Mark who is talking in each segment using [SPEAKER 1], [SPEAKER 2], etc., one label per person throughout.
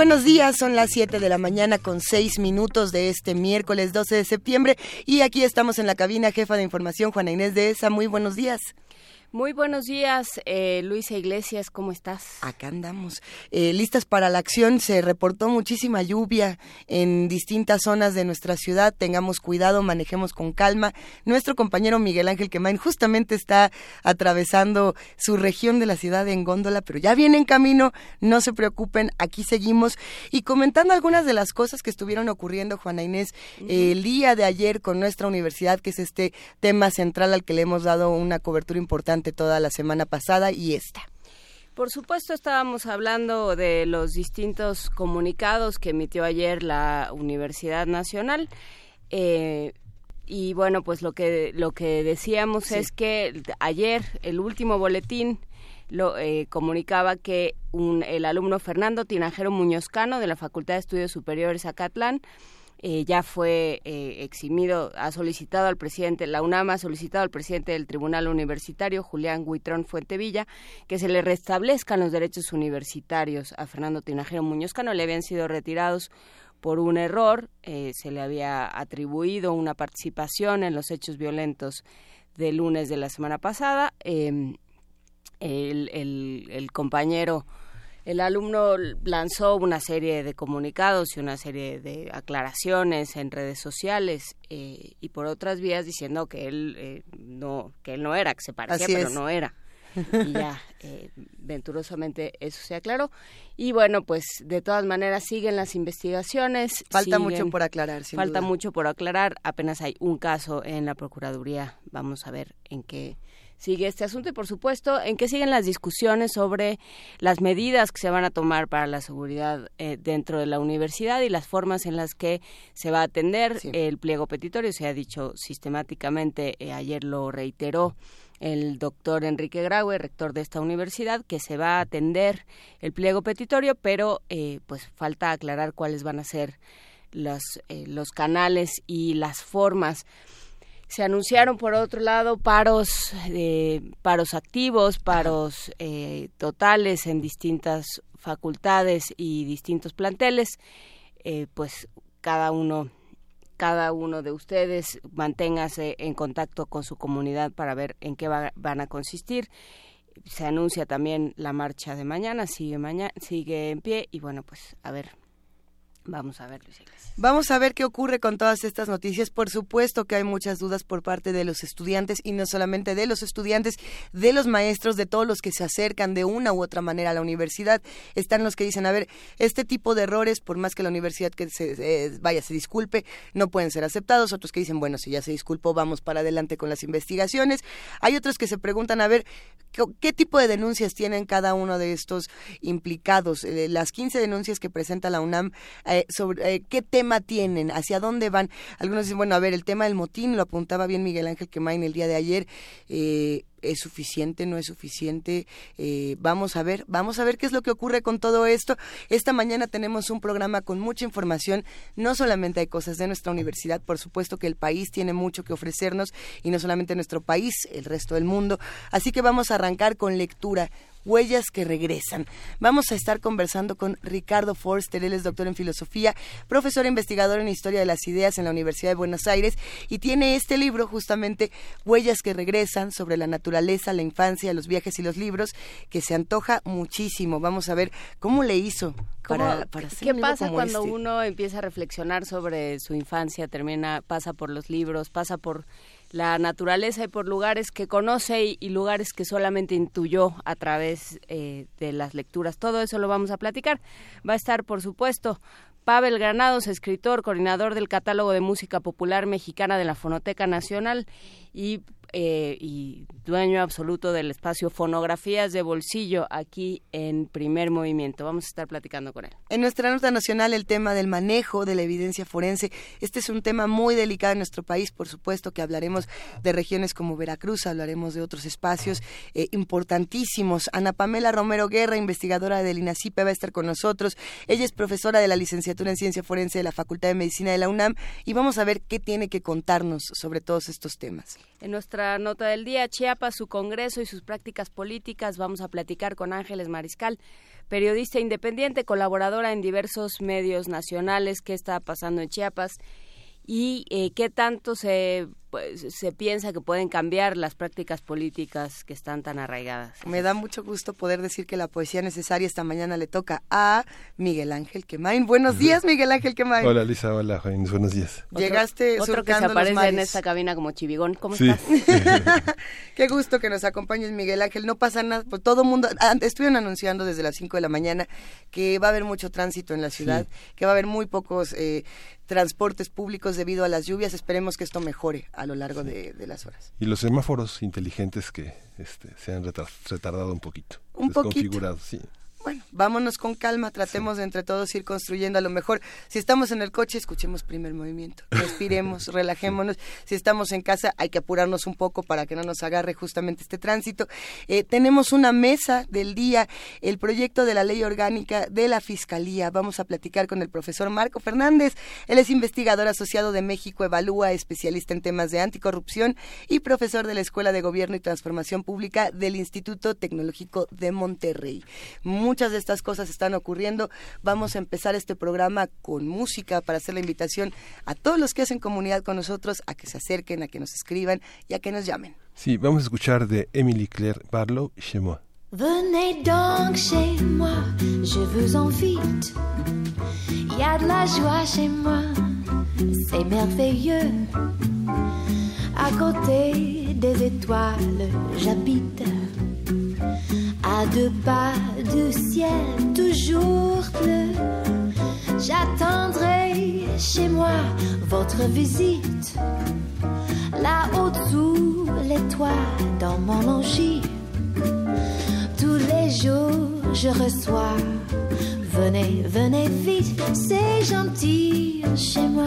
[SPEAKER 1] Buenos días, son las 7 de la mañana con 6 minutos de este miércoles 12 de septiembre y aquí estamos en la cabina jefa de información Juana Inés de ESA. Muy buenos días.
[SPEAKER 2] Muy buenos días, eh, Luisa Iglesias, ¿cómo estás?
[SPEAKER 1] Acá andamos. Eh, listas para la acción, se reportó muchísima lluvia en distintas zonas de nuestra ciudad. Tengamos cuidado, manejemos con calma. Nuestro compañero Miguel Ángel Quemain justamente está atravesando su región de la ciudad en góndola, pero ya viene en camino, no se preocupen, aquí seguimos. Y comentando algunas de las cosas que estuvieron ocurriendo, Juana Inés, el día de ayer con nuestra universidad, que es este tema central al que le hemos dado una cobertura importante toda la semana pasada y esta.
[SPEAKER 2] Por supuesto, estábamos hablando de los distintos comunicados que emitió ayer la Universidad Nacional. Eh, y bueno, pues lo que, lo que decíamos es que ayer el último boletín lo eh, comunicaba que un, el alumno Fernando Tinajero Muñozcano de la Facultad de Estudios Superiores Acatlán eh, ya fue eh, eximido, ha solicitado al presidente, la UNAM ha solicitado al presidente del Tribunal Universitario, Julián Guitrón Fuentevilla, que se le restablezcan los derechos universitarios a Fernando Tinajero Muñoz Cano, le habían sido retirados por un error, eh, se le había atribuido una participación en los hechos violentos del lunes de la semana pasada. Em, el compañero el alumno lanzó una serie de comunicados y una serie de aclaraciones en redes sociales eh, y por otras vías diciendo que él eh, no que él no era, que se parecía pero no era. y ya eh, venturosamente eso se aclaró. Y bueno pues de todas maneras siguen las investigaciones
[SPEAKER 1] falta mucho por aclarar
[SPEAKER 2] falta mucho por aclarar. Apenas hay un caso en la procuraduría. Vamos a ver en qué sigue este asunto y, por supuesto, en qué siguen las discusiones sobre las medidas que se van a tomar para la seguridad eh, dentro de la universidad y las formas en las que se va a atender el pliego petitorio. Se ha dicho sistemáticamente, eh, ayer lo reiteró el doctor Enrique Graue, rector de esta universidad, que se va a atender el pliego petitorio, pero eh, pues falta aclarar cuáles van a ser los, los canales y las formas se anunciaron por otro lado paros eh, paros activos paros eh, totales en distintas facultades y distintos planteles. Eh, pues cada uno cada uno de ustedes manténgase en contacto con su comunidad para ver en qué van a consistir. Se anuncia también la marcha de mañana sigue mañana sigue en pie y bueno pues a ver Vamos a ver, Luis.
[SPEAKER 1] Vamos a ver qué ocurre con todas estas noticias. Por supuesto que hay muchas dudas por parte de los estudiantes y no solamente de los estudiantes, de los maestros, de todos los que se acercan de una u otra manera a la universidad. Están los que dicen, a ver, este tipo de errores, por más que la universidad que se eh, vaya se disculpe, no pueden ser aceptados. Otros que dicen, bueno, si ya se disculpó, vamos para adelante con las investigaciones. Hay otros que se preguntan, a ver, ¿qué, tipo de denuncias tienen cada uno de estos implicados? Eh, las 15 denuncias que presenta la UNAM eh, sobre eh, qué tema tienen, hacia dónde van. Algunos dicen, bueno, a ver, el tema del motín lo apuntaba bien Miguel Ángel Quemain el día de ayer. Eh, ¿Es suficiente? ¿No es suficiente? Eh, vamos a ver, vamos a ver qué es lo que ocurre con todo esto. Esta mañana tenemos un programa con mucha información. No solamente hay cosas de nuestra universidad, por supuesto que el país tiene mucho que ofrecernos y no solamente nuestro país, el resto del mundo. Así que vamos a arrancar con lectura Huellas que regresan. Vamos a estar conversando con Ricardo Forster, él es doctor en filosofía, profesor e investigador en historia de las ideas en la Universidad de Buenos Aires y tiene este libro justamente Huellas que regresan sobre la naturaleza, la infancia, los viajes y los libros que se antoja muchísimo. Vamos a ver cómo le hizo para, para hacer
[SPEAKER 2] ¿Qué pasa
[SPEAKER 1] cuando
[SPEAKER 2] este? uno empieza a reflexionar sobre su infancia, termina pasa por los libros, pasa por la naturaleza y por lugares que conoce y, lugares que solamente intuyó a través eh, de las lecturas. Todo eso lo vamos a platicar. Va a estar, por supuesto, Pavel Granados, escritor, coordinador del catálogo de música popular mexicana de la Fonoteca Nacional y eh, y dueño absoluto del espacio Fonografías de Bolsillo aquí en Primer Movimiento. Vamos a estar platicando con él.
[SPEAKER 1] En nuestra nota nacional el tema del manejo de la evidencia forense. Este es un tema muy delicado en nuestro país, por supuesto que hablaremos de regiones como Veracruz, hablaremos de otros espacios eh, importantísimos. Ana Pamela Romero Guerra, investigadora del INACIPE, va a estar con nosotros. Ella es profesora de la licenciatura en Ciencia Forense de la Facultad de Medicina de la UNAM y vamos a ver qué tiene que contarnos sobre todos estos temas.
[SPEAKER 2] En nuestra nota del día, Chiapas, su Congreso y sus prácticas políticas, vamos a platicar con Ángeles Mariscal, periodista independiente, colaboradora en diversos medios nacionales, qué está pasando en Chiapas y eh, qué tanto se pues, se piensa que pueden cambiar las prácticas políticas que están tan arraigadas.
[SPEAKER 1] Me da mucho gusto poder decir que la poesía necesaria esta mañana le toca a Miguel Ángel Quemain. Buenos días, Miguel Ángel Quemain.
[SPEAKER 3] Hola, Lisa. Hola, Juan. Buenos días.
[SPEAKER 1] Llegaste
[SPEAKER 2] otro, que se aparece en esta cabina como chivigón. ¿Cómo estás?
[SPEAKER 1] Qué gusto que nos acompañes, Miguel Ángel. No pasa nada, pues todo mundo ah, estuvieron anunciando desde las 5 de la mañana que va a haber mucho tránsito en la ciudad, que va a haber muy pocos eh, transportes públicos debido a las lluvias. Esperemos que esto mejore a lo largo de, las horas.
[SPEAKER 3] Y los semáforos inteligentes que este, se han retardado un poquito.
[SPEAKER 1] Un poquito.
[SPEAKER 3] sí.
[SPEAKER 1] Bueno, vámonos con calma, tratemos de entre todos ir construyendo a lo mejor. Si estamos en el coche, escuchemos primer movimiento, respiremos, relajémonos. Si estamos en casa, hay que apurarnos un poco para que no nos agarre justamente este tránsito. Eh, tenemos una mesa del día, el proyecto de la ley orgánica de la Fiscalía. Vamos a platicar con el profesor Marco Fernández. Él es investigador asociado de México Evalúa, especialista en temas de anticorrupción y profesor de la Escuela de Gobierno y Transformación Pública del Instituto Tecnológico de Monterrey muchas de estas cosas están ocurriendo. Vamos a empezar este programa con música para hacer la invitación a todos los que hacen comunidad con nosotros a que se acerquen, a que nos escriban y a que nos llamen.
[SPEAKER 3] Sí, vamos a escuchar de Emily Claire Barlow, Chez moi.
[SPEAKER 4] Venez donc chez moi, je vous invite. Il y a de la joie chez moi, c'est merveilleux. À côté des étoiles, j'habite. À deux pas du ciel toujours bleu. J'attendrai chez moi votre visite. Là-haut sous les toits dans mon logis. Tous les jours je reçois. Venez, venez vite, c'est gentil chez moi.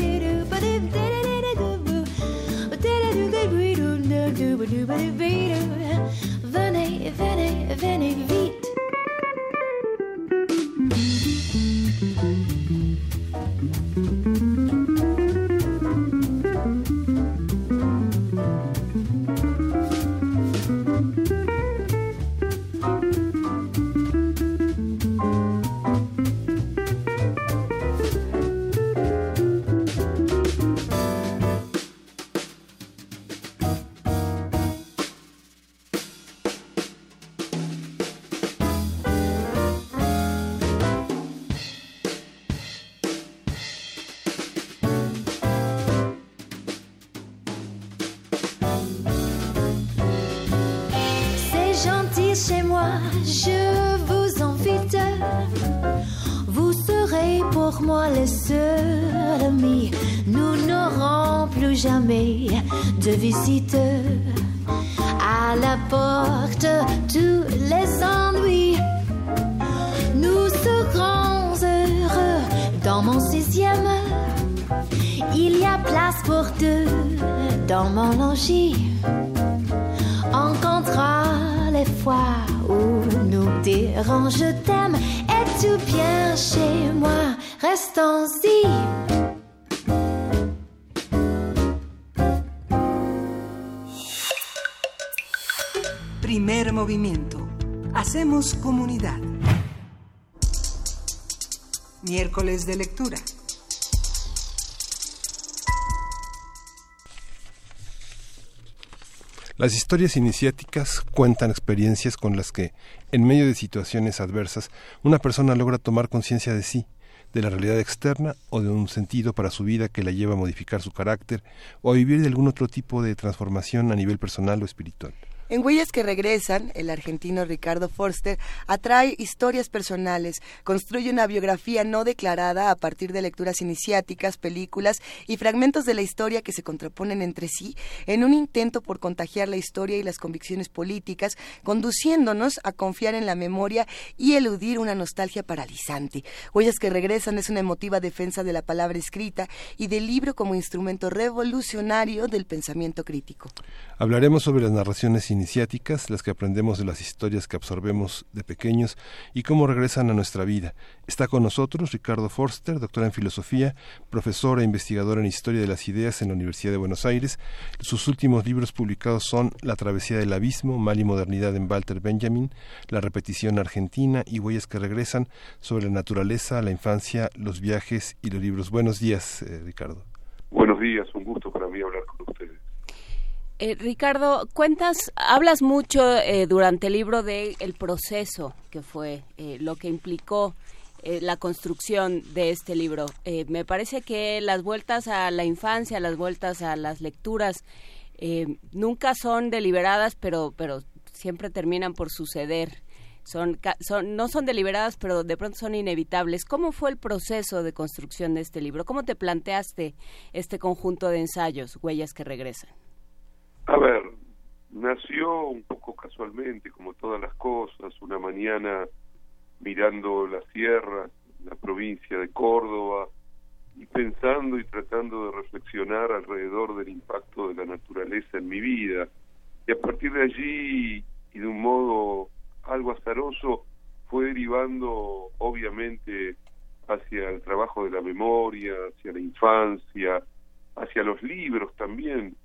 [SPEAKER 4] dooba dooba dooba Venez, venez, venez vite. Mm-hmm. Doo ba dee doo venez, venez, venez vite. de visite. À la porte, tous les ennuis. Nous serons heureux dans mon sixième. Il y a place pour deux dans mon logis. On comptera les fois où nous dérange, je tout bien chez moi, restons-y.
[SPEAKER 5] movimiento. Hacemos comunidad. Miércoles de lectura.
[SPEAKER 3] Las historias iniciáticas cuentan experiencias con las que, en medio de situaciones adversas, una persona logra tomar conciencia de sí, de la realidad externa o de un sentido para su vida que la lleva a modificar su carácter o a vivir de algún otro tipo de transformación a nivel personal o espiritual.
[SPEAKER 1] En Huellas que regresan, el argentino Ricardo Forster atrae historias personales, construye una biografía no declarada a partir de lecturas iniciáticas, películas y fragmentos de la historia que se contraponen entre sí en un intento por contagiar la historia y las convicciones políticas, conduciéndonos a confiar en la memoria y eludir una nostalgia paralizante. Huellas que regresan es una emotiva defensa de la palabra escrita y del libro como instrumento revolucionario del pensamiento crítico.
[SPEAKER 3] Hablaremos sobre las narraciones iniciáticas, las que aprendemos de las historias que absorbemos de pequeños y cómo regresan a nuestra vida. Está con nosotros Ricardo Forster, doctor en filosofía, profesor e investigador en historia de las ideas en la Universidad de Buenos Aires. Sus últimos libros publicados son La travesía del abismo, Mal y modernidad en Walter Benjamin, La repetición argentina y Huellas que regresan sobre la naturaleza, la infancia, los viajes y los libros. Buenos días, eh, Ricardo.
[SPEAKER 6] Buenos días, un gusto para mí hablar con.
[SPEAKER 2] Eh, Ricardo, cuentas, hablas mucho eh, durante el libro de el proceso que fue, eh, lo que implicó eh, la construcción de este libro. Eh, me parece que las vueltas a la infancia, las vueltas a las lecturas, eh, nunca son deliberadas, pero, pero siempre terminan por suceder. Son, son, no son deliberadas, pero de pronto son inevitables. ¿Cómo fue el proceso de construcción de este libro? ¿Cómo te planteaste este conjunto de ensayos, Huellas que regresan?
[SPEAKER 6] A ver, nació un poco casualmente, como todas las cosas, una mañana mirando la sierra, la provincia de Córdoba, y pensando y tratando de reflexionar alrededor del impacto de la naturaleza en mi vida. Y a partir de allí, y de un modo algo azaroso, fue derivando obviamente hacia el trabajo de la memoria, hacia la infancia, hacia los libros también.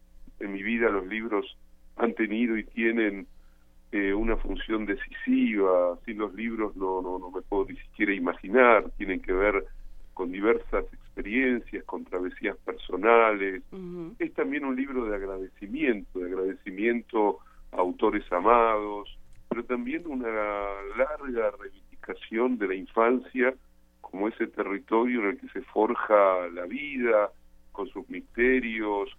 [SPEAKER 6] En mi vida los libros han tenido y tienen eh, una función decisiva. Sin los libros no, no, no me puedo ni siquiera imaginar. Tienen que ver con diversas experiencias, con travesías personales. Es también un libro de agradecimiento, de agradecimiento a autores amados, pero también una larga reivindicación de la infancia como ese territorio en el que se forja la vida, con sus misterios,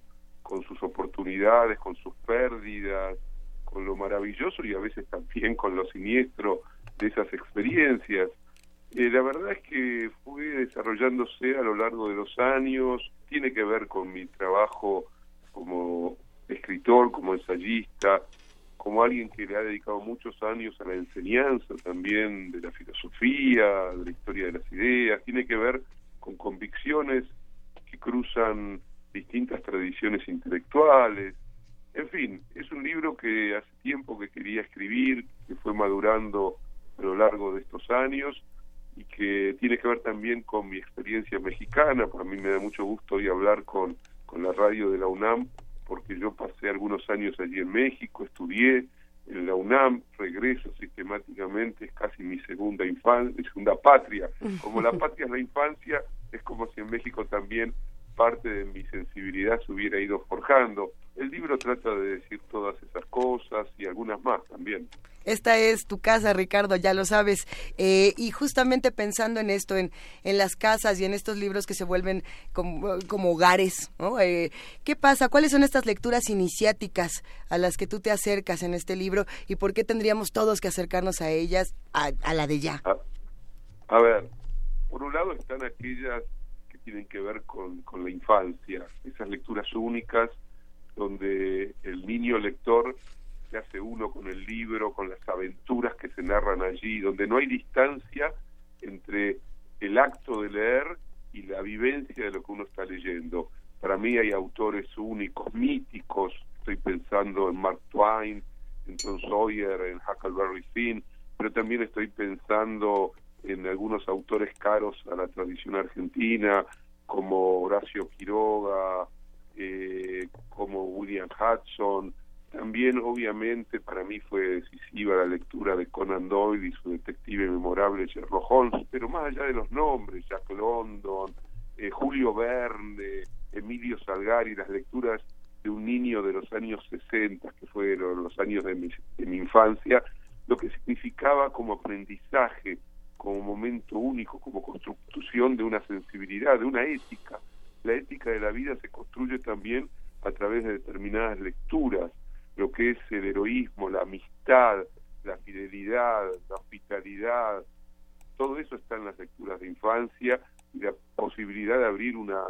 [SPEAKER 6] con sus oportunidades, con sus pérdidas, con lo maravilloso y a veces también con lo siniestro de esas experiencias. Eh, la verdad es que fue desarrollándose a lo largo de los años, tiene que ver con mi trabajo como escritor, como ensayista, como alguien que le ha dedicado muchos años a la enseñanza también de la filosofía, de la historia de las ideas, tiene que ver con convicciones que cruzan distintas tradiciones intelectuales. En fin, es un libro que hace tiempo que quería escribir, que fue madurando a lo largo de estos años y que tiene que ver también con mi experiencia mexicana. Para mí me da mucho gusto hoy hablar con, con la radio de la UNAM, porque yo pasé algunos años allí en México, estudié en la UNAM, regreso sistemáticamente, es casi mi segunda infancia, mi segunda patria. Como la patria es la infancia, es como si en México también parte de mi sensibilidad se hubiera ido forjando. El libro trata de decir todas esas cosas y algunas más también.
[SPEAKER 1] Esta es tu casa, Ricardo, ya lo sabes. Eh, y justamente pensando en esto, en, en las casas y en estos libros que se vuelven como, como hogares, ¿no? Eh, ¿Qué pasa? ¿Cuáles son estas lecturas iniciáticas a las que tú te acercas en este libro y por qué tendríamos todos que acercarnos a ellas, a, a la de ya?
[SPEAKER 6] A, a ver, por un lado están aquellas que tienen que ver con, con la infancia, esas lecturas únicas donde el niño lector se hace uno con el libro, con las aventuras que se narran allí, donde no hay distancia entre el acto de leer y la vivencia de lo que uno está leyendo. Para mí hay autores únicos, míticos, estoy pensando en Mark Twain, en Tom Sawyer, en Huckleberry Finn, pero también estoy pensando en algunos autores caros a la tradición argentina, como Horacio Quiroga, eh, como William Hudson, también, obviamente, para mí fue decisiva la lectura de Conan Doyle y su detective memorable Sherlock Holmes, pero más allá de los nombres, Jack London, eh, Julio Verne, Emilio Salgari, las lecturas de un niño de los años 60, que fueron los años de mi, de mi infancia, lo que significaba como aprendizaje, como momento único, como construcción de una sensibilidad, de una ética. La ética de la vida se construye también a través de determinadas lecturas, lo que es el heroísmo, la amistad, la fidelidad, la hospitalidad, todo eso está en las lecturas de infancia y la posibilidad de abrir una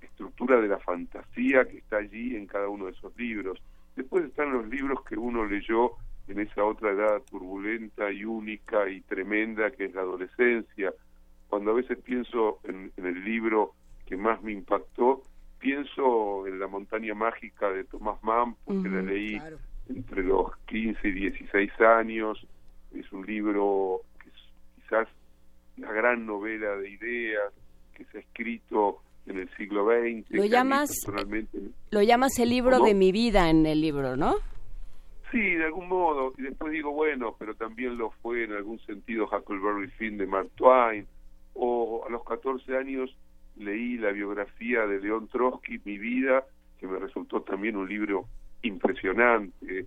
[SPEAKER 6] estructura de la fantasía que está allí en cada uno de esos libros. Después están los libros que uno leyó en esa otra edad turbulenta y única y tremenda que es la adolescencia. Cuando a veces pienso en, el libro que más me impactó, pienso en La montaña mágica de Thomas Mann, porque la leí entre los 15 y 16 años. Es un libro que es quizás la gran novela de ideas que se ha escrito en el siglo XX.
[SPEAKER 2] Lo llamas, lo llamas el libro de mi vida en el libro, ¿no?
[SPEAKER 6] Sí, de algún modo. Y después digo, bueno, pero también lo fue en algún sentido Huckleberry Finn de Mark Twain. O a los 14 años leí la biografía de León Trotsky, Mi vida, que me resultó también un libro impresionante,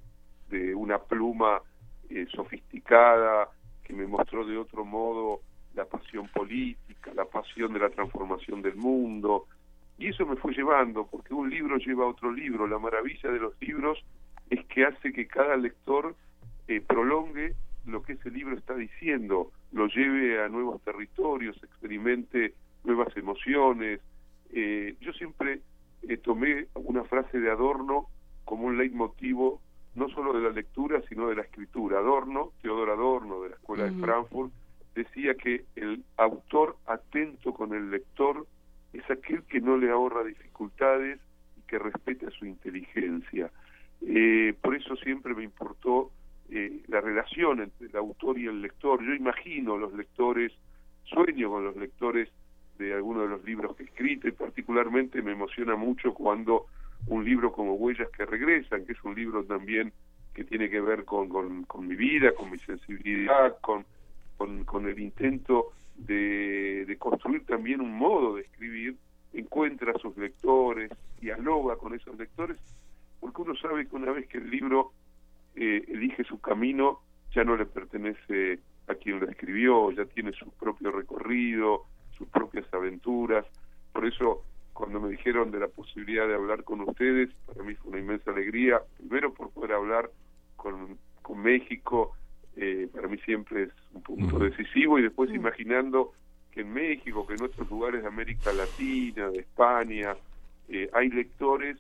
[SPEAKER 6] de una pluma eh, sofisticada, que me mostró de otro modo la pasión política, la pasión de la transformación del mundo. Y eso me fue llevando, porque un libro lleva a otro libro. La maravilla de los libros que hace que cada lector eh, prolongue lo que ese libro está diciendo, lo lleve a nuevos territorios, experimente nuevas emociones. Eh, yo siempre eh, tomé una frase de Adorno como un leitmotivo no solo de la lectura, sino de la escritura. Adorno, Teodor Adorno, de la Escuela de Frankfurt, decía que el autor atento con el lector es aquel que no le ahorra dificultades y que respeta su inteligencia. Eh, por eso siempre me importó eh, la relación entre el autor y el lector. Yo imagino los lectores, sueño con los lectores de algunos de los libros que he escrito y particularmente me emociona mucho cuando un libro como Huellas que regresan, que es un libro también que tiene que ver con, con, mi vida, con mi sensibilidad, con, con, el intento de, de construir también un modo de escribir, encuentra a sus lectores, dialoga con esos lectores porque uno sabe que una vez que el libro eh, elige su camino, ya no le pertenece a quien lo escribió, ya tiene su propio recorrido, sus propias aventuras. Por eso, cuando me dijeron de la posibilidad de hablar con ustedes, para mí fue una inmensa alegría, primero por poder hablar con, con México, eh, para mí siempre es un punto decisivo, y después imaginando que en México, que en otros lugares de América Latina, de España, eh, hay lectores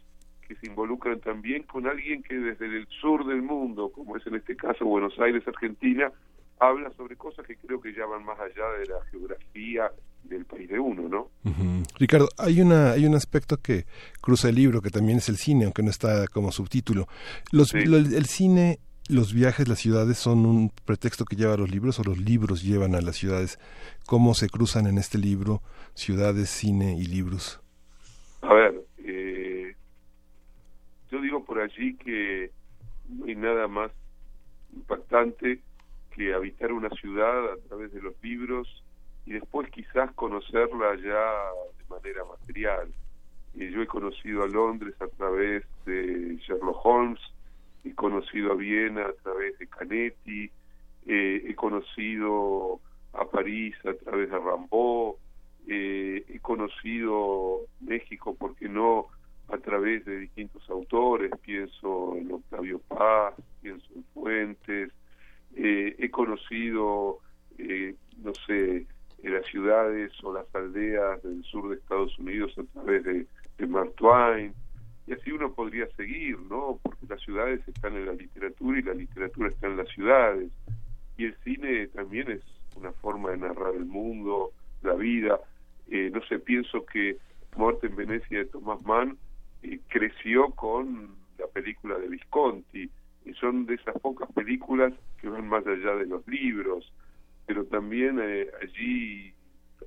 [SPEAKER 6] que se involucran también con alguien que desde el sur del mundo, como es en este caso Buenos Aires, Argentina, habla sobre cosas que creo que ya van más allá de la geografía del país de uno, ¿no?
[SPEAKER 3] Ricardo, hay una hay un aspecto que cruza el libro que también es el cine, aunque no está como subtítulo. Los, el cine, los viajes, las ciudades son un pretexto que lleva a los libros o los libros llevan a las ciudades. ¿Cómo se cruzan en este libro ciudades, cine y libros?
[SPEAKER 6] A ver, yo digo por allí que no hay nada más impactante que habitar una ciudad a través de los libros y después quizás conocerla ya de manera material. Y yo he conocido a Londres a través de Sherlock Holmes, he conocido a Viena a través de Canetti, eh, he conocido a París a través de Rambaud, eh, he conocido México, porque no?, a través de distintos autores, pienso en Octavio Paz, pienso en Fuentes, eh, he conocido, eh, no sé, las ciudades o las aldeas del sur de Estados Unidos a través de, de Mark Twain, y así uno podría seguir, ¿no? Porque las ciudades están en la literatura y la literatura está en las ciudades, y el cine también es una forma de narrar el mundo, la vida, eh, no sé, pienso que Muerte en Venecia de Thomas Mann creció con la película de Visconti y son de esas pocas películas que van más allá de los libros pero también eh, allí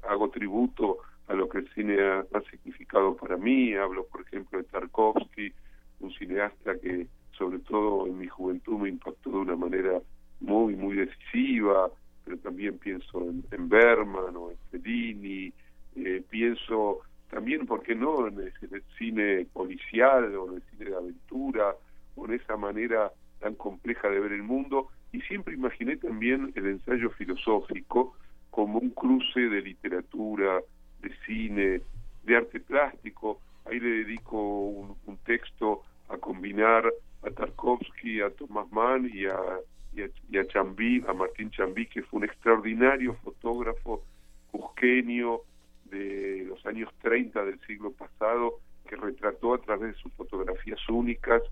[SPEAKER 6] hago tributo a lo que el cine ha, significado para mí hablo por ejemplo de Tarkovsky un cineasta que sobre todo en mi juventud me impactó de una manera muy muy decisiva pero también pienso en, Berman o en Fellini eh, pienso también, ¿por qué no?, en el, cine policial o en el cine de aventura o en esa manera tan compleja de ver el mundo. Y siempre imaginé también el ensayo filosófico como un cruce de literatura, de cine, de arte plástico. Ahí le dedico un, texto a combinar a Tarkovsky, a Thomas Mann y a, y a, y a Chambí, a Martín Chambí, que fue un extraordinario fotógrafo cusqueño de los años 30 del siglo pasado, que retrató a través de sus fotografías únicas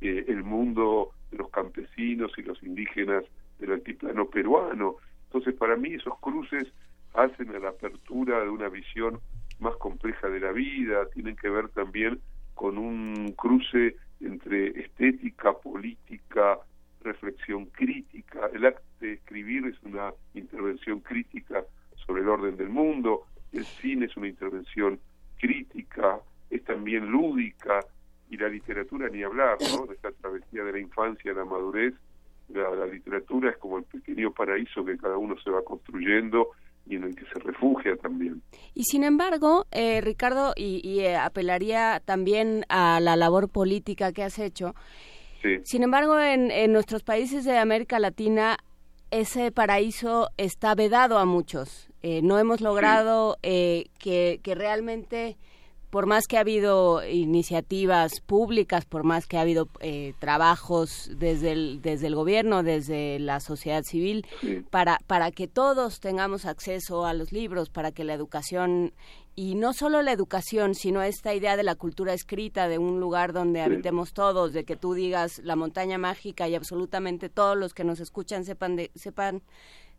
[SPEAKER 6] eh, el mundo de los campesinos y los indígenas del altiplano peruano. Entonces, para mí esos cruces hacen a la apertura de una visión más compleja de la vida, tienen que ver también con un cruce entre estética, política, reflexión crítica. El acto de escribir es una intervención crítica sobre el orden del mundo, el cine es una intervención crítica, es también lúdica, y la literatura ni hablar, ¿no? De esta travesía de la infancia a la madurez, la, literatura es como el pequeño paraíso que cada uno se va construyendo y en el que se refugia también.
[SPEAKER 2] Y sin embargo, eh, Ricardo, y, eh, apelaría también a la labor política que has hecho, sin embargo, en, en nuestros países de América Latina ese paraíso está vedado a muchos. Eh, no hemos logrado eh, que, que, realmente, por más que ha habido iniciativas públicas, por más que ha habido eh, trabajos desde el, desde el gobierno, desde la sociedad civil, para, para que todos tengamos acceso a los libros, para que la educación y no solo la educación, sino esta idea de la cultura escrita, de un lugar donde habitemos todos, de que tú digas la montaña mágica y absolutamente todos los que nos escuchan sepan de, sepan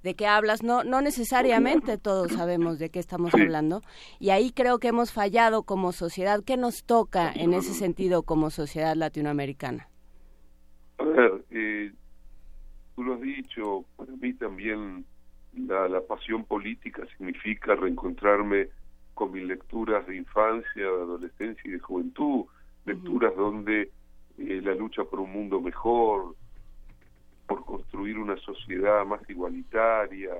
[SPEAKER 2] de qué hablas, no, no necesariamente todos sabemos de qué estamos hablando, y ahí creo que hemos fallado como sociedad. ¿Qué nos toca en ese sentido como sociedad latinoamericana?
[SPEAKER 6] A ver, eh, tú lo has dicho, para mí también la, la pasión política significa reencontrarme con mis lecturas de infancia, de adolescencia y de juventud, lecturas donde eh, la lucha por un mundo mejor, por construir una sociedad más igualitaria,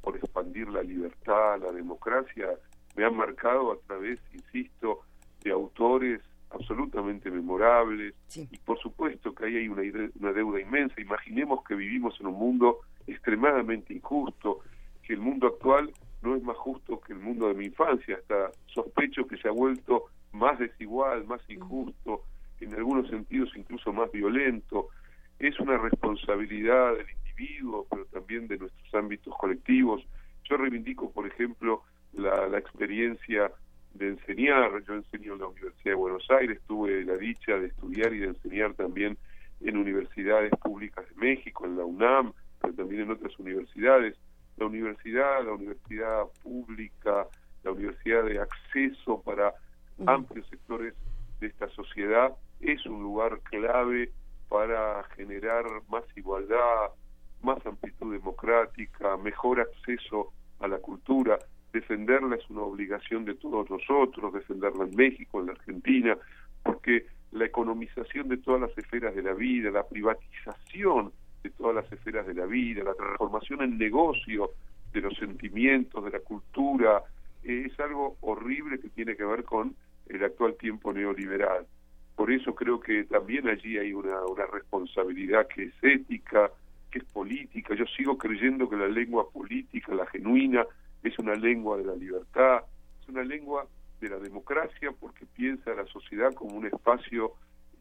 [SPEAKER 6] por expandir la libertad, la democracia, me han marcado a través, insisto, de autores absolutamente memorables. Y por supuesto que ahí hay una, una deuda inmensa. Imaginemos que vivimos en un mundo extremadamente injusto, que el mundo actual no es más justo que el mundo de mi infancia, hasta sospecho que se ha vuelto más desigual, más injusto, en algunos sentidos incluso más violento. Es una responsabilidad del individuo, pero también de nuestros ámbitos colectivos. Yo reivindico, por ejemplo, la, experiencia de enseñar. Yo enseño en la Universidad de Buenos Aires, tuve la dicha de estudiar y de enseñar también en universidades públicas de México, en la UNAM, pero también en otras universidades la universidad, la universidad pública, la universidad de acceso para amplios sectores de esta sociedad es un lugar clave para generar más igualdad, más amplitud democrática, mejor acceso a la cultura. Defenderla es una obligación de todos nosotros, defenderla en México, en la Argentina, porque la economización de todas las esferas de la vida, la privatización de todas las esferas de la vida, la transformación en negocio de los sentimientos, de la cultura, eh, es algo horrible que tiene que ver con el actual tiempo neoliberal. Por eso creo que también allí hay una, una responsabilidad que es ética, que es política. Yo sigo creyendo que la lengua política, la genuina, es una lengua de la libertad, es una lengua de la democracia porque piensa la sociedad como un espacio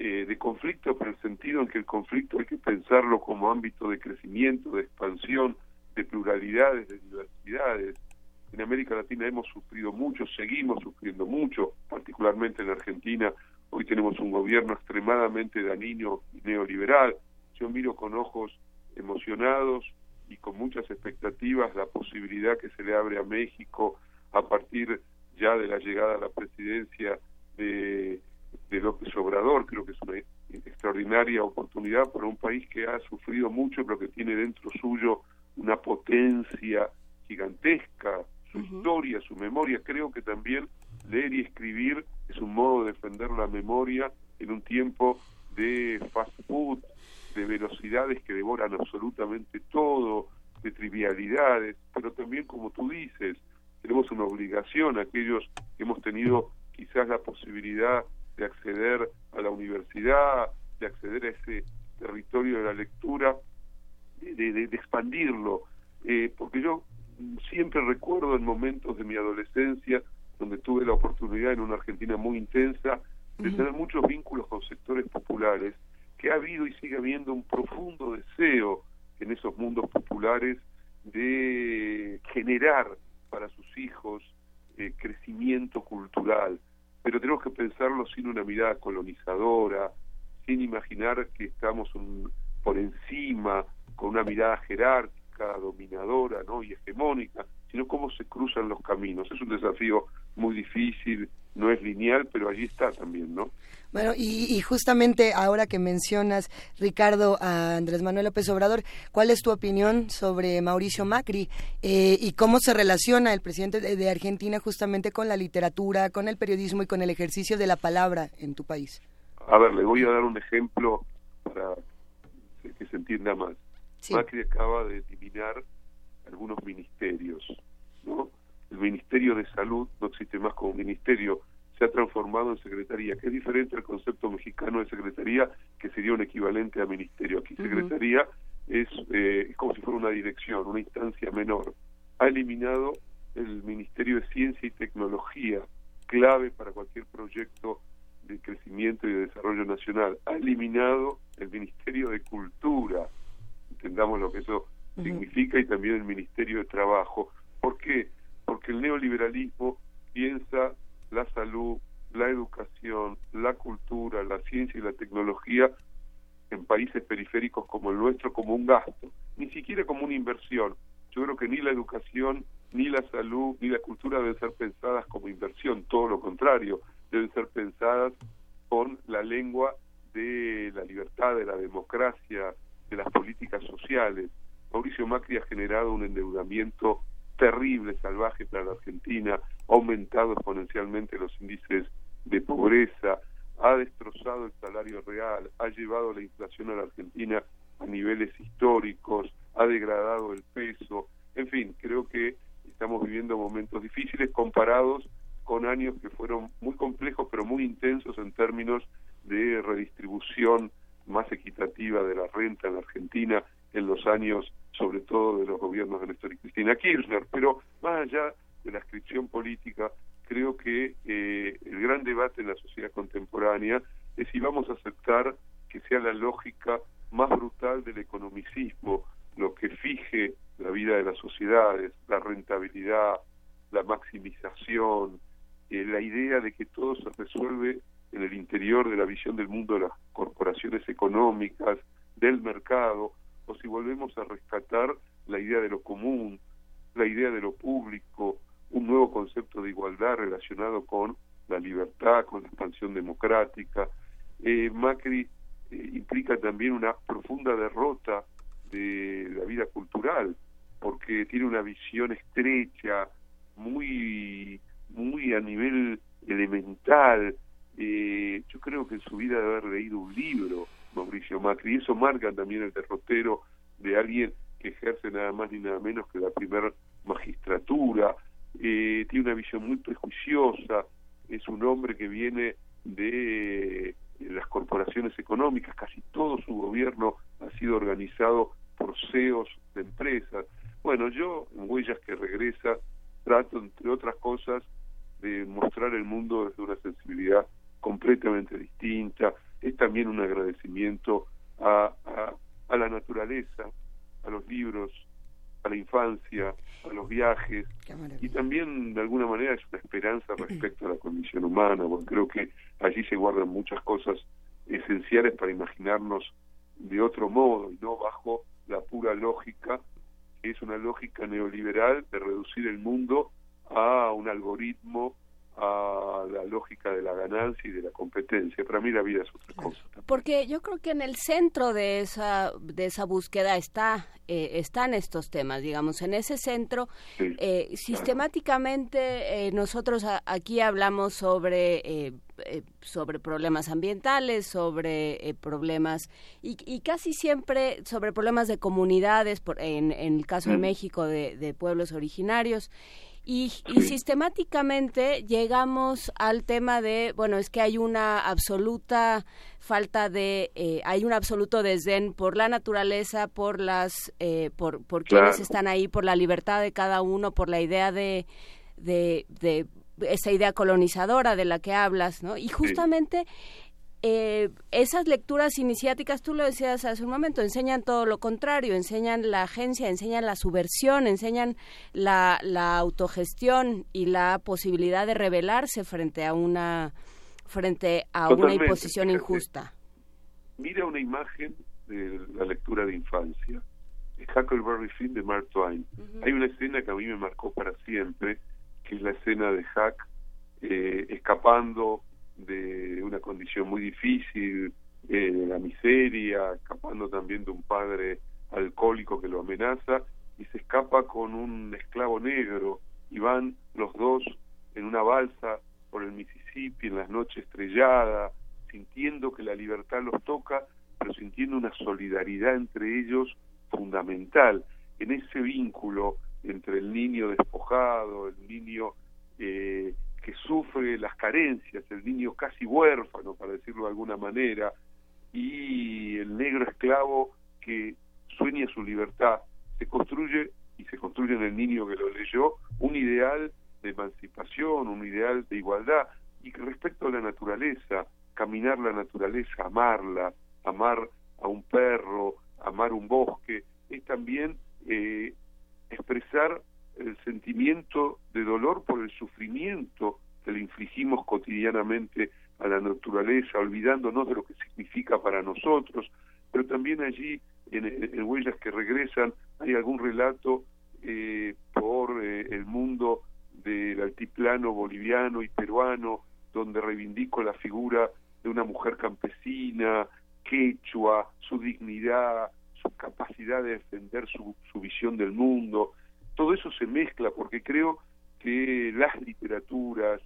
[SPEAKER 6] eh, de conflicto, pero en el sentido en que el conflicto hay que pensarlo como ámbito de crecimiento, de expansión, de pluralidades, de diversidades. En América Latina hemos sufrido mucho, seguimos sufriendo mucho, particularmente en Argentina. Hoy tenemos un gobierno extremadamente dañino y neoliberal. Yo miro con ojos emocionados y con muchas expectativas la posibilidad que se le abre a México a partir ya de la llegada a la presidencia de de López Obrador. Creo que es una extraordinaria oportunidad para un país que ha sufrido mucho, pero que tiene dentro suyo una potencia gigantesca, su historia, su memoria. Creo que también leer y escribir es un modo de defender la memoria en un tiempo de fast food, de velocidades que devoran absolutamente todo, de trivialidades, pero también, como tú dices, tenemos una obligación, aquellos que hemos tenido quizás la posibilidad de acceder a la universidad, de acceder a ese territorio de la lectura, de, expandirlo, eh, porque yo siempre recuerdo en momentos de mi adolescencia donde tuve la oportunidad en una Argentina muy intensa de tener muchos vínculos con sectores populares, que ha habido y sigue habiendo un profundo deseo en esos mundos populares de generar para sus hijos eh, crecimiento cultural, pero tenemos que pensarlo sin una mirada colonizadora, sin imaginar que estamos por encima, con una mirada jerárquica, dominadora ¿no? y hegemónica, sino cómo se cruzan los caminos. Es un desafío muy difícil, no es lineal, pero allí está también, ¿no?
[SPEAKER 1] Bueno, y, justamente ahora que mencionas, Ricardo, a Andrés Manuel López Obrador, ¿cuál es tu opinión sobre Mauricio Macri eh, y cómo se relaciona el presidente de, Argentina justamente con la literatura, con el periodismo y con el ejercicio de la palabra en tu país?
[SPEAKER 6] A ver, le voy a dar un ejemplo para que se entienda más. Macri acaba de eliminar algunos ministerios, ¿no? El Ministerio de Salud no existe más como ministerio, se ha transformado en secretaría, que es diferente al concepto mexicano de secretaría, que sería un equivalente a ministerio. Aquí secretaría es, eh, es como si fuera una dirección, una instancia menor. Ha eliminado el Ministerio de Ciencia y Tecnología, clave para cualquier proyecto de crecimiento y de desarrollo nacional. Ha eliminado el Ministerio de Cultura, entendamos lo que eso significa, y también el Ministerio de Trabajo. ¿Por qué? Porque el neoliberalismo piensa la salud, la educación, la cultura, la ciencia y la tecnología en países periféricos como el nuestro como un gasto, ni siquiera como una inversión. Yo creo que ni la educación, ni la salud, ni la cultura deben ser pensadas como inversión, todo lo contrario, deben ser pensadas con la lengua de la libertad, de la democracia, de las políticas sociales. Mauricio Macri ha generado un endeudamiento terrible, salvaje para la Argentina, ha aumentado exponencialmente los índices de pobreza, ha destrozado el salario real, ha llevado la inflación a la Argentina a niveles históricos, ha degradado el peso, en fin, creo que estamos viviendo momentos difíciles comparados con años que fueron muy complejos pero muy intensos en términos de redistribución más equitativa de la renta en Argentina en los años sobre todo de los gobiernos de Néstor y Cristina Kirchner, pero más allá de la inscripción política, creo que eh, el gran debate en la sociedad contemporánea es si vamos a aceptar que sea la lógica más brutal del economicismo lo que fije la vida de las sociedades, la rentabilidad, la maximización, eh, la idea de que todo se resuelve en el interior de la visión del mundo de las corporaciones económicas, del mercado, o si volvemos a rescatar la idea de lo común, la idea de lo público, un nuevo concepto de igualdad relacionado con la libertad, con la expansión democrática. Eh, Macri eh, implica también una profunda derrota de la vida cultural, porque tiene una visión estrecha, muy, muy a nivel elemental. Eh, yo creo que en su vida debe haber leído un libro, Mauricio Macri, y eso marca también el derrotero de alguien que ejerce nada más ni nada menos que la primera magistratura, eh, tiene una visión muy prejuiciosa, es un hombre que viene de las corporaciones económicas, casi todo su gobierno ha sido organizado por CEOs de empresas. Bueno, yo en Huellas que regresa trato, entre otras cosas, de mostrar el mundo desde una sensibilidad completamente distinta. Es también un agradecimiento a, a, a la naturaleza, a los libros, a la infancia, a los viajes y también de alguna manera es una esperanza respecto a la condición humana, porque creo que allí se guardan muchas cosas esenciales para imaginarnos de otro modo y no bajo la pura lógica, que es una lógica neoliberal de reducir el mundo a un algoritmo a la lógica de la ganancia y de la competencia. Para mí la vida es otra cosa.
[SPEAKER 2] Porque yo creo que en el centro de esa de esa búsqueda está eh, están estos temas, digamos, en ese centro eh, sistemáticamente eh, nosotros aquí hablamos sobre sobre problemas ambientales, sobre problemas y, casi siempre sobre problemas de comunidades, por, en, el caso de. México de, de pueblos originarios Y, y, sistemáticamente llegamos al tema de, bueno, es que hay una absoluta falta de, eh, hay un absoluto desdén por la naturaleza, por las, eh, por, por quienes están ahí, por la libertad de cada uno, por la idea de, de, de esa idea colonizadora de la que hablas, ¿no? Y justamente eh, esas lecturas iniciáticas, tú lo decías hace un momento, enseñan todo lo contrario, enseñan la agencia, enseñan la subversión, enseñan la, la autogestión y la posibilidad de rebelarse frente a una frente a una imposición injusta.
[SPEAKER 6] Mira una imagen de la lectura de infancia, Huckleberry Finn de Mark Twain. Hay una escena que a mí me marcó para siempre, que es la escena de Huck eh, escapando de una condición muy difícil, eh, de la miseria, escapando también de un padre alcohólico que lo amenaza, y se escapa con un esclavo negro, y van los dos en una balsa por el Mississippi en las noches estrelladas, sintiendo que la libertad los toca, pero sintiendo una solidaridad entre ellos fundamental, en ese vínculo entre el niño despojado, el niño eh, que sufre las carencias, el niño casi huérfano, para decirlo de alguna manera, y el negro esclavo que sueña su libertad, se construye y se construye en el niño que lo leyó un ideal de emancipación, un ideal de igualdad, y respecto a la naturaleza, caminar la naturaleza, amarla, amar a un perro, amar un bosque, es también eh, expresar el sentimiento de dolor por el sufrimiento que le infligimos cotidianamente a la naturaleza, olvidándonos de lo que significa para nosotros, pero también allí, en, Huellas que regresan, hay algún relato eh, por eh, el mundo del altiplano boliviano y peruano, donde reivindico la figura de una mujer campesina, quechua, su dignidad, su capacidad de defender su, su visión del mundo, todo eso se mezcla porque creo que las literaturas,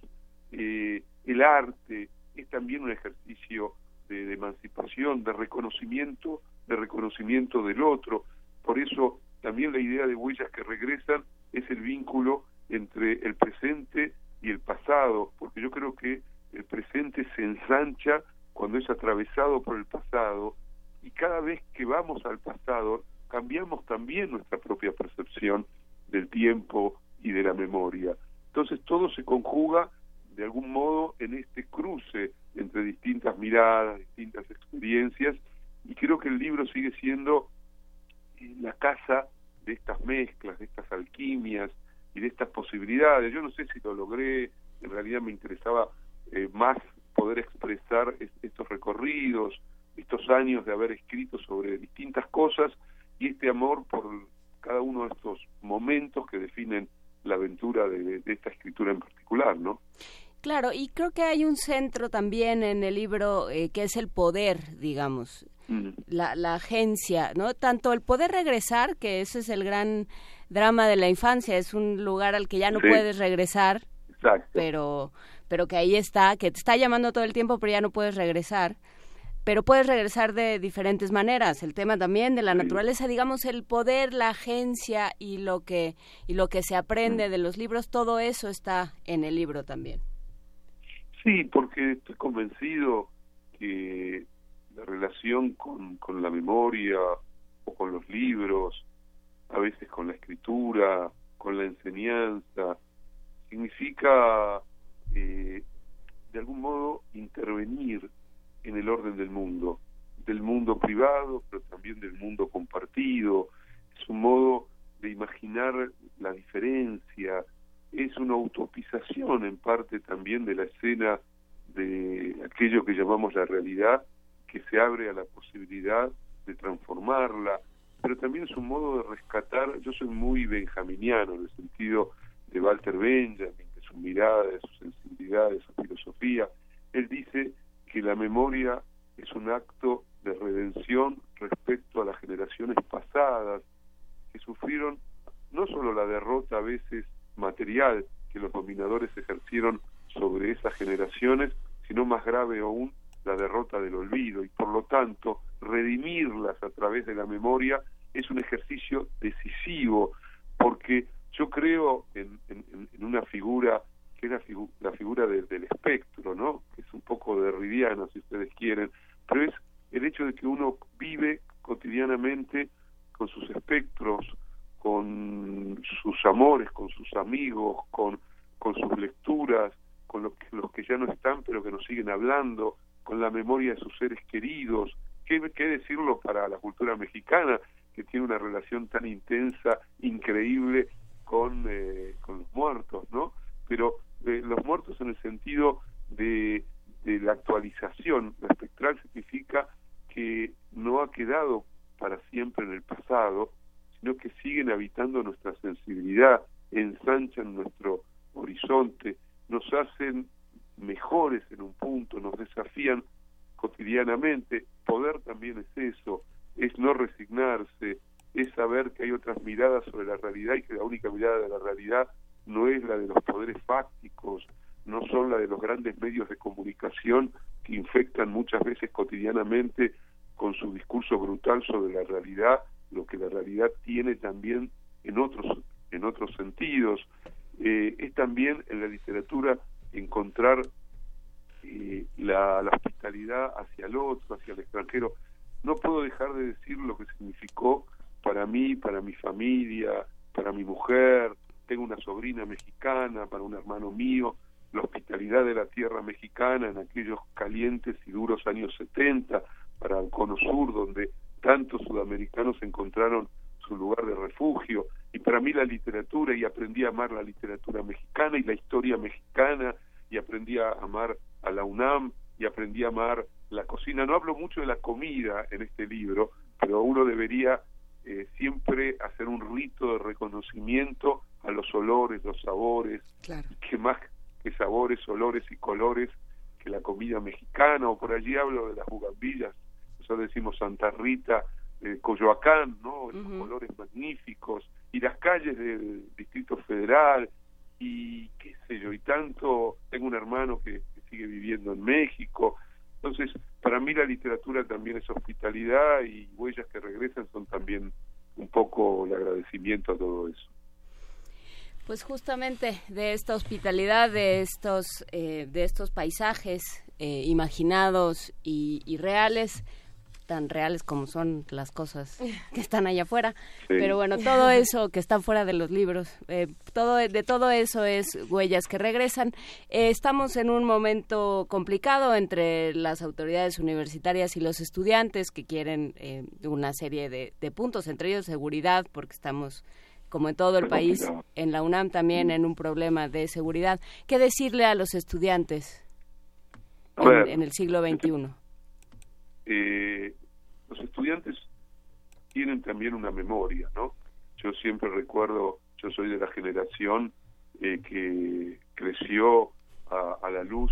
[SPEAKER 6] eh, el arte, es también un ejercicio de, emancipación, de reconocimiento, de reconocimiento del otro. Por eso también la idea de huellas que regresan es el vínculo entre el presente y el pasado, porque yo creo que el presente se ensancha cuando es atravesado por el pasado y cada vez que vamos al pasado cambiamos también nuestra propia percepción del tiempo y de la memoria. Entonces todo se conjuga de algún modo en este cruce entre distintas miradas, distintas experiencias, y creo que el libro sigue siendo eh, la casa de estas mezclas, de estas alquimias y de estas posibilidades. Yo no sé si lo logré, en realidad me interesaba eh, más poder expresar estos recorridos, estos años de haber escrito sobre distintas cosas y este amor por cada uno de estos momentos que definen la aventura de, esta escritura en particular, ¿no?
[SPEAKER 2] Claro, y creo que hay un centro también en el libro eh, que es el poder, digamos, mm. la, la, agencia, ¿no? Tanto el poder regresar, que ese es el gran drama de la infancia, es un lugar al que ya no puedes regresar, pero pero que ahí está, que te está llamando todo el tiempo, pero ya no puedes regresar pero puedes regresar de diferentes maneras. El tema también de la naturaleza, digamos, el poder, la agencia y lo que y lo que se aprende de los libros, todo eso está en el libro también.
[SPEAKER 6] Sí, porque estoy convencido que la relación con, con la memoria o con los libros, a veces con la escritura, con la enseñanza, significa eh, de algún modo intervenir en el orden del mundo, del mundo privado, pero también del mundo compartido. Es un modo de imaginar la diferencia, es una utopización en parte también de la escena de aquello que llamamos la realidad, que se abre a la posibilidad de transformarla, pero también es un modo de rescatar, yo soy muy benjaminiano en el sentido de Walter Benjamin, de su mirada, de su sensibilidad, de su filosofía, él dice que la memoria es un acto de redención respecto a las generaciones pasadas que sufrieron no solo la derrota a veces material que los dominadores ejercieron sobre esas generaciones, sino más grave aún la derrota del olvido. Y por lo tanto redimirlas a través de la memoria es un ejercicio decisivo porque Yo creo en, una figura que es la, la figura del espectro, ¿no? Que es un poco derridiana, si ustedes quieren, pero es el hecho de que uno vive cotidianamente con sus espectros, con sus amores, con sus amigos, con, con sus lecturas, con los que, los que ya no están pero que nos siguen hablando, con la memoria de sus seres queridos. ¿Qué, qué decirlo para la cultura mexicana, que tiene una relación tan intensa, increíble con, eh, con los muertos, ¿no? Pero eh, los muertos en el sentido de, de la actualización, la espectral significa que no ha quedado para siempre en el pasado, sino que siguen habitando nuestra sensibilidad, ensanchan nuestro horizonte, nos hacen mejores en un punto, nos desafían cotidianamente. Poder también es eso, es no resignarse, es saber que hay otras miradas sobre la realidad y que la única mirada de la realidad no es la de los poderes fácticos, no son la de los grandes medios de comunicación que infectan muchas veces cotidianamente con su discurso brutal sobre la realidad, lo que la realidad tiene también en otros en otros sentidos. Eh, es también en la literatura encontrar eh, la, la, hospitalidad hacia el otro, hacia el extranjero. No puedo dejar de decir lo que significó para mí, para mi familia, para mi mujer, tengo una sobrina mexicana, para un hermano mío, la hospitalidad de la tierra mexicana en aquellos calientes y duros años 70, para el Cono Sur, donde tantos sudamericanos encontraron su lugar de refugio, y para mí la literatura, y aprendí a amar la literatura mexicana y la historia mexicana, y aprendí a amar a la UNAM, y aprendí a amar la cocina. No hablo mucho de la comida en este libro, pero uno debería eh, siempre hacer un rito de reconocimiento a los olores, los sabores, que más que sabores, olores y colores que la comida mexicana, o por allí hablo de las bugambillas, nosotros decimos Santa Rita, eh, Coyoacán, ¿no? Esos colores magníficos, y las calles del Distrito Federal, y qué sé yo, y tanto, tengo un hermano que, sigue viviendo en México, entonces para mí la literatura también es hospitalidad y huellas que regresan son también un poco el agradecimiento a todo eso.
[SPEAKER 2] Pues justamente de esta hospitalidad, de estos, eh, de estos paisajes eh, imaginados y, y reales, tan reales como son las cosas que están allá afuera. Pero bueno, todo eso que está fuera de los libros, eh, todo de todo eso es huellas que regresan. Eh, estamos en un momento complicado entre las autoridades universitarias y los estudiantes que quieren eh, una serie de, puntos, entre ellos seguridad, porque estamos como en todo el país, en la UNAM también en un problema de seguridad. ¿Qué decirle a los estudiantes en, en el siglo XXI?
[SPEAKER 6] eh, los estudiantes tienen también una memoria, ¿no? Yo siempre recuerdo, yo soy de la generación eh, que creció a, a, la luz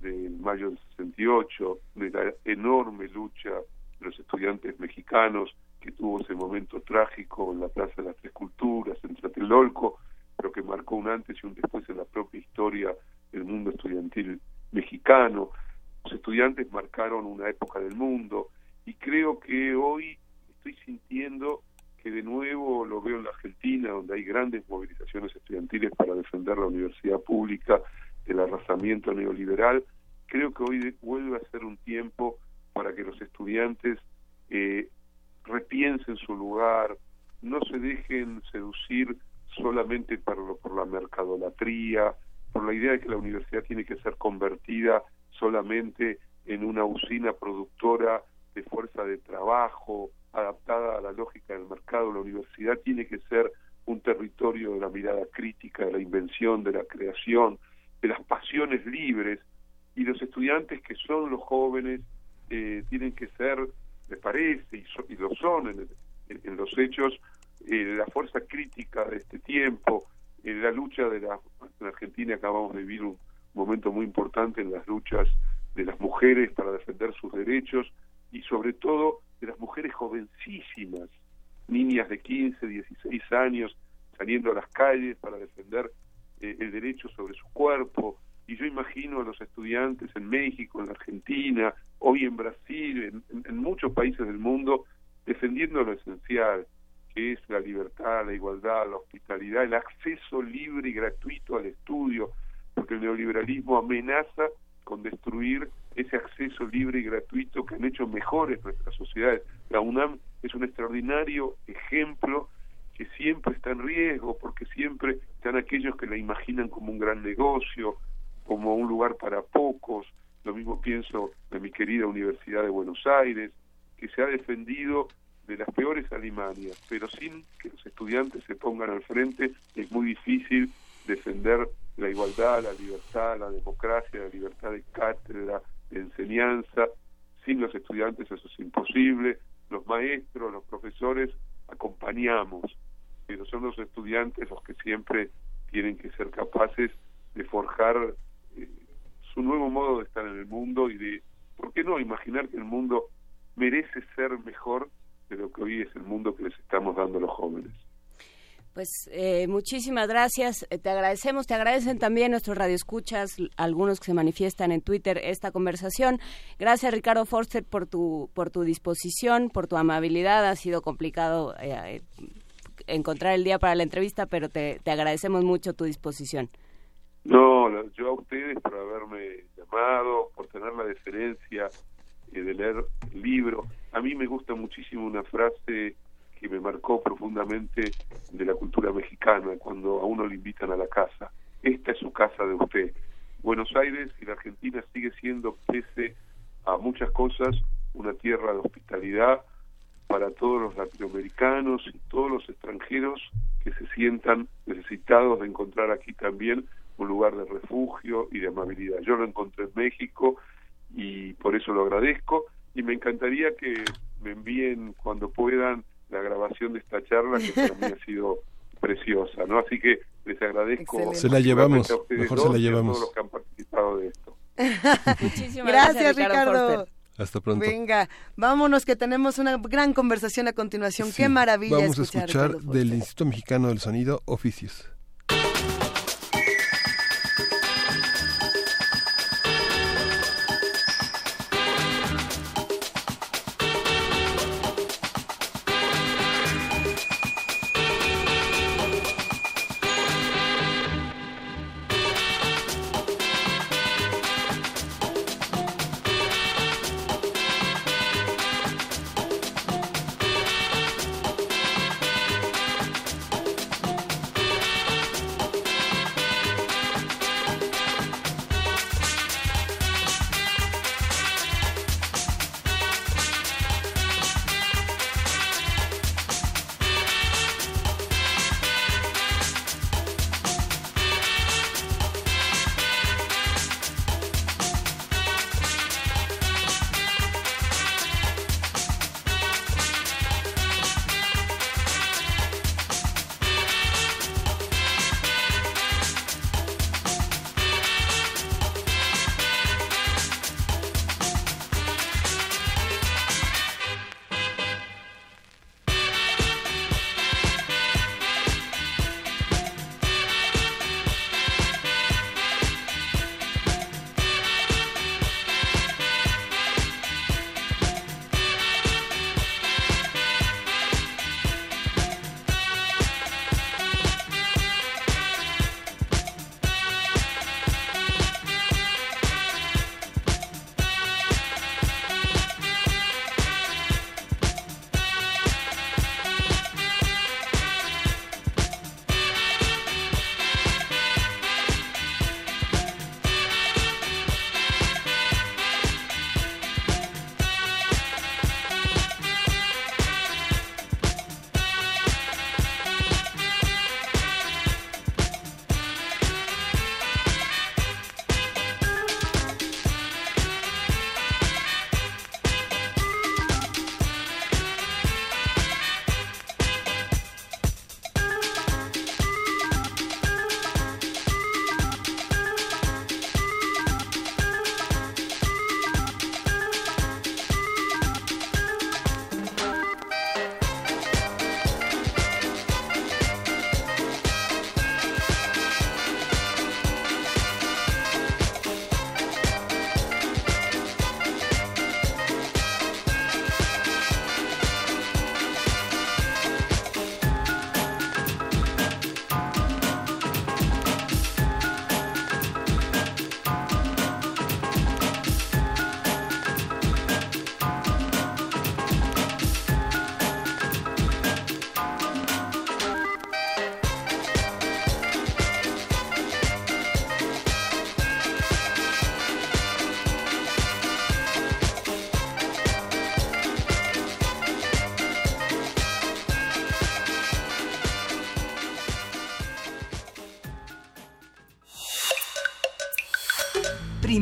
[SPEAKER 6] del mayo del 68, de la enorme lucha de los estudiantes mexicanos que tuvo ese momento trágico en la Plaza de las Tres Culturas, en Tlatelolco, pero que marcó un antes y un después en la propia historia del mundo estudiantil mexicano. Los estudiantes marcaron una época del mundo y creo que hoy estoy sintiendo que de nuevo lo veo en la Argentina, donde hay grandes movilizaciones estudiantiles para defender la universidad pública del arrasamiento neoliberal. Creo que hoy vuelve a ser un tiempo para que los estudiantes eh, repiensen su lugar, no se dejen seducir solamente por, por la mercadolatría, por la idea de que la universidad tiene que ser convertida solamente en una usina productora de fuerza de trabajo adaptada a la lógica del mercado. La universidad tiene que ser un territorio de la mirada crítica, de la invención, de la creación, de las pasiones libres, y los estudiantes que son los jóvenes eh, tienen que ser, me parece, y, lo son en, los hechos, eh, la fuerza crítica de este tiempo, en la lucha de la en Argentina acabamos de vivir un momento muy importante en las luchas de las mujeres para defender sus derechos y sobre todo de las mujeres jovencísimas, niñas de 15, 16 años, saliendo a las calles para defender eh, el derecho sobre su cuerpo. Y yo imagino a los estudiantes en México, en Argentina, hoy en Brasil, en, muchos países del mundo, defendiendo lo esencial, que es la libertad, la igualdad, la hospitalidad, el acceso libre y gratuito al estudio, porque el neoliberalismo amenaza con destruir ese acceso libre y gratuito que han hecho mejores nuestras sociedades. La UNAM es un extraordinario ejemplo que siempre está en riesgo, porque siempre están aquellos que la imaginan como un gran negocio, como un lugar para pocos. Lo mismo pienso de mi querida Universidad de Buenos Aires, que se ha defendido de las peores alimanias, pero sin que los estudiantes se pongan al frente es muy difícil defender la igualdad, la libertad, la democracia, la libertad de cátedra, de enseñanza. Sin los estudiantes eso es imposible. Los maestros, los profesores acompañamos, pero son los estudiantes los que siempre tienen que ser capaces de forjar eh, su nuevo modo de estar en el mundo y de, ¿por qué no?, imaginar que el mundo merece ser mejor de lo que hoy es el mundo que les estamos dando a los jóvenes.
[SPEAKER 2] Pues eh, muchísimas gracias, eh, te agradecemos, te agradecen también nuestros radioescuchas, algunos que se manifiestan en Twitter esta conversación. Gracias Ricardo Forster por tu por tu disposición, por tu amabilidad. Ha sido complicado eh, encontrar el día para la entrevista, pero te, te agradecemos mucho tu disposición.
[SPEAKER 6] No, yo a ustedes por haberme llamado, por tener la deferencia de leer el libro. A mí me gusta muchísimo una frase que me marcó profundamente de la cultura mexicana, cuando a uno le invitan a la casa. Esta es su casa de usted. Buenos Aires y la Argentina sigue siendo, pese a muchas cosas, una tierra de hospitalidad para todos los latinoamericanos y todos los extranjeros que se sientan necesitados de encontrar aquí también un lugar de refugio y de amabilidad. Yo lo encontré en México y por eso lo agradezco y me encantaría que me envíen cuando puedan la grabación de esta charla que para mí ha sido preciosa, ¿no? Así que les agradezco.
[SPEAKER 3] Se la llevamos, mejor se la llevamos.
[SPEAKER 6] A todos los que han participado de esto.
[SPEAKER 1] Muchísimas gracias, Ricardo.
[SPEAKER 3] Hasta pronto.
[SPEAKER 1] Venga, vámonos que tenemos una gran conversación a continuación. Qué maravilla.
[SPEAKER 3] Vamos a escuchar del Instituto Mexicano del Sonido Oficios.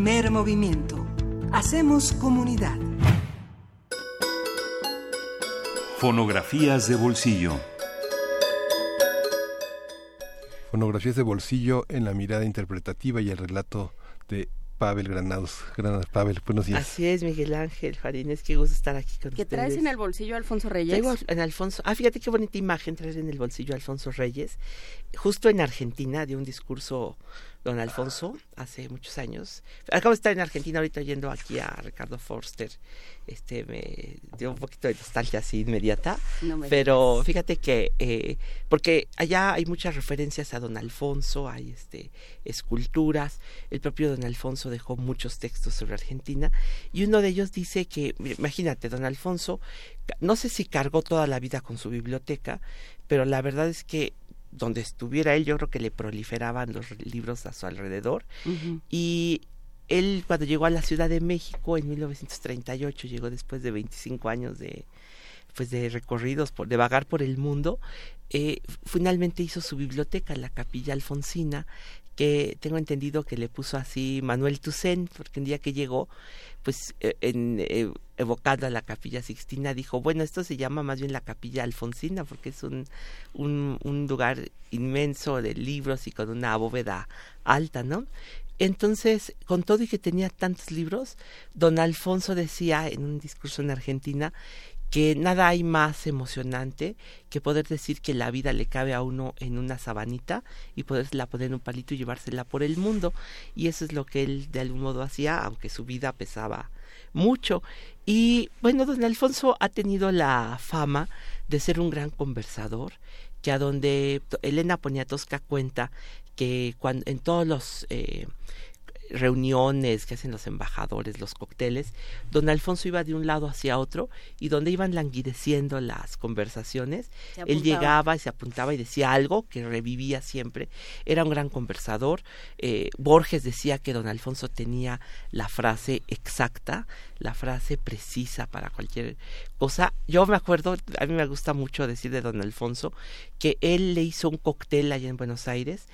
[SPEAKER 5] Primer movimiento. Hacemos comunidad.
[SPEAKER 7] Fonografías de bolsillo.
[SPEAKER 3] Fonografías de bolsillo en la mirada interpretativa y el relato de Pavel Granados. Granados Pavel, buenos días.
[SPEAKER 8] Así es, Miguel Ángel Farines, qué gusto estar aquí con
[SPEAKER 2] ¿Qué
[SPEAKER 8] ustedes.
[SPEAKER 2] traes en el bolsillo Alfonso Reyes?
[SPEAKER 8] Traigo en Alfonso. Ah, fíjate qué bonita imagen traer en el bolsillo a Alfonso Reyes. Justo en Argentina dio un discurso don Alfonso hace muchos años. Acabo de estar en Argentina ahorita yendo aquí a Ricardo Forster. Este me dio un poquito de nostalgia así inmediata.
[SPEAKER 2] No me
[SPEAKER 8] Pero fíjate que eh, porque allá hay muchas referencias a don Alfonso, hay este esculturas. El propio don Alfonso dejó muchos textos sobre Argentina y uno de ellos dice que, imagínate, don Alfonso, no sé si cargó toda la vida con su biblioteca, pero la verdad es que donde estuviera él, yo creo que le proliferaban los libros a su alrededor. Y él cuando llegó a la Ciudad de México en 1938, llegó después de 25 años de pues de recorridos, por, de vagar por el mundo, eh, finalmente hizo su biblioteca, la Capilla Alfonsina, que tengo entendido que le puso así Manuel Toussaint, porque un día que llegó, pues eh, en, eh, evocando a la Capilla Sixtina, dijo, bueno, esto se llama más bien la Capilla Alfonsina, porque es un, un, un lugar inmenso de libros y con una bóveda alta, ¿no? Entonces, con todo y que tenía tantos libros, don Alfonso decía en un discurso en Argentina que nada hay más emocionante que poder decir que la vida le cabe a uno en una sabanita y poderla poner en un palito y llevársela por el mundo. Y eso es lo que él de algún modo hacía, aunque su vida pesaba mucho. Y bueno, don Alfonso ha tenido la fama de ser un gran conversador, que a donde Elena Poniatowska cuenta que cuando en todos los eh, reuniones que hacen los embajadores, los cócteles, don Alfonso iba de un lado hacia otro y donde iban languideciendo las conversaciones, él llegaba y se apuntaba y decía algo que revivía siempre. Era un gran conversador. Eh, Borges decía que don Alfonso tenía la frase exacta, la frase precisa para cualquier cosa. Yo me acuerdo, a mí me gusta mucho decir de don Alfonso, que él le hizo un cóctel allá en Buenos Aires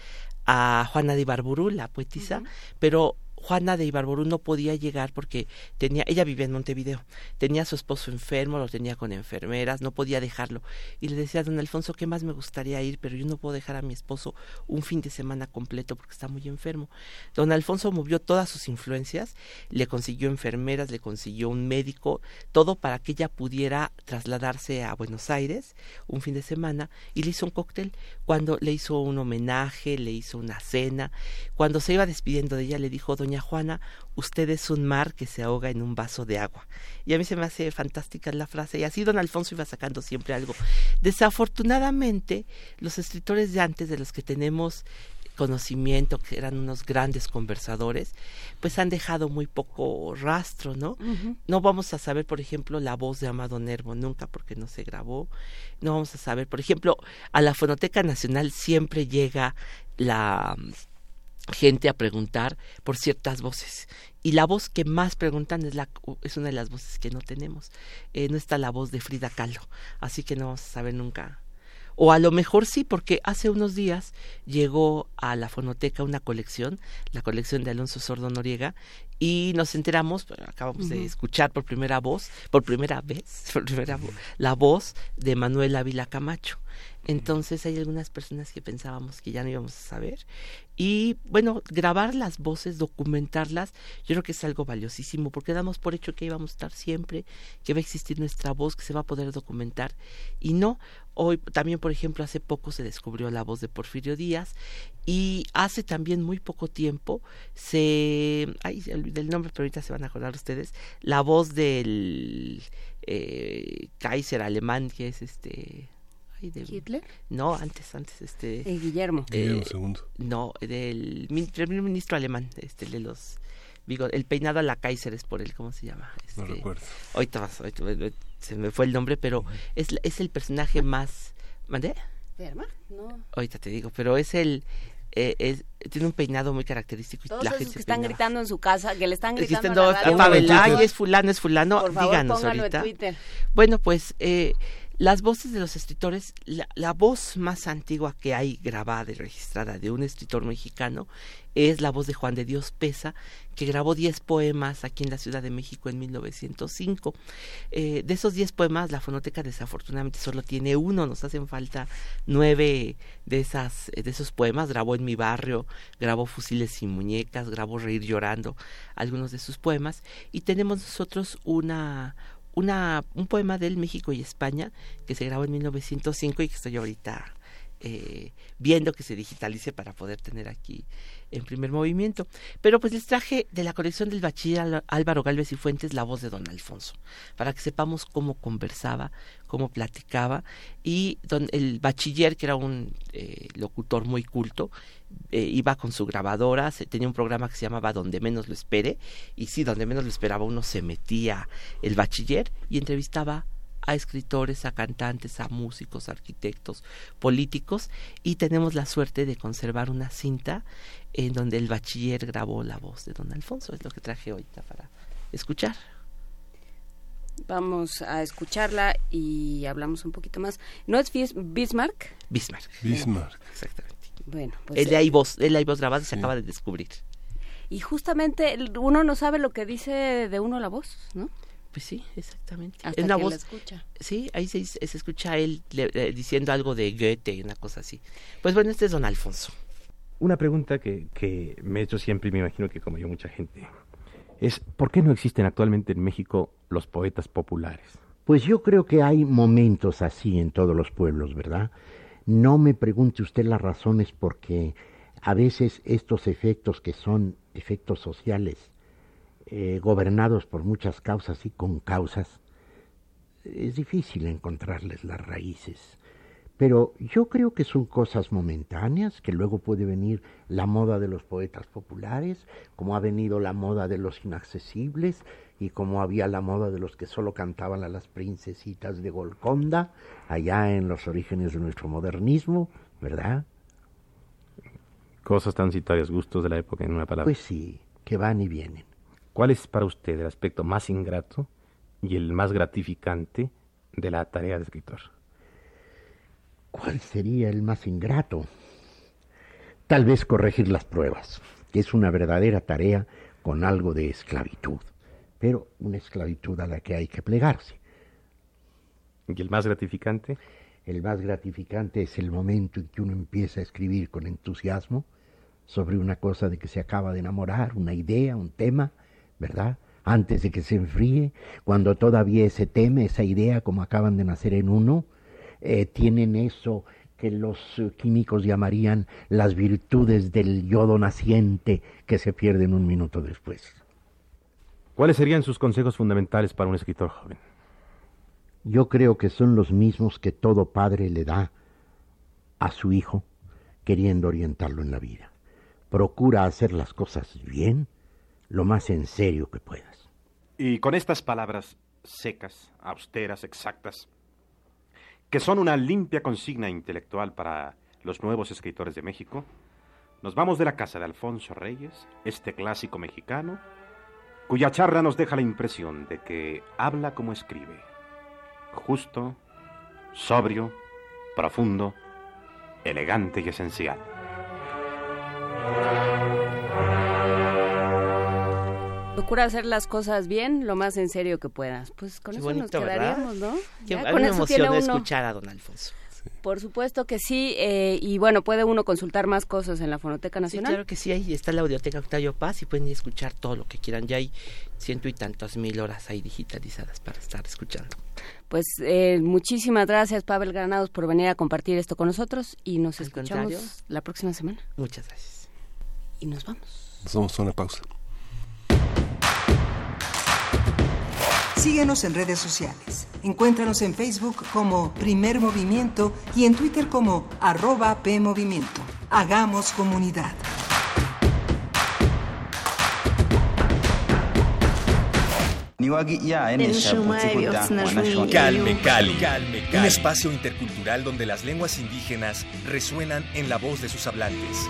[SPEAKER 8] a Juana de Ibarburú, la poetisa, pero Juana de Ibarburú no podía llegar porque tenía, ella vivía en Montevideo, tenía a su esposo enfermo, lo tenía con enfermeras, no podía dejarlo. Y le decía a don Alfonso, ¿qué más me gustaría ir? Pero yo no puedo dejar a mi esposo un fin de semana completo porque está muy enfermo. Don Alfonso movió todas sus influencias, le consiguió enfermeras, le consiguió un médico, todo para que ella pudiera trasladarse a Buenos Aires un fin de semana y le hizo un cóctel. Cuando le hizo un homenaje, le hizo una cena, cuando se iba despidiendo de ella le dijo, doña Juana, usted es un mar que se ahoga en un vaso de agua. Y a mí se me hace fantástica la frase y así don Alfonso iba sacando siempre algo. Desafortunadamente, los escritores de antes, de los que tenemos conocimiento, que eran unos grandes conversadores, pues han dejado muy poco rastro, ¿no? No vamos a saber, por ejemplo, la voz de Amado Nervo nunca porque no se grabó. No vamos a saber, por ejemplo, a la Fonoteca Nacional siempre llega la gente a preguntar por ciertas voces. Y la voz que más preguntan es, la, es una de las voces que no tenemos. Eh, no está la voz de Frida Kahlo, así que no vamos a saber nunca. O a lo mejor sí, porque hace unos días llegó a la fonoteca una colección, la colección de Alonso Sordo Noriega, y nos enteramos, acabamos de escuchar por primera voz, por primera vez, por primera vo- la voz de Manuel Ávila Camacho. Entonces hay algunas personas que pensábamos que ya no íbamos a saber. Y bueno, grabar las voces, documentarlas, yo creo que es algo valiosísimo porque damos por hecho que íbamos a estar siempre, que va a existir nuestra voz, que se va a poder documentar. Y no, hoy también, por ejemplo, hace poco se descubrió la voz de Porfirio Díaz y hace también muy poco tiempo se... Ay, se olvidé el nombre, pero ahorita se van a acordar ustedes. La voz del eh, Kaiser alemán, que es este... ay, de-
[SPEAKER 2] ¿Hitler?
[SPEAKER 8] no, antes, antes, este...
[SPEAKER 2] Eh, Guillermo.
[SPEAKER 3] Guillermo
[SPEAKER 8] eh,
[SPEAKER 3] II.
[SPEAKER 8] no, del primer ministro alemán, este, de los el peinado a la Kaiser es por él, ¿cómo se llama?
[SPEAKER 3] No
[SPEAKER 8] Este,
[SPEAKER 3] recuerdo.
[SPEAKER 8] ahorita vas, ahorita- ahorita- se me fue el nombre, pero es, es el personaje más, ¿mandé?
[SPEAKER 2] ¿Ferma? No.
[SPEAKER 8] Ahorita te digo, pero es el, eh, es- tiene un peinado muy característico y
[SPEAKER 2] Todos
[SPEAKER 8] la
[SPEAKER 2] esos
[SPEAKER 8] gente
[SPEAKER 2] que están
[SPEAKER 8] peinaba.
[SPEAKER 2] gritando en su casa, que le están gritando a la radio,
[SPEAKER 8] "Ah, Pavel,
[SPEAKER 3] Póngalo en
[SPEAKER 8] ay,
[SPEAKER 3] Twitter.
[SPEAKER 8] es fulano, es fulano,
[SPEAKER 2] por favor,
[SPEAKER 8] díganos
[SPEAKER 2] póngalo en
[SPEAKER 8] ahorita.
[SPEAKER 2] Twitter.
[SPEAKER 8] Bueno, pues eh, Las voces de los escritores, la, la, voz más antigua que hay grabada y registrada de un escritor mexicano es la voz de Juan de Dios Pesa, que grabó 10 poemas aquí en la Ciudad de México en 1905. Eh, de esos 10 poemas, la fonoteca desafortunadamente solo tiene uno, nos hacen falta nueve de, esas, de esos poemas. Grabó En mi barrio, grabó Fusiles y muñecas, grabó Reír llorando, algunos de sus poemas. Y tenemos nosotros una una, un poema del México y España que se grabó en 1905 y que estoy ahorita eh, viendo que se digitalice para poder tener aquí en primer movimiento. Pero pues les traje de la colección del bachiller Álvaro Galvez y Fuentes la voz de don Alfonso, para que sepamos cómo conversaba, cómo platicaba. Y don, el bachiller, que era un eh, locutor muy culto, eh, iba con su grabadora, se, tenía un programa que se llamaba Donde menos lo espere, y sí, donde menos lo esperaba uno se metía el bachiller y entrevistaba a escritores, a cantantes, a músicos, arquitectos, políticos y tenemos la suerte de conservar una cinta en donde el bachiller grabó la voz de don Alfonso. Es lo que traje ahorita para escuchar.
[SPEAKER 2] Vamos a escucharla y hablamos un poquito más. ¿No es Bismarck?
[SPEAKER 8] Bismarck.
[SPEAKER 3] Bismarck.
[SPEAKER 8] Exactamente.
[SPEAKER 2] Bueno, pues.
[SPEAKER 8] El de ahí voz, el de ahí voz grabada se acaba de descubrir.
[SPEAKER 2] Y justamente uno no sabe lo que dice de uno la voz, ¿no?
[SPEAKER 8] Pues sí, exactamente.
[SPEAKER 2] Hasta
[SPEAKER 8] una
[SPEAKER 2] que
[SPEAKER 8] voz.
[SPEAKER 2] la escucha.
[SPEAKER 8] Sí, ahí se, se escucha él le- eh, diciendo algo de Goethe y una cosa así. Pues bueno, este es don Alfonso.
[SPEAKER 9] Una pregunta que, que me he hecho siempre y me imagino que como yo mucha gente es ¿por qué no existen actualmente en México los poetas populares?
[SPEAKER 10] Pues yo creo que hay momentos así en todos los pueblos, ¿verdad? No me pregunte usted las razones porque a veces estos efectos que son efectos sociales, eh, gobernados por muchas causas y con causas, es difícil encontrarles las raíces. Pero yo creo que son cosas momentáneas, que luego puede venir la moda de los poetas populares, como ha venido la moda de los inaccesibles, y como había la moda de los que solo cantaban a las princesitas de Golconda, allá en los orígenes de nuestro modernismo, ¿verdad?
[SPEAKER 9] Cosas transitorias, gustos de la época en una palabra.
[SPEAKER 10] Pues sí, que van y vienen.
[SPEAKER 9] ¿Cuál es para usted el aspecto más ingrato y el más gratificante de la tarea de escritor?
[SPEAKER 10] ¿Cuál sería el más ingrato? Tal vez corregir las pruebas, que es una verdadera tarea con algo de esclavitud, pero una esclavitud a la que hay que plegarse.
[SPEAKER 9] ¿Y el más gratificante?
[SPEAKER 10] El más gratificante es el momento en que uno empieza a escribir con entusiasmo sobre una cosa de que se acaba de enamorar, una idea, un tema, ¿verdad? Antes de que se enfríe, cuando todavía ese tema, esa idea, como acaban de nacer en uno, eh, tienen eso que los químicos llamarían las virtudes del yodo naciente que se pierden un minuto después.
[SPEAKER 9] ¿Cuáles serían sus consejos fundamentales para un escritor joven?
[SPEAKER 10] Yo creo que son los mismos que todo padre le da a su hijo queriendo orientarlo en la vida. Procura hacer las cosas bien, lo más en serio que puedas.
[SPEAKER 11] Y con estas palabras secas, austeras, exactas, que son una limpia consigna intelectual para los nuevos escritores de México, nos vamos de la casa de Alfonso Reyes, este clásico mexicano, cuya charla nos deja la impresión de que habla como escribe, justo, sobrio, profundo, elegante y esencial.
[SPEAKER 2] Procura hacer las cosas bien, lo más en serio que puedas. Pues con
[SPEAKER 8] Qué
[SPEAKER 2] eso nos quedaríamos, ¿no?
[SPEAKER 8] Qué-
[SPEAKER 2] Ya
[SPEAKER 8] a mí
[SPEAKER 2] con
[SPEAKER 8] me emociona escuchar a don Alfonso.
[SPEAKER 2] Por supuesto que sí, eh, y bueno, puede uno consultar más cosas en la Fonoteca
[SPEAKER 8] Sí,
[SPEAKER 2] Nacional.
[SPEAKER 8] claro que sí, ahí está la audioteca Octavio Paz y pueden escuchar todo lo que quieran. Ya hay ciento y tantas mil horas ahí digitalizadas para estar escuchando.
[SPEAKER 2] Pues eh, muchísimas gracias, Pavel Granados, por venir a compartir esto con nosotros y nos
[SPEAKER 8] Al
[SPEAKER 2] escuchamos
[SPEAKER 8] contrario.
[SPEAKER 2] la próxima semana.
[SPEAKER 8] Muchas gracias.
[SPEAKER 2] Y nos vamos.
[SPEAKER 3] Nos vamos a una pausa.
[SPEAKER 5] Síguenos en redes sociales. Encuéntranos en Facebook como Primer Movimiento y en Twitter como arroba PMovimiento. Hagamos comunidad.
[SPEAKER 12] Calme Cali, un espacio intercultural donde las lenguas indígenas resuenan en la voz de sus hablantes.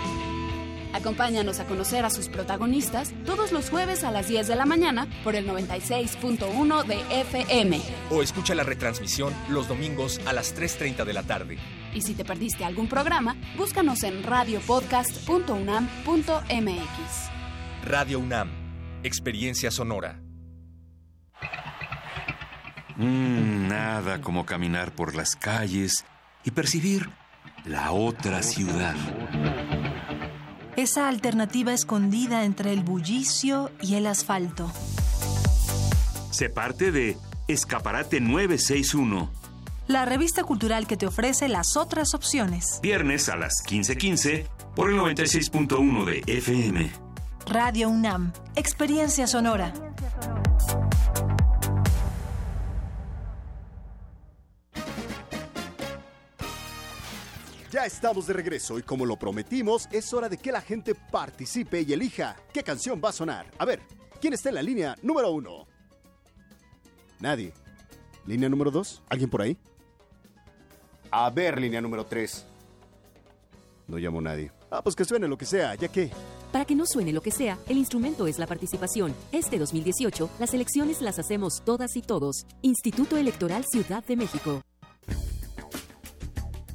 [SPEAKER 13] Acompáñanos a conocer a sus protagonistas todos los jueves a las 10 de la mañana por el 96.1 de FM.
[SPEAKER 12] O escucha la retransmisión los domingos a las 3.30 de la tarde.
[SPEAKER 13] Y si te perdiste algún programa, búscanos en radiopodcast.unam.mx.
[SPEAKER 12] Radio UNAM, experiencia sonora.
[SPEAKER 7] Mm, nada como caminar por las calles y percibir la otra ciudad.
[SPEAKER 14] Esa alternativa escondida entre el bullicio y el asfalto.
[SPEAKER 7] Se parte de Escaparate 961.
[SPEAKER 14] La revista cultural que te ofrece las otras opciones.
[SPEAKER 7] Viernes a las 15:15 por el 96.1 de FM.
[SPEAKER 14] Radio UNAM, experiencia sonora.
[SPEAKER 15] Ya estamos de regreso y como lo prometimos, es hora de que la gente participe y elija qué canción va a sonar. A ver, ¿quién está en la línea número uno? Nadie. ¿Línea número dos? ¿Alguien por ahí? A ver, línea número tres. No llamo a nadie. Ah, pues que suene lo que sea, ya que...
[SPEAKER 16] Para que no suene lo que sea, el instrumento es la participación. Este 2018, las elecciones las hacemos todas y todos. Instituto Electoral Ciudad de México.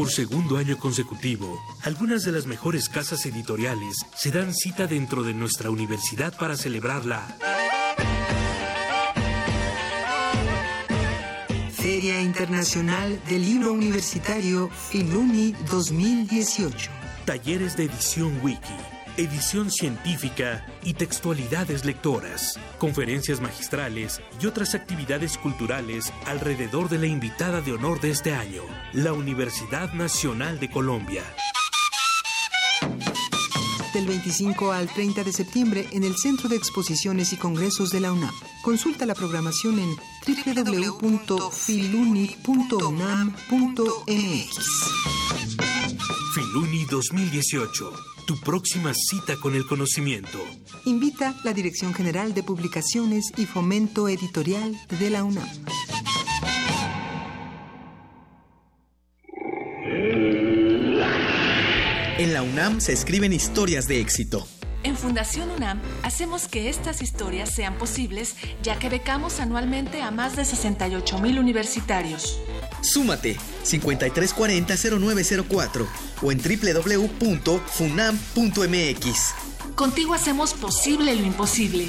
[SPEAKER 17] Por segundo año consecutivo, algunas de las mejores casas editoriales se dan cita dentro de nuestra universidad para celebrarla.
[SPEAKER 5] Feria Internacional del Libro Universitario Filuni 2018.
[SPEAKER 17] Talleres de edición wiki, edición científica y textualidades lectoras, conferencias magistrales y otras actividades culturales alrededor de la invitada de honor de este año, la Universidad Nacional de Colombia.
[SPEAKER 5] Del 25 al 30 de septiembre en el Centro de Exposiciones y Congresos de la UNAM. Consulta la programación en www.filuni.unam.mx.
[SPEAKER 17] Filuni 2018, tu próxima cita con el conocimiento.
[SPEAKER 5] Invita la Dirección General de Publicaciones y Fomento Editorial de la UNAM.
[SPEAKER 12] En la UNAM se escriben historias de éxito.
[SPEAKER 14] En Fundación UNAM hacemos que estas historias sean posibles ya que becamos anualmente a más de 68 mil universitarios.
[SPEAKER 12] Súmate 5340-0904 o en www.funam.mx.
[SPEAKER 14] Contigo hacemos posible lo imposible.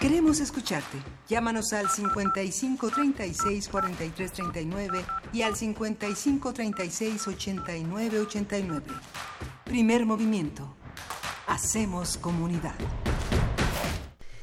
[SPEAKER 5] Queremos escucharte. Llámanos al 55 36 43 39 y al 55 36 89 89. Primer movimiento. Hacemos comunidad.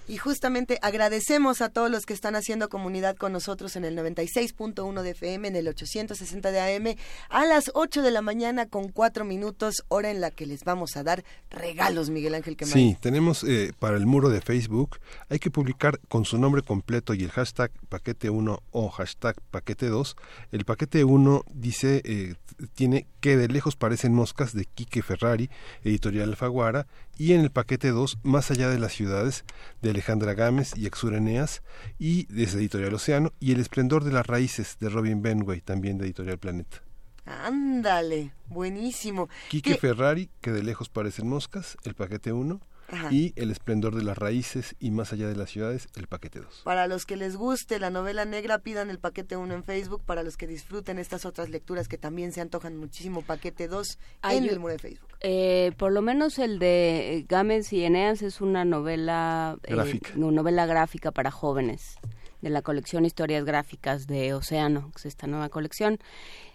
[SPEAKER 1] Y justamente agradecemos a todos los que están haciendo comunidad con nosotros en el 96.1 de FM, en el 860 de AM, a las 8 de la mañana con 4 minutos, hora en la que les vamos a dar regalos, Miguel Ángel Quemán.
[SPEAKER 3] Sí, tenemos eh, para el muro de Facebook, hay que publicar con su nombre completo y el hashtag paquete 1 o hashtag paquete 2. El paquete 1 dice, eh, tiene que de lejos parecen moscas de Quique Ferrari, editorial Alfaguara, y en el paquete 2, Más allá de las ciudades, de Alejandra Gámez y Exura Eneas, y desde Editorial Océano, y El esplendor de las raíces, de Robin Benway, también de Editorial Planeta.
[SPEAKER 1] Ándale, buenísimo.
[SPEAKER 3] Quique
[SPEAKER 1] ¿Qué-
[SPEAKER 3] Ferrari, que de lejos parecen moscas, el paquete 1,
[SPEAKER 1] Ajá.
[SPEAKER 3] y El esplendor de las raíces y Más allá de las ciudades, el paquete 2.
[SPEAKER 1] Para los que les guste la novela negra, pidan el paquete 1 en Facebook. Para los que disfruten estas otras lecturas que también se antojan muchísimo, paquete 2
[SPEAKER 2] Hay
[SPEAKER 1] en el muro de Facebook.
[SPEAKER 2] Eh, por lo menos el de eh, Gámez y Eneas es una novela eh,
[SPEAKER 3] Gráfica.
[SPEAKER 2] no, novela gráfica para jóvenes de la colección Historias Gráficas de Océano, que es esta nueva colección.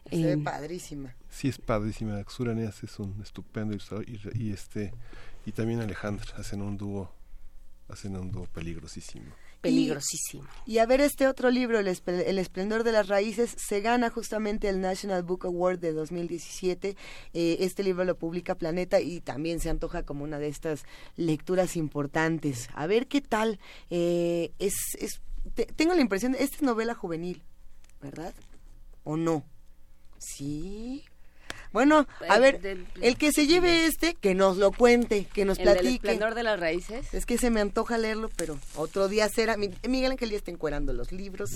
[SPEAKER 1] Se ve
[SPEAKER 2] Eh,
[SPEAKER 1] padrísima.
[SPEAKER 3] Sí, es padrísima. Exura Eneas es un estupendo ilustrador y, y este y también Alejandra hacen un dúo hacen un dúo peligrosísimo.
[SPEAKER 2] peligrosísimo.
[SPEAKER 1] Y, a ver este otro libro, el, esplendor de las raíces, se gana justamente el National Book Award de 2017. Eh, este libro lo publica Planeta y también se antoja como una de estas lecturas importantes. A ver qué tal. Eh, es, es tengo la impresión, esta es novela juvenil, ¿verdad? ¿O no? Sí. Bueno, a ver, el que se lleve este, que nos lo cuente, que nos
[SPEAKER 2] ¿El
[SPEAKER 1] platique.
[SPEAKER 2] El esplendor de las raíces.
[SPEAKER 1] Es que se me antoja leerlo, pero otro día será. Miguel Ángel ya está encuerando los libros.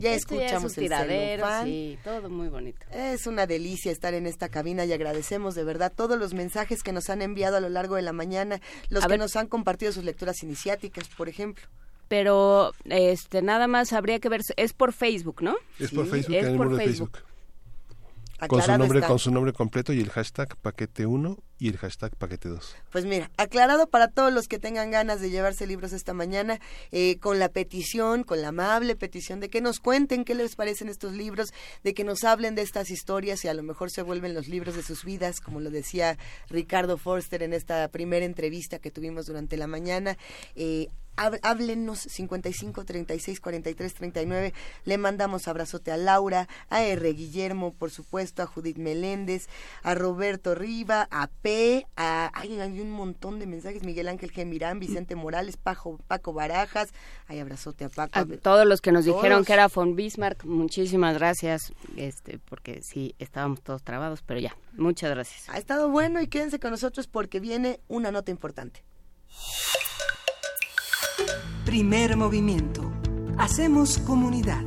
[SPEAKER 1] Ya
[SPEAKER 2] este
[SPEAKER 1] escuchamos
[SPEAKER 2] el tiradero, sí, todo muy bonito.
[SPEAKER 1] Es una delicia estar en esta cabina y agradecemos de verdad todos los mensajes que nos han enviado a lo largo de la mañana, los que nos han compartido sus lecturas iniciáticas, por ejemplo
[SPEAKER 2] pero este nada más habría que ver es por Facebook, ¿no?
[SPEAKER 3] Es por Facebook, es por Facebook con su nombre con su nombre completo y el hashtag paquete 1 y el hashtag paquete 2.
[SPEAKER 1] Pues mira, aclarado para todos los que tengan ganas de llevarse libros esta mañana, eh, con la petición, con la amable petición de que nos cuenten qué les parecen estos libros, de que nos hablen de estas historias y a lo mejor se vuelven los libros de sus vidas, como lo decía Ricardo Forster en esta primera entrevista que tuvimos durante la mañana. Eh, háblenos 55 36 43 39 le mandamos abrazote a Laura a R. Guillermo por supuesto a Judith Meléndez a Roberto Riva a P a hay, hay un montón de mensajes. Miguel Ángel Gemirán Vicente Morales Paco, Paco Barajas. Hay abrazote a Paco.
[SPEAKER 2] A todos los que nos dijeron que era von Bismarck muchísimas gracias este porque sí estábamos todos trabados pero ya muchas gracias.
[SPEAKER 1] Ha estado bueno y quédense con nosotros porque viene una nota importante
[SPEAKER 5] Primer movimiento. Hacemos comunidad.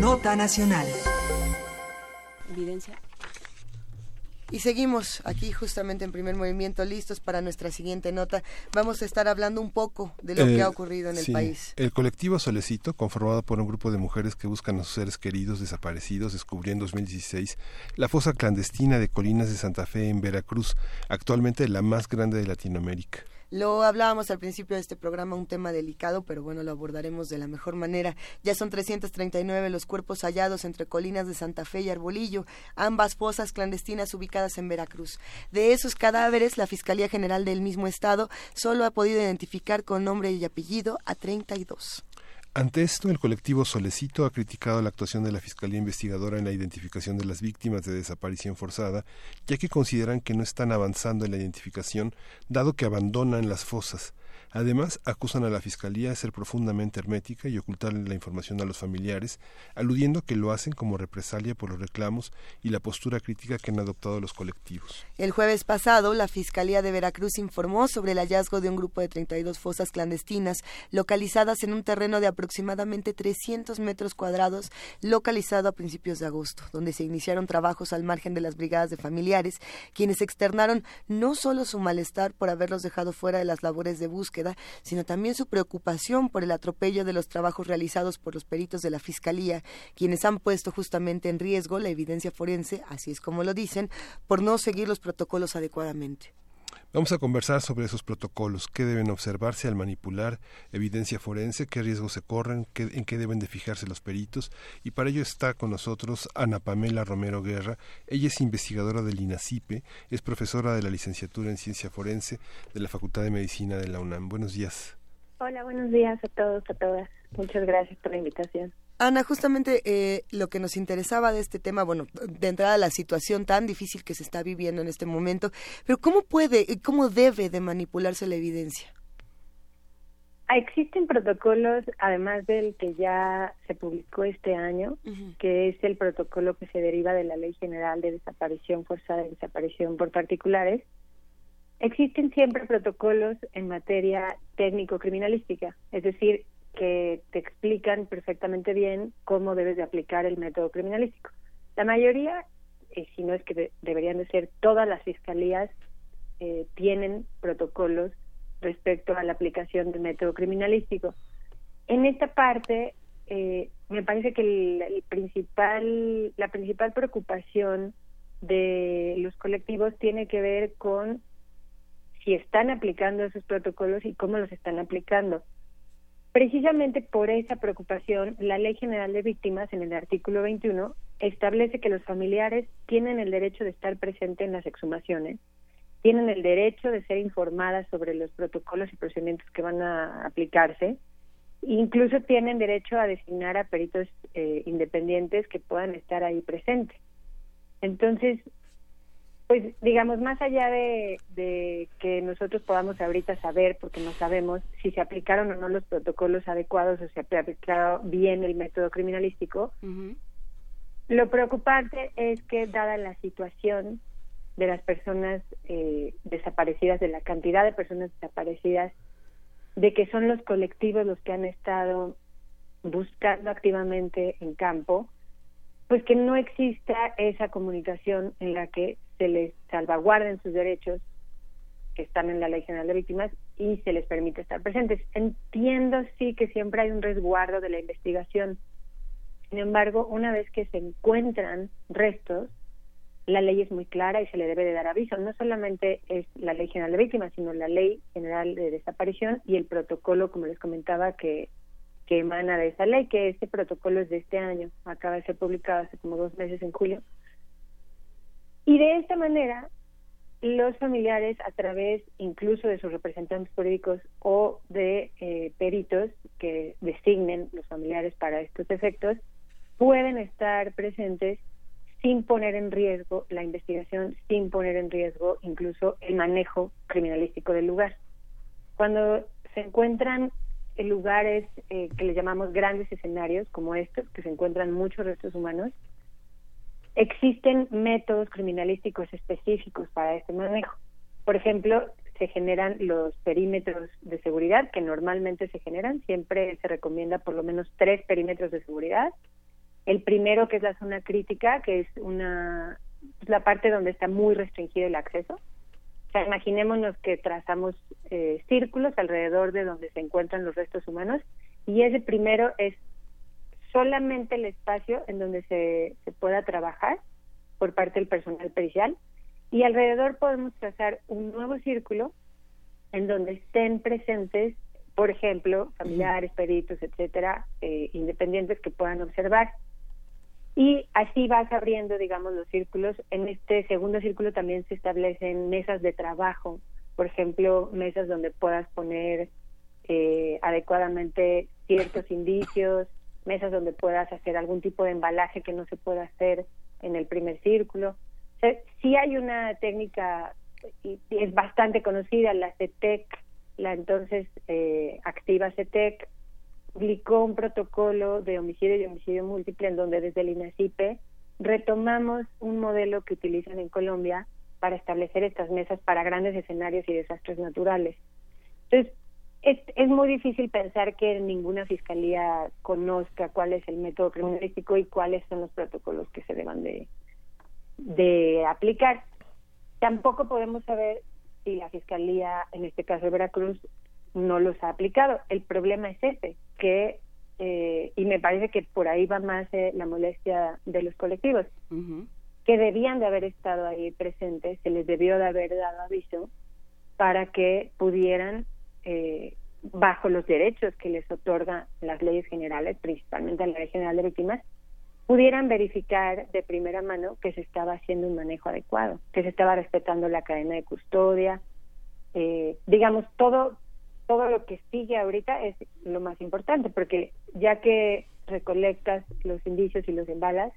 [SPEAKER 5] Nota nacional.
[SPEAKER 2] Evidencia.
[SPEAKER 1] Y seguimos aquí justamente en primer movimiento, listos para nuestra siguiente nota. Vamos a estar hablando un poco de lo que ha ocurrido en el país.
[SPEAKER 3] El colectivo Solecito, conformado por un grupo de mujeres que buscan a sus seres queridos desaparecidos, descubrió en 2016 la fosa clandestina de Colinas de Santa Fe en Veracruz, actualmente la más grande de Latinoamérica.
[SPEAKER 1] Lo hablábamos al principio de este programa, un tema delicado, pero bueno, lo abordaremos de la mejor manera. Ya son 339 los cuerpos hallados entre colinas de Santa Fe y Arbolillo, ambas fosas clandestinas ubicadas en Veracruz. De esos cadáveres, la Fiscalía General del mismo estado solo ha podido identificar con nombre y apellido a 32.
[SPEAKER 3] Ante esto, el colectivo Solecito ha criticado la actuación de la Fiscalía Investigadora en la identificación de las víctimas de desaparición forzada, ya que consideran que no están avanzando en la identificación, dado que abandonan las fosas. Además, acusan a la Fiscalía de ser profundamente hermética y ocultarle la información a los familiares, aludiendo que lo hacen como represalia por los reclamos y la postura crítica que han adoptado los colectivos.
[SPEAKER 1] El jueves pasado, la Fiscalía de Veracruz informó sobre el hallazgo de un grupo de 32 fosas clandestinas localizadas en un terreno de aproximadamente 300 metros cuadrados, localizado a principios de agosto, donde se iniciaron trabajos al margen de las brigadas de familiares, quienes externaron no solo su malestar por haberlos dejado fuera de las labores de búsqueda, sino también su preocupación por el atropello de los trabajos realizados por los peritos de la Fiscalía, quienes han puesto justamente en riesgo la evidencia forense, así es como lo dicen, por no seguir los protocolos adecuadamente.
[SPEAKER 3] Vamos a conversar sobre esos protocolos, qué deben observarse al manipular evidencia forense, qué riesgos se corren, en qué deben de fijarse los peritos. Y para ello está con nosotros Ana Pamela Romero Guerra. Ella es investigadora del INACIPE, es profesora de la licenciatura en Ciencia Forense de la Facultad de Medicina de la UNAM. Buenos días.
[SPEAKER 18] Hola, buenos días a todos, a todas. Muchas gracias por la invitación.
[SPEAKER 1] Ana, justamente eh, lo que nos interesaba de este tema, bueno, de entrada la situación tan difícil que se está viviendo en este momento, pero ¿cómo puede, cómo debe de manipularse la evidencia?
[SPEAKER 18] Ah, existen protocolos, además del que ya se publicó este año, que es el protocolo que se deriva de la Ley General de Desaparición Forzada y Desaparición por Particulares. Existen siempre protocolos en materia técnico-criminalística, es decir, que te explican perfectamente bien cómo debes de aplicar el método criminalístico. La mayoría, si no es que deberían de ser todas las fiscalías, eh, tienen protocolos respecto a la aplicación del método criminalístico. En esta parte, eh, me parece que el, la principal preocupación de los colectivos tiene que ver con si están aplicando esos protocolos y cómo los están aplicando. Precisamente por esa preocupación, la Ley General de Víctimas, en el artículo 21, establece que los familiares tienen el derecho de estar presentes en las exhumaciones tienen el derecho de ser informadas sobre los protocolos y procedimientos que van a aplicarse. Incluso tienen derecho a designar a peritos eh, independientes que puedan estar ahí presentes. Entonces, pues digamos, más allá de, de, que nosotros podamos ahorita saber, porque no sabemos si se aplicaron o no los protocolos adecuados o si se ha aplicado bien el método criminalístico, lo preocupante es que dada la situación de las personas eh, desaparecidas, de la cantidad de personas desaparecidas, de que son los colectivos los que han estado buscando activamente en campo, pues que no exista esa comunicación en la que se les salvaguarden sus derechos que están en la Ley General de Víctimas y se les permite estar presentes. Entiendo sí que siempre hay un resguardo de la investigación. Sin embargo, una vez que se encuentran restos, la ley es muy clara y se le debe de dar aviso. No solamente es la Ley General de Víctimas, sino la Ley General de Desaparición y el protocolo, como les comentaba, que, que emana de esa ley, que este protocolo es de este año, acaba de ser publicado hace como dos meses en julio. Y de esta manera, los familiares, a través incluso de sus representantes jurídicos o de eh, peritos que designen los familiares para estos efectos, pueden estar presentes sin poner en riesgo la investigación, sin poner en riesgo incluso el manejo criminalístico del lugar. Cuando se encuentran en lugares eh, que le llamamos grandes escenarios como estos, que se encuentran muchos restos humanos, existen métodos criminalísticos específicos para este manejo. Por ejemplo, se generan los perímetros de seguridad que normalmente se generan, siempre se recomienda por lo menos tres perímetros de seguridad el primero, que es la zona crítica, que es una la parte donde está muy restringido el acceso. O imaginémonos que trazamos eh, círculos alrededor de donde se encuentran los restos humanos y ese primero es solamente el espacio en donde se, se pueda trabajar por parte del personal pericial. Y alrededor podemos trazar un nuevo círculo en donde estén presentes, por ejemplo, familiares, peritos, etcétera, eh, independientes que puedan observar. Y así vas abriendo, digamos, los círculos. En este segundo círculo también se establecen mesas de trabajo, por ejemplo, mesas donde puedas poner eh, adecuadamente ciertos indicios, mesas donde puedas hacer algún tipo de embalaje que no se pueda hacer en el primer círculo. O sí hay una técnica, y es bastante conocida, la CETEC, la entonces eh, activa CETEC, publicó un protocolo de homicidio y homicidio múltiple en donde desde el INACIPE retomamos un modelo que utilizan en Colombia para establecer estas mesas para grandes escenarios y desastres naturales. Entonces, es, es muy difícil pensar que ninguna fiscalía conozca cuál es el método criminalístico y cuáles son los protocolos que se deban de, de aplicar. Tampoco podemos saber si la fiscalía, en este caso de Veracruz, no los ha aplicado. El problema es ese, que, eh, y me parece que por ahí va más eh, la molestia de los colectivos, que debían de haber estado ahí presentes, se les debió de haber dado aviso para que pudieran, eh, bajo los derechos que les otorgan las leyes generales, principalmente la Ley General de Víctimas, pudieran verificar de primera mano que se estaba haciendo un manejo adecuado, que se estaba respetando la cadena de custodia, digamos, todo todo lo que sigue ahorita es lo más importante, porque ya que recolectas los indicios y los embalas,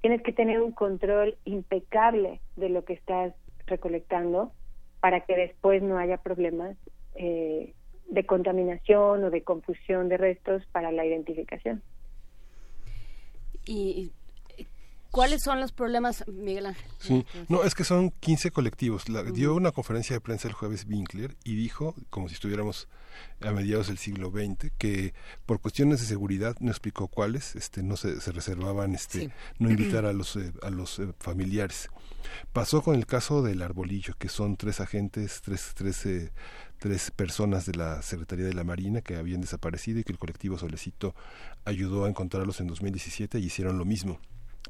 [SPEAKER 18] tienes que tener un control impecable de lo que estás recolectando para que después no haya problemas eh, de contaminación o de confusión de restos para la identificación.
[SPEAKER 2] Y ¿Cuáles son los problemas, Miguel Ángel?
[SPEAKER 3] Sí, no, es que son 15 colectivos. Dio una conferencia de prensa el jueves Winkler y dijo, como si estuviéramos a mediados del siglo XX, que por cuestiones de seguridad, no explicó cuáles, este, no se, se reservaban este, no invitar a los, eh, a los eh, familiares. Pasó con el caso del Arbolillo, que son tres agentes, tres, tres, eh, tres personas de la Secretaría de la Marina que habían desaparecido y que el colectivo Solecito ayudó a encontrarlos en 2017 y hicieron lo mismo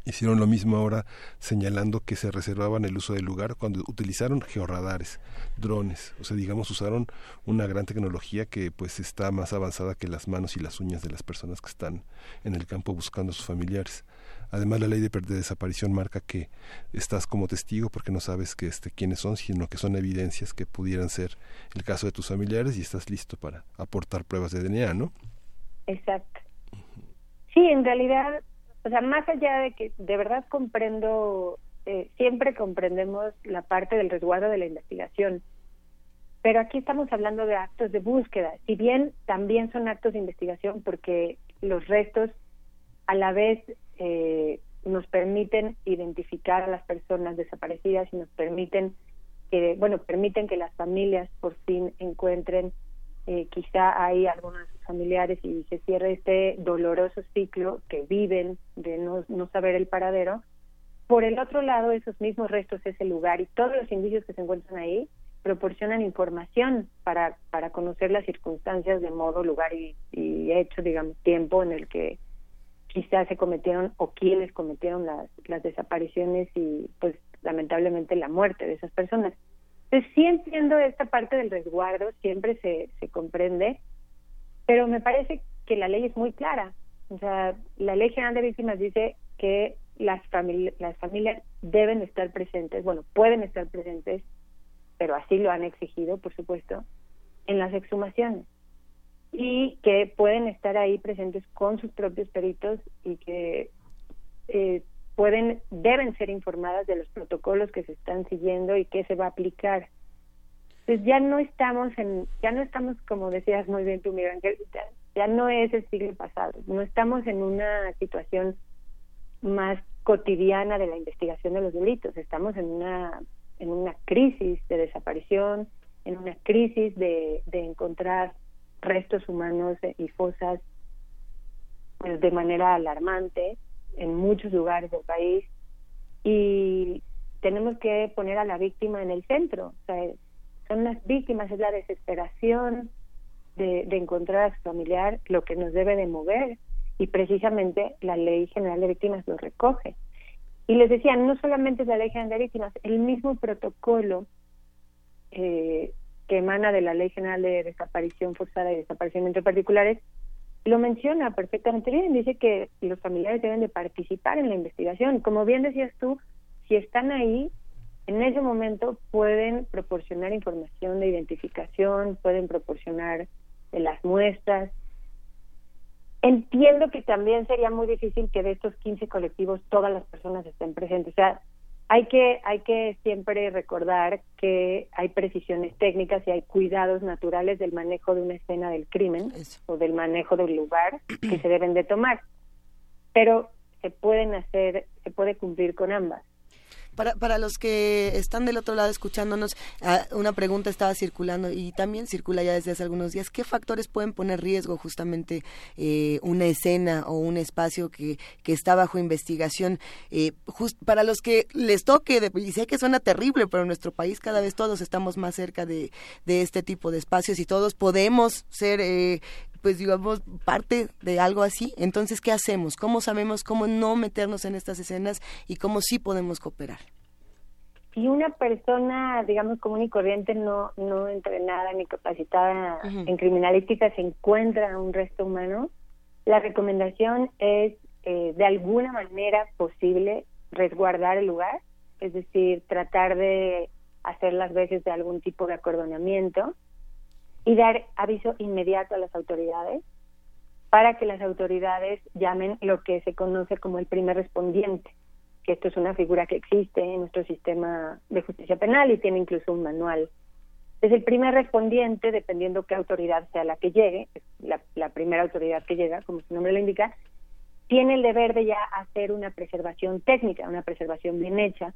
[SPEAKER 3] Hicieron lo mismo ahora señalando que se reservaban el uso del lugar cuando utilizaron georradares, drones, o sea, digamos, usaron una gran tecnología que pues está más avanzada que las manos y las uñas de las personas que están en el campo buscando a sus familiares. Además, la ley de, de desaparición marca que estás como testigo porque no sabes que este, quiénes son, sino que son evidencias que pudieran ser el caso de tus familiares y estás listo para aportar pruebas de DNA, ¿no?
[SPEAKER 18] Exacto. Sí, en realidad, o sea, más allá de que de verdad comprendo, eh, siempre comprendemos la parte del resguardo de la investigación, pero aquí estamos hablando de actos de búsqueda, si bien también son actos de investigación porque los restos a la vez eh, nos permiten identificar a las personas desaparecidas y nos permiten que, bueno, permiten que las familias por fin encuentren eh, quizá hay algunos familiares y se cierre este doloroso ciclo que viven de no, no saber el paradero. Por el otro lado, esos mismos restos, ese lugar y todos los indicios que se encuentran ahí proporcionan información para, para conocer las circunstancias de modo, lugar y, y hecho, digamos, tiempo en el que quizás se cometieron o quienes cometieron las, desapariciones y pues lamentablemente la muerte de esas personas. Entonces sí entiendo esta parte del resguardo, siempre se, se comprende, pero me parece que la ley es muy clara. O sea, la Ley General de Víctimas dice que las, las familias deben estar presentes, bueno, pueden estar presentes, pero así lo han exigido, por supuesto, en las exhumaciones y que pueden estar ahí presentes con sus propios peritos y que eh, pueden deben ser informadas de los protocolos que se están siguiendo y qué se va a aplicar. Entonces ya no estamos en ya no estamos como decías muy bien tú Miguel ya, ya no es el siglo pasado, no estamos en una situación más cotidiana de la investigación de los delitos, estamos en una en una crisis de desaparición, en una crisis de, de encontrar restos humanos y fosas pues, de manera alarmante en muchos lugares del país y tenemos que poner a la víctima en el centro. O sea, son las víctimas, es la desesperación de, de encontrar a su familiar lo que nos debe de mover y precisamente la Ley General de Víctimas lo recoge. Y les decía, no solamente es la Ley General de Víctimas, el mismo protocolo eh, que emana de la Ley General de Desaparición Forzada y Desaparecimiento Particulares, lo menciona perfectamente bien. Dice que los familiares deben de participar en la investigación. Como bien decías tú, si están ahí, en ese momento pueden proporcionar información de identificación, pueden proporcionar de las muestras. Entiendo que también sería muy difícil que de estos 15 colectivos todas las personas estén presentes. O sea, hay que, hay que siempre recordar que hay precisiones técnicas y hay cuidados naturales del manejo de una escena del crimen o del manejo del lugar que se deben de tomar. Pero se pueden hacer, se puede cumplir con ambas.
[SPEAKER 1] Para, para los que están del otro lado escuchándonos, ah, una pregunta estaba circulando y también circula ya desde hace algunos días. ¿Qué factores pueden poner riesgo justamente eh, una escena o un espacio que, que está bajo investigación? Eh, para los que les toque, de, y sé que suena terrible, pero en nuestro país cada vez todos estamos más cerca de, de este tipo de espacios y todos podemos ser eh, pues digamos, parte de algo así. Entonces, ¿qué hacemos? ¿Cómo sabemos cómo no meternos en estas escenas y cómo sí podemos cooperar?
[SPEAKER 18] Si una persona, digamos, común y corriente, no, no entrenada ni capacitada en criminalística, se encuentra un resto humano, la recomendación es, eh, de alguna manera posible, resguardar el lugar, es decir, tratar de hacer las veces de algún tipo de acordonamiento, y dar aviso inmediato a las autoridades para que las autoridades llamen lo que se conoce como el primer respondiente, que esto es una figura que existe en nuestro sistema de justicia penal y tiene incluso un manual. Es el primer respondiente, dependiendo qué autoridad sea la que llegue, la, la primera autoridad que llega, como su nombre lo indica, tiene el deber de ya hacer una preservación técnica, una preservación bien hecha,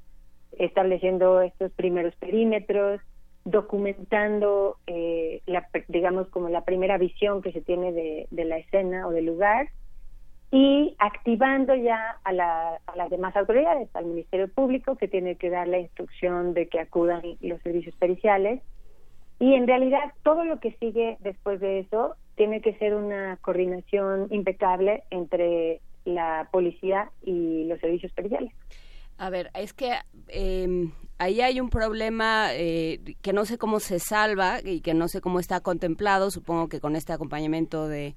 [SPEAKER 18] estableciendo estos primeros perímetros, documentando, eh, la, digamos, como la primera visión que se tiene de, la escena o del lugar y activando ya a, la, a las demás autoridades, al Ministerio Público, que tiene que dar la instrucción de que acudan los servicios periciales. Y en realidad todo lo que sigue después de eso tiene que ser una coordinación impecable entre la policía y los servicios periciales.
[SPEAKER 2] A ver, es que eh, ahí hay un problema eh, que no sé cómo se salva y que no sé cómo está contemplado, supongo que con este acompañamiento de,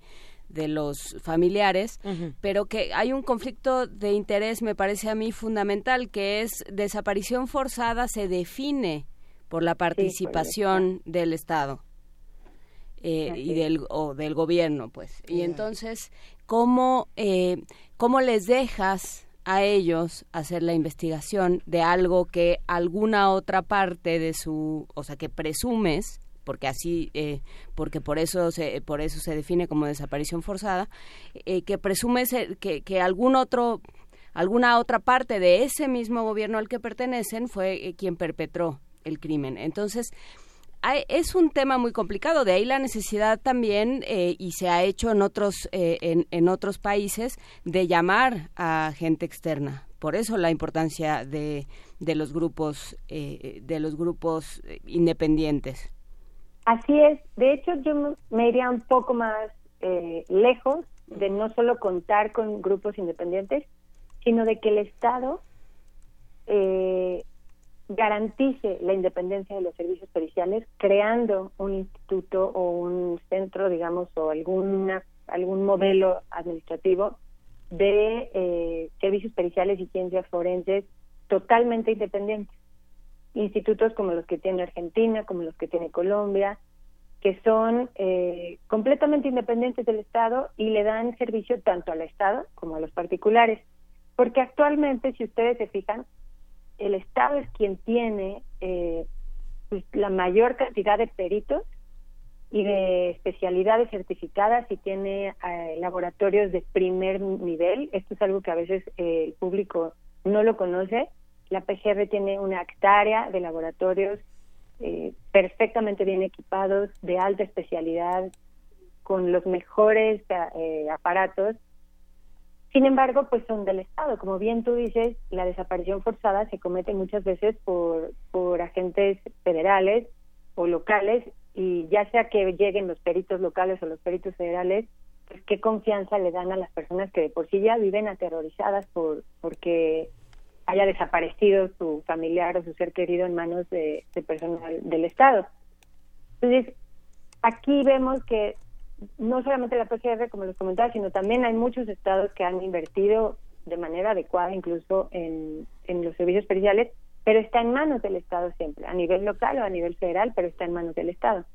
[SPEAKER 2] de los familiares, pero que hay un conflicto de interés, me parece a mí fundamental, que es desaparición forzada se define por la participación del Estado. Eh, y del o del gobierno pues. Y entonces cómo eh, cómo les dejas a ellos hacer la investigación de algo que alguna otra parte de su o sea que presumes porque así eh, porque por eso se por eso se define como desaparición forzada eh, que presume que, que algún otro alguna otra parte de ese mismo gobierno al que pertenecen fue eh, quien perpetró el crimen. Entonces es un tema muy complicado. De ahí la necesidad también y se ha hecho en otros en, en otros países de llamar a gente externa. Por eso la importancia de, de los grupos de los grupos independientes.
[SPEAKER 18] Así es. De hecho, yo me iría un poco más eh, lejos de no solo contar con grupos independientes, sino de que el Estado eh, garantice la independencia de los servicios periciales creando un instituto o un centro, digamos, o alguna, algún modelo administrativo de eh, servicios periciales y ciencias forenses totalmente independientes institutos como los que tiene Argentina, como los que tiene Colombia, que son eh, completamente independientes del Estado y le dan servicio tanto al Estado como a los particulares. Porque actualmente, si ustedes se fijan, el Estado es quien tiene eh, pues, la mayor cantidad de peritos y de especialidades certificadas y tiene eh, laboratorios de primer nivel. Esto es algo que a veces el público no lo conoce la PGR tiene una hectárea de laboratorios eh, perfectamente bien equipados, de alta especialidad, con los mejores eh, aparatos. Sin embargo, pues son del Estado. Como bien tú dices, la desaparición forzada se comete muchas veces por, por agentes federales o locales y ya sea que lleguen los peritos locales o los peritos federales, pues qué confianza le dan a las personas que de por sí ya viven aterrorizadas por porque haya desaparecido su familiar o su ser querido en manos de, personal del Estado. Entonces, aquí vemos que no solamente la PCR, como les comentaba, sino también hay muchos estados que han invertido de manera adecuada incluso en, en los servicios periciales, pero está en manos del Estado siempre, a nivel local o a nivel federal, pero está en manos del Estado.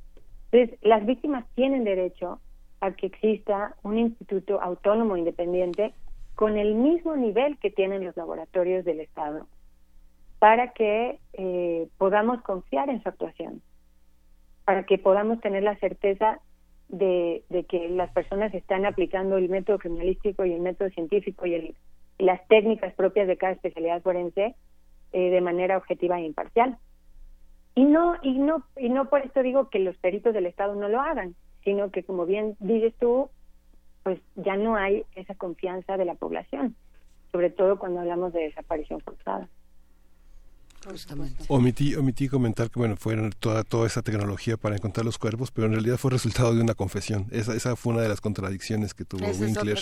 [SPEAKER 18] Entonces, las víctimas tienen derecho a que exista un instituto autónomo independiente con el mismo nivel que tienen los laboratorios del Estado para que eh, podamos confiar en su actuación, para que podamos tener la certeza de, que las personas están aplicando el método criminalístico y el método científico y, las técnicas propias de cada especialidad forense eh, de manera objetiva e imparcial. Y no, y no, y no por esto digo que los peritos del Estado no lo hagan, sino que como bien dices tú, pues ya no hay esa confianza de la población, sobre todo cuando hablamos de desaparición forzada.
[SPEAKER 3] Omití, omití comentar que bueno fueron toda toda esa tecnología para encontrar los cuerpos, pero en realidad fue resultado de una confesión. Esa, esa fue una de las contradicciones que tuvo Winkler,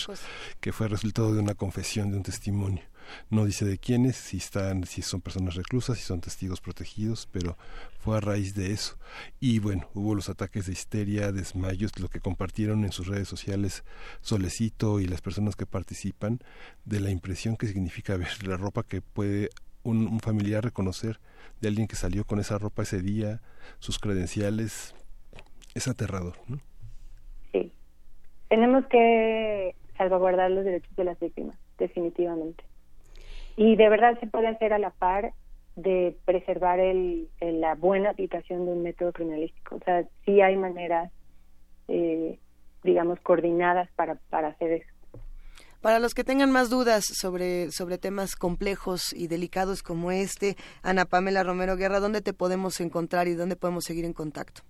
[SPEAKER 3] que fue resultado de una confesión, de un testimonio. No dice de quiénes, si están, si son personas reclusas, si son testigos protegidos, pero fue a raíz de eso. Y bueno, hubo los ataques de histeria, desmayos, lo que compartieron en sus redes sociales Solecito y las personas que participan, de la impresión que significa ver la ropa que puede un, familiar reconocer de alguien que salió con esa ropa ese día, sus credenciales, es aterrador, ¿no?
[SPEAKER 18] Sí. Tenemos que salvaguardar los derechos de las víctimas, definitivamente. Y de verdad se puede hacer a la par de preservar el, la buena aplicación de un método criminalístico. O sea, sí hay maneras, eh, digamos, coordinadas para, para hacer eso.
[SPEAKER 1] Para los que tengan más dudas sobre, sobre temas complejos y delicados como este, Ana Pamela Romero Guerra, ¿dónde te podemos encontrar y dónde podemos seguir en contacto?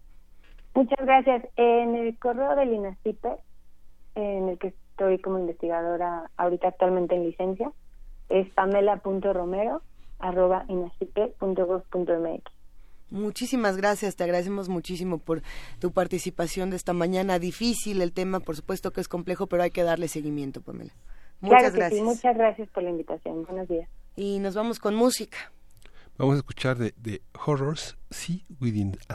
[SPEAKER 18] Muchas gracias. En el correo del INACIPE, en el que estoy como investigadora ahorita actualmente en licencia, es pamela.romero arroba
[SPEAKER 1] Muchísimas gracias, te agradecemos muchísimo por tu participación de esta mañana. Difícil el tema, por supuesto que es complejo, pero hay que darle seguimiento, Pamela.
[SPEAKER 18] Muchas gracias. muchas gracias por la invitación. Buenos días.
[SPEAKER 1] Y nos vamos con música.
[SPEAKER 3] Vamos a escuchar de, de Horrors, See Within a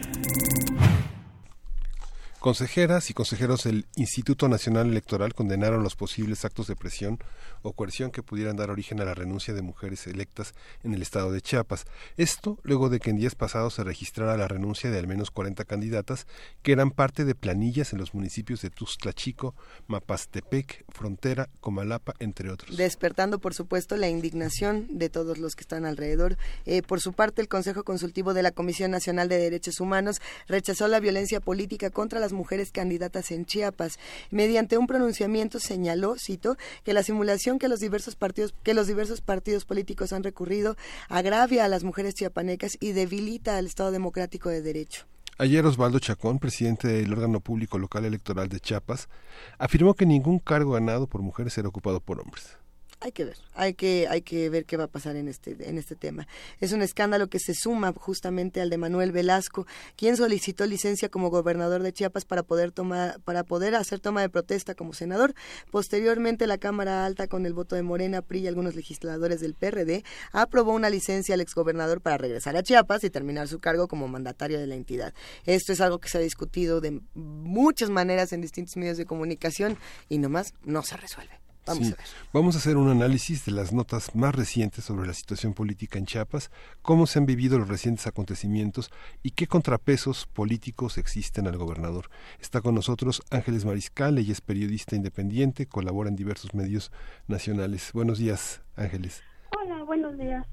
[SPEAKER 3] Consejeras y consejeros del Instituto Nacional Electoral condenaron los posibles actos de presión o coerción que pudieran dar origen a la renuncia de mujeres electas en el estado de Chiapas. Esto luego de que en días pasados se registrara la renuncia de al menos 40 candidatas que eran parte de planillas en los municipios de Tuxtla Chico, Mapastepec, Frontera, Comalapa, entre otros.
[SPEAKER 1] Despertando, por supuesto, la indignación de todos los que están alrededor. Eh, por su parte, el Consejo Consultivo de la Comisión Nacional de Derechos Humanos rechazó la violencia política contra las mujeres candidatas en Chiapas. Mediante un pronunciamiento señaló, cito, que la simulación que los diversos partidos que los diversos partidos políticos han recurrido agravia a las mujeres chiapanecas y debilita al Estado democrático de derecho.
[SPEAKER 3] Ayer Osvaldo Chacón, presidente del órgano público local electoral de Chiapas, afirmó que ningún cargo ganado por mujeres será ocupado por hombres
[SPEAKER 1] hay que ver, hay que, hay que ver qué va a pasar en este, en este tema. Es un escándalo que se suma justamente al de Manuel Velasco, quien solicitó licencia como gobernador de Chiapas para poder tomar, para poder hacer toma de protesta como senador. Posteriormente, la Cámara Alta, con el voto de Morena, PRI y algunos legisladores del PRD, aprobó una licencia al exgobernador para regresar a Chiapas y terminar su cargo como mandatario de la entidad. Esto es algo que se ha discutido de muchas maneras en distintos medios de comunicación y nomás no se resuelve. Vamos a ver.
[SPEAKER 3] Vamos a hacer un análisis de las notas más recientes sobre la situación política en Chiapas, cómo se han vivido los recientes acontecimientos y qué contrapesos políticos existen al gobernador. Está con nosotros Ángeles Mariscal, ella es periodista independiente, colabora en diversos medios nacionales. Buenos días, Ángeles.
[SPEAKER 19] Hola, buenos días.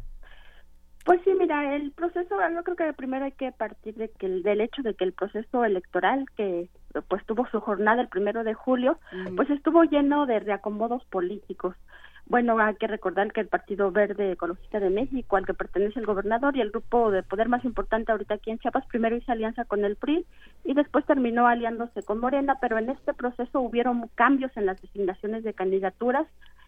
[SPEAKER 19] Pues sí, mira, el proceso, yo creo que primero hay que partir de que el, del hecho de que el proceso electoral que pues tuvo su jornada el primero de julio, pues estuvo lleno de reacomodos políticos. Bueno, hay que recordar que el Partido Verde Ecologista de México, al que pertenece el gobernador y el grupo de poder más importante ahorita aquí en Chiapas, primero hizo alianza con el PRI y después terminó aliándose con Morena, pero en este proceso hubieron cambios en las designaciones de candidaturas.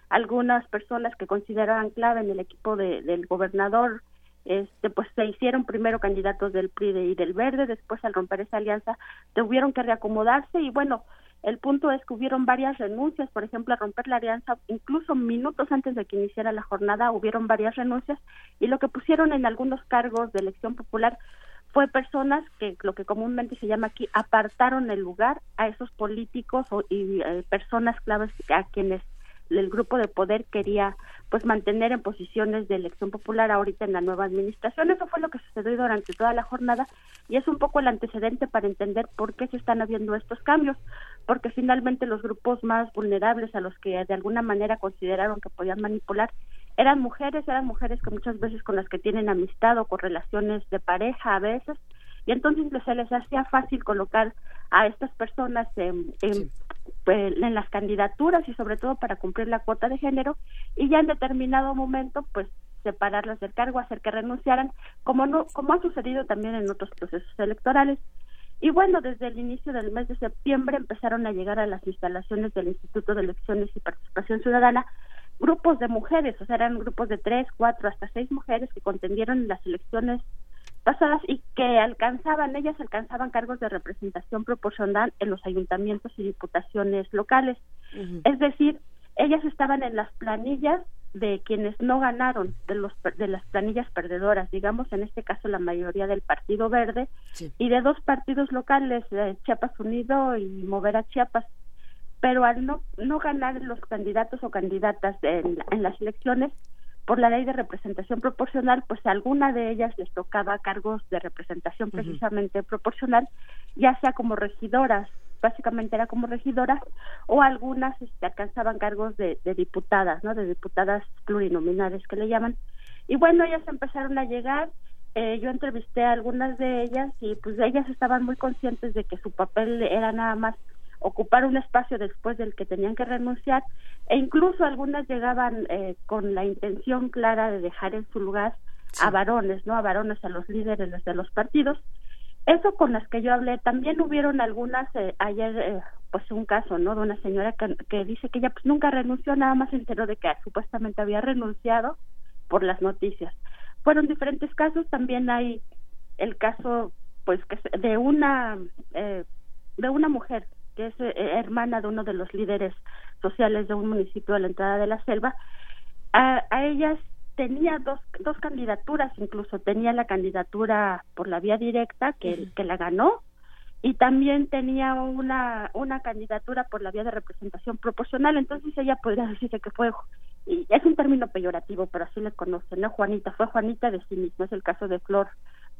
[SPEAKER 19] Algunas personas que consideraban clave en el equipo del gobernador este pues se hicieron primero candidatos del PRI y del Verde, después al romper esa alianza tuvieron que reacomodarse y bueno, el punto es que hubieron varias renuncias, por ejemplo, a romper la alianza, incluso minutos antes de que iniciara la jornada hubieron varias renuncias y lo que pusieron en algunos cargos de elección popular fue personas que lo que comúnmente se llama aquí apartaron el lugar a esos políticos o, y eh, personas claves a quienes el grupo de poder quería pues mantener en posiciones de elección popular ahorita en la nueva administración. Eso fue lo que sucedió durante toda la jornada y es un poco el antecedente para entender por qué se están habiendo estos cambios, porque finalmente los grupos más vulnerables a los que de alguna manera consideraron que podían manipular eran mujeres, eran mujeres que muchas veces con las que tienen amistad o con relaciones de pareja a veces y entonces se les hacía fácil colocar a estas personas en, pues, en, las candidaturas y sobre todo para cumplir la cuota de género y ya en determinado momento pues separarlas del cargo, hacer que renunciaran, como no, como ha sucedido también en otros procesos electorales. Y bueno, desde el inicio del mes de septiembre empezaron a llegar a las instalaciones del Instituto de Elecciones y Participación Ciudadana grupos de mujeres, o sea, eran grupos de tres, cuatro, hasta seis mujeres que contendieron en las elecciones pasadas y que alcanzaban, ellas alcanzaban cargos de representación proporcional en los ayuntamientos y diputaciones locales. Es decir, ellas estaban en las planillas de quienes no ganaron, de, los, de las planillas perdedoras, digamos en este caso la mayoría del Partido Verde y de dos partidos locales, Chiapas Unido y Mover a Chiapas. Pero al no, no ganar los candidatos o candidatas en las elecciones, por la ley de representación proporcional, pues a alguna de ellas les tocaba cargos de representación precisamente proporcional, ya sea como regidoras, básicamente era como regidoras, o algunas este, alcanzaban cargos de, diputadas, ¿no? De diputadas plurinominales que le llaman. Y bueno, ellas empezaron a llegar, eh, yo entrevisté a algunas de ellas y pues ellas estaban muy conscientes de que su papel era nada más ocupar un espacio después del que tenían que renunciar e incluso algunas llegaban eh, con la intención clara de dejar en su lugar a varones, ¿no? A varones, a los líderes de los partidos. Eso con las que yo hablé, también hubieron algunas, eh, ayer, eh, pues un caso, ¿no? De una señora que, que dice que ella pues nunca renunció, nada más se enteró de que supuestamente había renunciado por las noticias. Fueron diferentes casos, también hay el caso, pues, que de una, de una mujer que es eh, hermana de uno de los líderes sociales de un municipio de la entrada de la selva, a, a ellas tenía dos, dos candidaturas, incluso tenía la candidatura por la vía directa que, que la ganó y también tenía una, una candidatura por la vía de representación proporcional, entonces ella podría decirse que fue, y es un término peyorativo, pero así le conocen, ¿no? Juanita, fue Juanita de sí misma, es el caso de Flor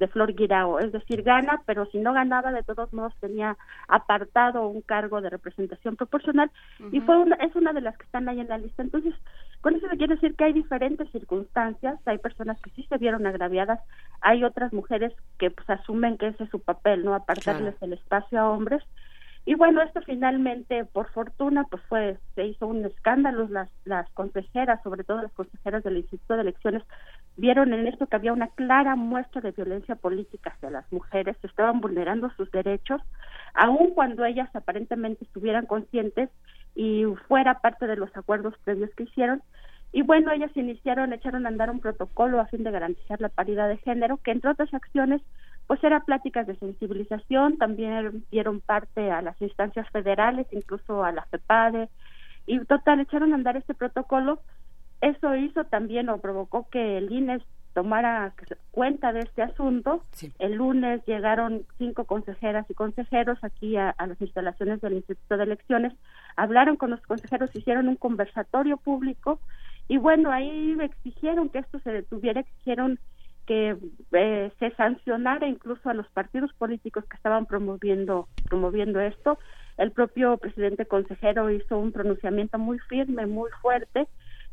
[SPEAKER 19] de Flor Guirao, es decir, gana, pero si no ganaba, de todos modos tenía apartado un cargo de representación proporcional y fue una, es una de las que están ahí en la lista. Entonces, con eso se quiere decir que hay diferentes circunstancias, hay personas que sí se vieron agraviadas, hay otras mujeres que pues asumen que ese es su papel, no apartarles el espacio a hombres. Y bueno, esto finalmente, por fortuna, pues fue, se hizo un escándalo, las, las consejeras, sobre todo las consejeras del Instituto de Elecciones, vieron en esto que había una clara muestra de violencia política hacia las mujeres, que estaban vulnerando sus derechos, aun cuando ellas aparentemente estuvieran conscientes y fuera parte de los acuerdos previos que hicieron. Y bueno, ellas iniciaron, echaron a andar un protocolo a fin de garantizar la paridad de género, que entre otras acciones, pues era pláticas de sensibilización, también dieron parte a las instancias federales, incluso a la FEPADE, y total, echaron a andar este protocolo eso hizo también o provocó que el INE tomara cuenta de este asunto. El lunes llegaron cinco consejeras y consejeros aquí a, las instalaciones del Instituto de Elecciones, hablaron con los consejeros, hicieron un conversatorio público y bueno, ahí exigieron que esto se detuviera, exigieron que eh, se sancionara incluso a los partidos políticos que estaban promoviendo promoviendo esto. El propio presidente consejero hizo un pronunciamiento muy firme, muy fuerte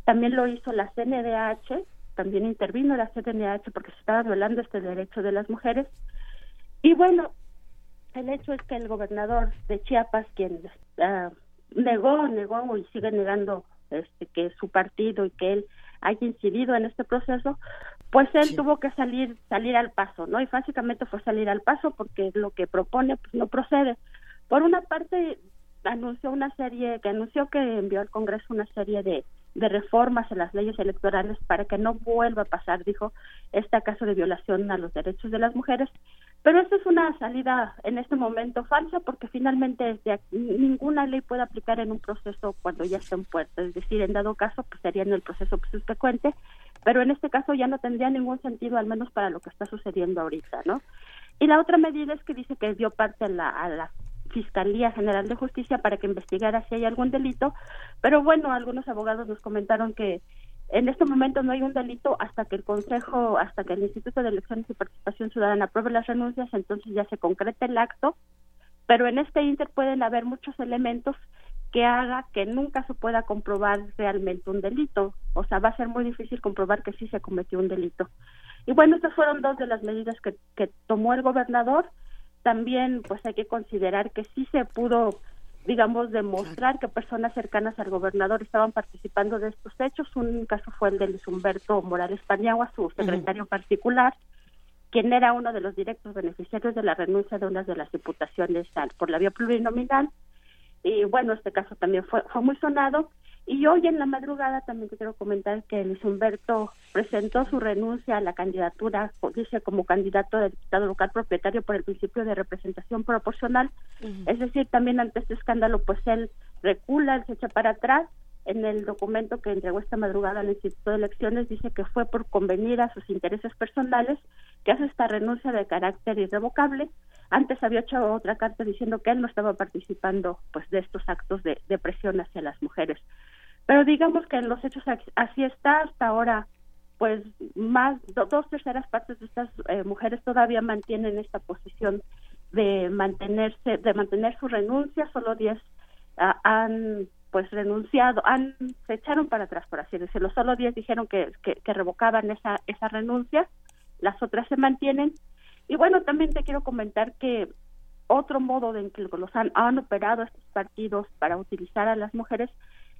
[SPEAKER 19] también lo hizo la CNDH, también intervino la CNDH porque se estaba violando este derecho de las mujeres. Y bueno, el hecho es que el gobernador de Chiapas, quien uh, negó, negó y sigue negando este, que su partido y que él haya incidido en este proceso, pues él tuvo que salir salir al paso, ¿no? Y básicamente fue salir al paso porque lo que propone pues no procede. Por una parte anunció una serie, que anunció que envió al Congreso una serie de de reformas en las leyes electorales para que no vuelva a pasar, dijo, este caso de violación a los derechos de las mujeres. Pero esta es una salida en este momento falsa porque finalmente ninguna ley puede aplicar en un proceso cuando ya está en puerta. Es decir, en dado caso, pues sería en el proceso subsecuente, pero en este caso ya no tendría ningún sentido, al menos para lo que está sucediendo ahorita, ¿no? Y la otra medida es que dice que dio parte a la, a la Fiscalía General de Justicia para que investigara si hay algún delito, pero bueno, algunos abogados nos comentaron que en este momento no hay un delito hasta que el Consejo, hasta que el Instituto de Elecciones y Participación Ciudadana apruebe las renuncias, entonces ya se concreta el acto, pero en este inter pueden haber muchos elementos que haga que nunca se pueda comprobar realmente un delito, o sea, va a ser muy difícil comprobar que sí se cometió un delito. Y bueno, estas fueron dos de las medidas que, que tomó el gobernador también pues hay que considerar que sí se pudo digamos demostrar que personas cercanas al gobernador estaban participando de estos hechos. Un caso fue el de Luis Humberto Morales Paniagua su secretario particular quien era uno de los directos beneficiarios de la renuncia de una de las diputaciones por la vía plurinominal. Y bueno este caso también fue fue muy sonado y hoy en la madrugada también te quiero comentar que Luis Humberto presentó su renuncia a la candidatura, dice como candidato de diputado local propietario por el principio de representación proporcional. Es decir, también ante este escándalo, pues él recula, él se echa para atrás. En el documento que entregó esta madrugada al Instituto de Elecciones dice que fue por convenir a sus intereses personales que hace esta renuncia de carácter irrevocable. Antes había hecho otra carta diciendo que él no estaba participando pues de estos actos de, de presión hacia las mujeres. Pero digamos que en los hechos así está hasta ahora, pues más dos terceras partes de estas eh, mujeres todavía mantienen esta posición de mantenerse, de mantener su renuncia, solo diez ah, han pues renunciado, han se echaron para atrás por así decirlo, solo diez dijeron que, que, revocaban esa esa renuncia, las otras se mantienen. Y bueno también te quiero comentar que otro modo de en que los han, han operado estos partidos para utilizar a las mujeres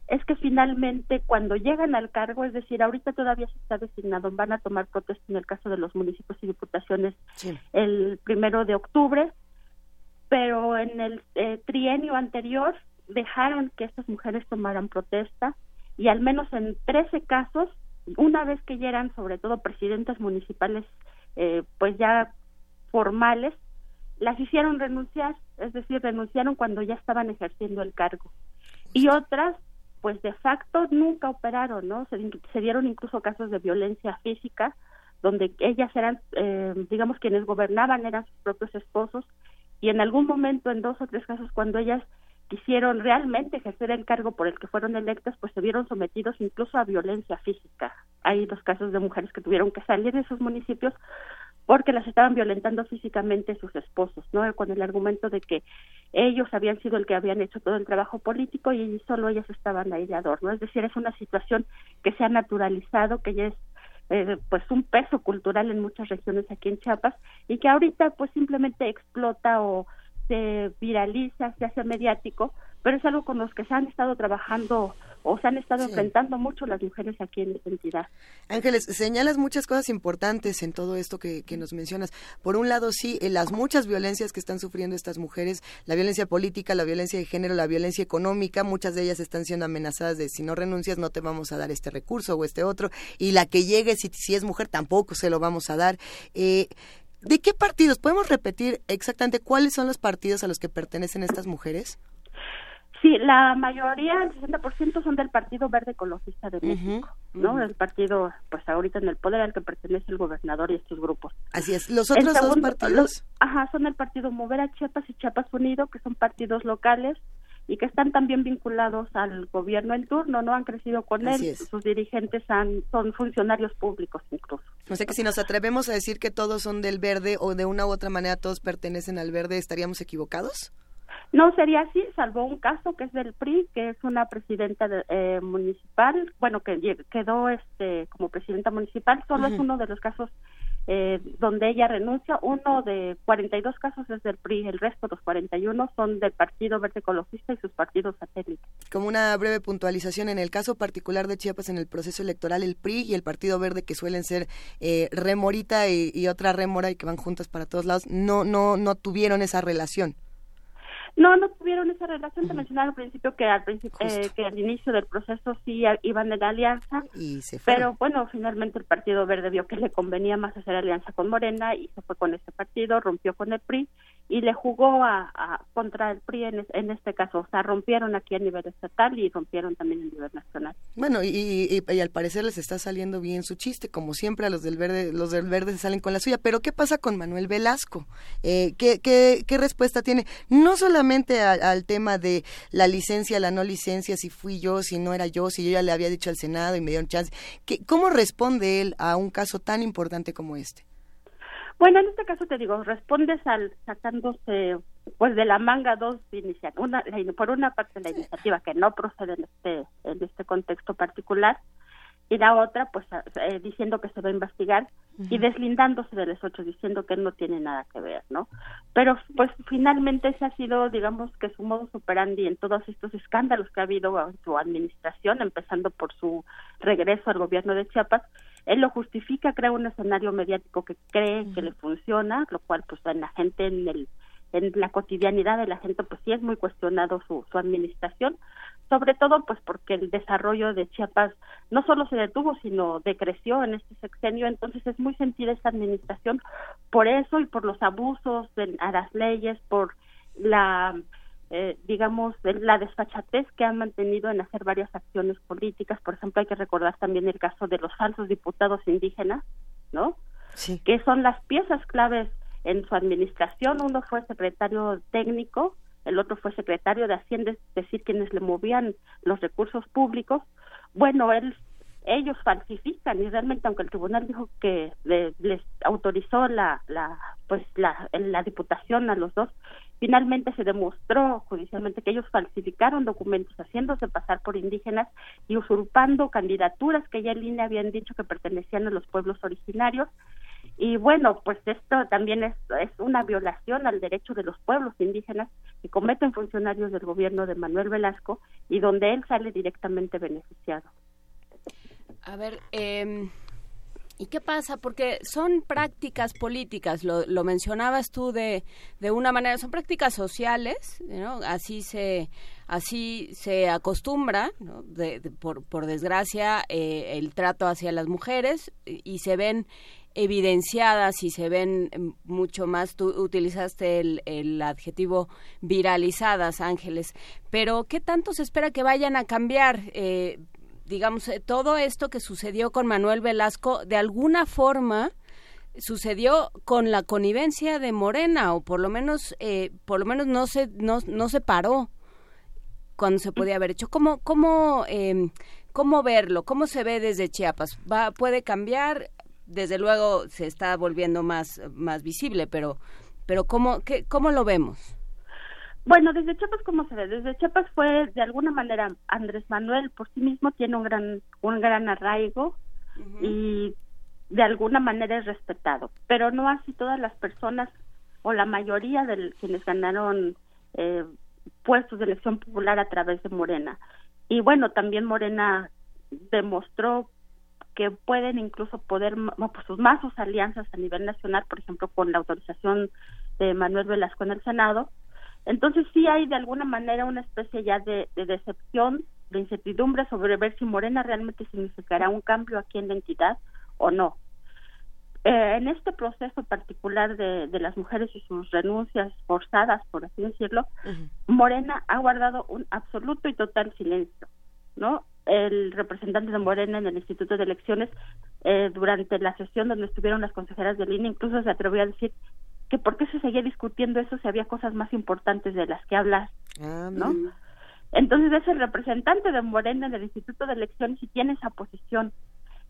[SPEAKER 19] es que finalmente cuando llegan al cargo, es decir, ahorita todavía se está designado, van a tomar protesta en el caso de los municipios y diputaciones el primero de octubre, pero en el eh, trienio anterior dejaron que estas mujeres tomaran protesta y al menos en 13 casos, una vez que ya eran sobre todo presidentes municipales, eh, pues ya formales, las hicieron renunciar, es decir, renunciaron cuando ya estaban ejerciendo el cargo. Y otras pues de facto nunca operaron, ¿no? Se, dieron incluso casos de violencia física, donde ellas eran, eh, digamos, quienes gobernaban eran sus propios esposos, y en algún momento, en dos o tres casos, cuando ellas quisieron realmente ejercer el cargo por el que fueron electas, pues se vieron sometidos incluso a violencia física. Hay dos casos de mujeres que tuvieron que salir de esos municipios porque las estaban violentando físicamente sus esposos, ¿no? Con el argumento de que ellos habían sido el que habían hecho todo el trabajo político y solo ellas estaban ahí de adorno. Es decir, es una situación que se ha naturalizado, que ya es eh, pues un peso cultural en muchas regiones aquí en Chiapas y que ahorita pues simplemente explota o se viraliza, se hace mediático, pero es algo con los que se han estado trabajando o se han estado enfrentando mucho las mujeres aquí en esta entidad.
[SPEAKER 1] Ángeles, señalas muchas cosas importantes en todo esto que, nos mencionas. Por un lado, sí, en las muchas violencias que están sufriendo estas mujeres, la violencia política, la violencia de género, la violencia económica, muchas de ellas están siendo amenazadas de si no renuncias no te vamos a dar este recurso o este otro, y la que llegue, si, si es mujer, tampoco se lo vamos a dar. Eh, ¿De qué partidos? ¿Podemos repetir exactamente cuáles son los partidos a los que pertenecen estas mujeres?
[SPEAKER 19] Sí, la mayoría, el 60% son del Partido Verde Ecologista de México, ¿no? El partido, pues ahorita en el poder al que pertenece el gobernador y estos grupos.
[SPEAKER 1] Así es. ¿Los otros dos partidos?
[SPEAKER 19] ajá, son el Partido Mover a Chiapas y Chiapas Unido, que son partidos locales y que están también vinculados al gobierno en turno, no han crecido con él, sus dirigentes han, son funcionarios públicos incluso.
[SPEAKER 1] O sea que si nos atrevemos a decir que todos son del verde o de una u otra manera todos pertenecen al verde, ¿estaríamos equivocados?
[SPEAKER 19] No sería así, salvo un caso que es del PRI, que es una presidenta eh, municipal, bueno, que quedó este como presidenta municipal, solo es uno de los casos eh, donde ella renuncia. Uno de 42 casos es del PRI, el resto, los 41, son del Partido Verde Ecologista y sus partidos satélites.
[SPEAKER 1] Como una breve puntualización, en el caso particular de Chiapas, en el proceso electoral, el PRI y el Partido Verde, que suelen ser eh, remorita y, y, otra remora y que van juntas para todos lados, no, no, no tuvieron esa relación.
[SPEAKER 19] No, no tuvieron esa relación. Te mencionaba al principio que al principio, eh, que al inicio del proceso sí iban la alianza,
[SPEAKER 1] y se
[SPEAKER 19] pero bueno, finalmente el Partido Verde vio que le convenía más hacer alianza con Morena y se fue con ese partido, rompió con el PRI y le jugó a, contra el PRI en, este caso. O sea, rompieron aquí a nivel estatal y rompieron también a nivel nacional.
[SPEAKER 1] Bueno, y, y, al parecer les está saliendo bien su chiste, como siempre a los del verde, los del verde se salen con la suya. Pero ¿qué pasa con Manuel Velasco? Eh, ¿qué, qué, qué respuesta tiene? No solamente al tema de la licencia, la no licencia, si fui yo, si no era yo, si yo ya le había dicho al Senado y me dieron chance. ¿Cómo responde él a un caso tan importante como este?
[SPEAKER 19] Bueno, en este caso te digo, respondes al sacándose pues de la manga dos iniciativas. Una, por una parte la iniciativa que no procede en este, en este contexto particular y la otra pues eh, diciendo que se va a investigar y deslindándose de los ocho diciendo que no tiene nada que ver no pero pues finalmente ese ha sido digamos que su modo operandi en todos estos escándalos que ha habido en su administración empezando por su regreso al gobierno de Chiapas él lo justifica crea un escenario mediático que cree que le funciona lo cual pues en la gente en el en la cotidianidad de la gente pues sí es muy cuestionado su, su administración sobre todo pues porque el desarrollo de Chiapas no solo se detuvo sino decreció en este sexenio. Entonces es muy sentida esta administración por eso y por los abusos a las leyes por la eh, digamos la desfachatez que han mantenido en hacer varias acciones políticas. Por ejemplo hay que recordar también el caso de los falsos diputados indígenas no
[SPEAKER 1] sí.
[SPEAKER 19] que son las piezas claves en su administración. Uno fue secretario técnico el otro fue secretario de Hacienda, es decir, quienes le movían los recursos públicos. Bueno, él, ellos falsifican y realmente, aunque el tribunal dijo que les autorizó la, la, pues la, la diputación a los dos, finalmente se demostró judicialmente que ellos falsificaron documentos haciéndose pasar por indígenas y usurpando candidaturas que ya en línea habían dicho que pertenecían a los pueblos originarios y bueno, pues esto también es, es una violación al derecho de los pueblos indígenas que cometen funcionarios del gobierno de Manuel Velasco y donde él sale directamente beneficiado.
[SPEAKER 2] A ver, eh, ¿y qué pasa? Porque son prácticas políticas, lo, lo mencionabas tú de, de una manera, son prácticas sociales. Así se así se acostumbra, de, por, por desgracia, eh, el trato hacia las mujeres y se ven evidenciadas y se ven mm, mucho más. Tú utilizaste el, el adjetivo viralizadas, Ángeles. Pero, ¿qué tanto se espera que vayan a cambiar? Eh, digamos, eh, todo esto que sucedió con Manuel Velasco, de alguna forma sucedió con la connivencia de Morena o por lo menos eh, por lo menos no se no, no se paró cuando se podía haber hecho cómo cómo eh, cómo verlo cómo se ve desde Chiapas va puede cambiar desde luego se está volviendo más más visible pero pero cómo qué, cómo lo vemos
[SPEAKER 19] Bueno, desde Chiapas, ¿cómo se ve? Desde Chiapas fue, de alguna manera, Andrés Manuel por sí mismo tiene un gran, un gran arraigo y de alguna manera es respetado, pero no así todas las personas o la mayoría de quienes ganaron eh, puestos de elección popular a través de Morena. Y bueno, también Morena demostró que pueden incluso poder pues sus más sus alianzas a nivel nacional, por ejemplo, con la autorización de Manuel Velasco en el Senado. Entonces sí hay de alguna manera una especie ya de, de decepción, de incertidumbre sobre ver si Morena realmente significará un cambio aquí en la entidad o no. Eh, en este proceso particular de, de las mujeres y sus renuncias forzadas, por así decirlo, Morena ha guardado un absoluto y total silencio, ¿no? El representante de Morena en el Instituto de Elecciones, eh, durante la sesión donde estuvieron las consejeras de línea, incluso se atrevió a decir que por qué se seguía discutiendo eso si había cosas más importantes de las que hablar, ¿no? Entonces es el representante de Morena en el Instituto de Elecciones y tiene esa posición.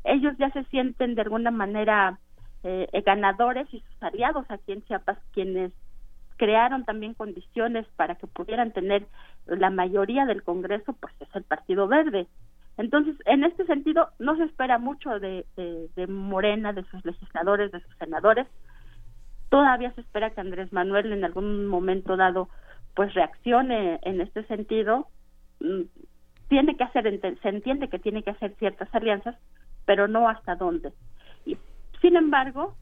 [SPEAKER 19] Ellos ya se sienten de alguna manera eh, eh, ganadores y sus aliados aquí en Chiapas, quienes crearon también condiciones para que pudieran tener la mayoría del Congreso, pues es el Partido Verde. Entonces, en este sentido, no se espera mucho de, de, Morena, de sus legisladores, de sus senadores. Todavía se espera que Andrés Manuel en algún momento dado pues reaccione en este sentido. Mm, Tiene que hacer, se entiende que tiene que hacer ciertas alianzas, pero no hasta dónde. Y, sin embargo,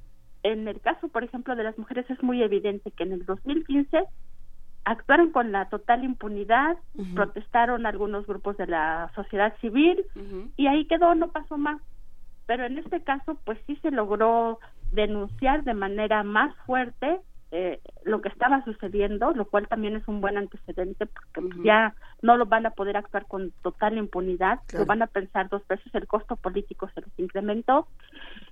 [SPEAKER 19] en el caso, por ejemplo, de las mujeres es muy evidente que en el 2015 actuaron con la total impunidad, protestaron algunos grupos de la sociedad civil y ahí quedó, no pasó más. Pero en este caso, pues sí se logró denunciar de manera más fuerte eh, lo que estaba sucediendo, lo cual también es un buen antecedente porque pues, ya no lo van a poder actuar con total impunidad,
[SPEAKER 1] Claro.
[SPEAKER 19] lo van a pensar dos veces, el costo político se les incrementó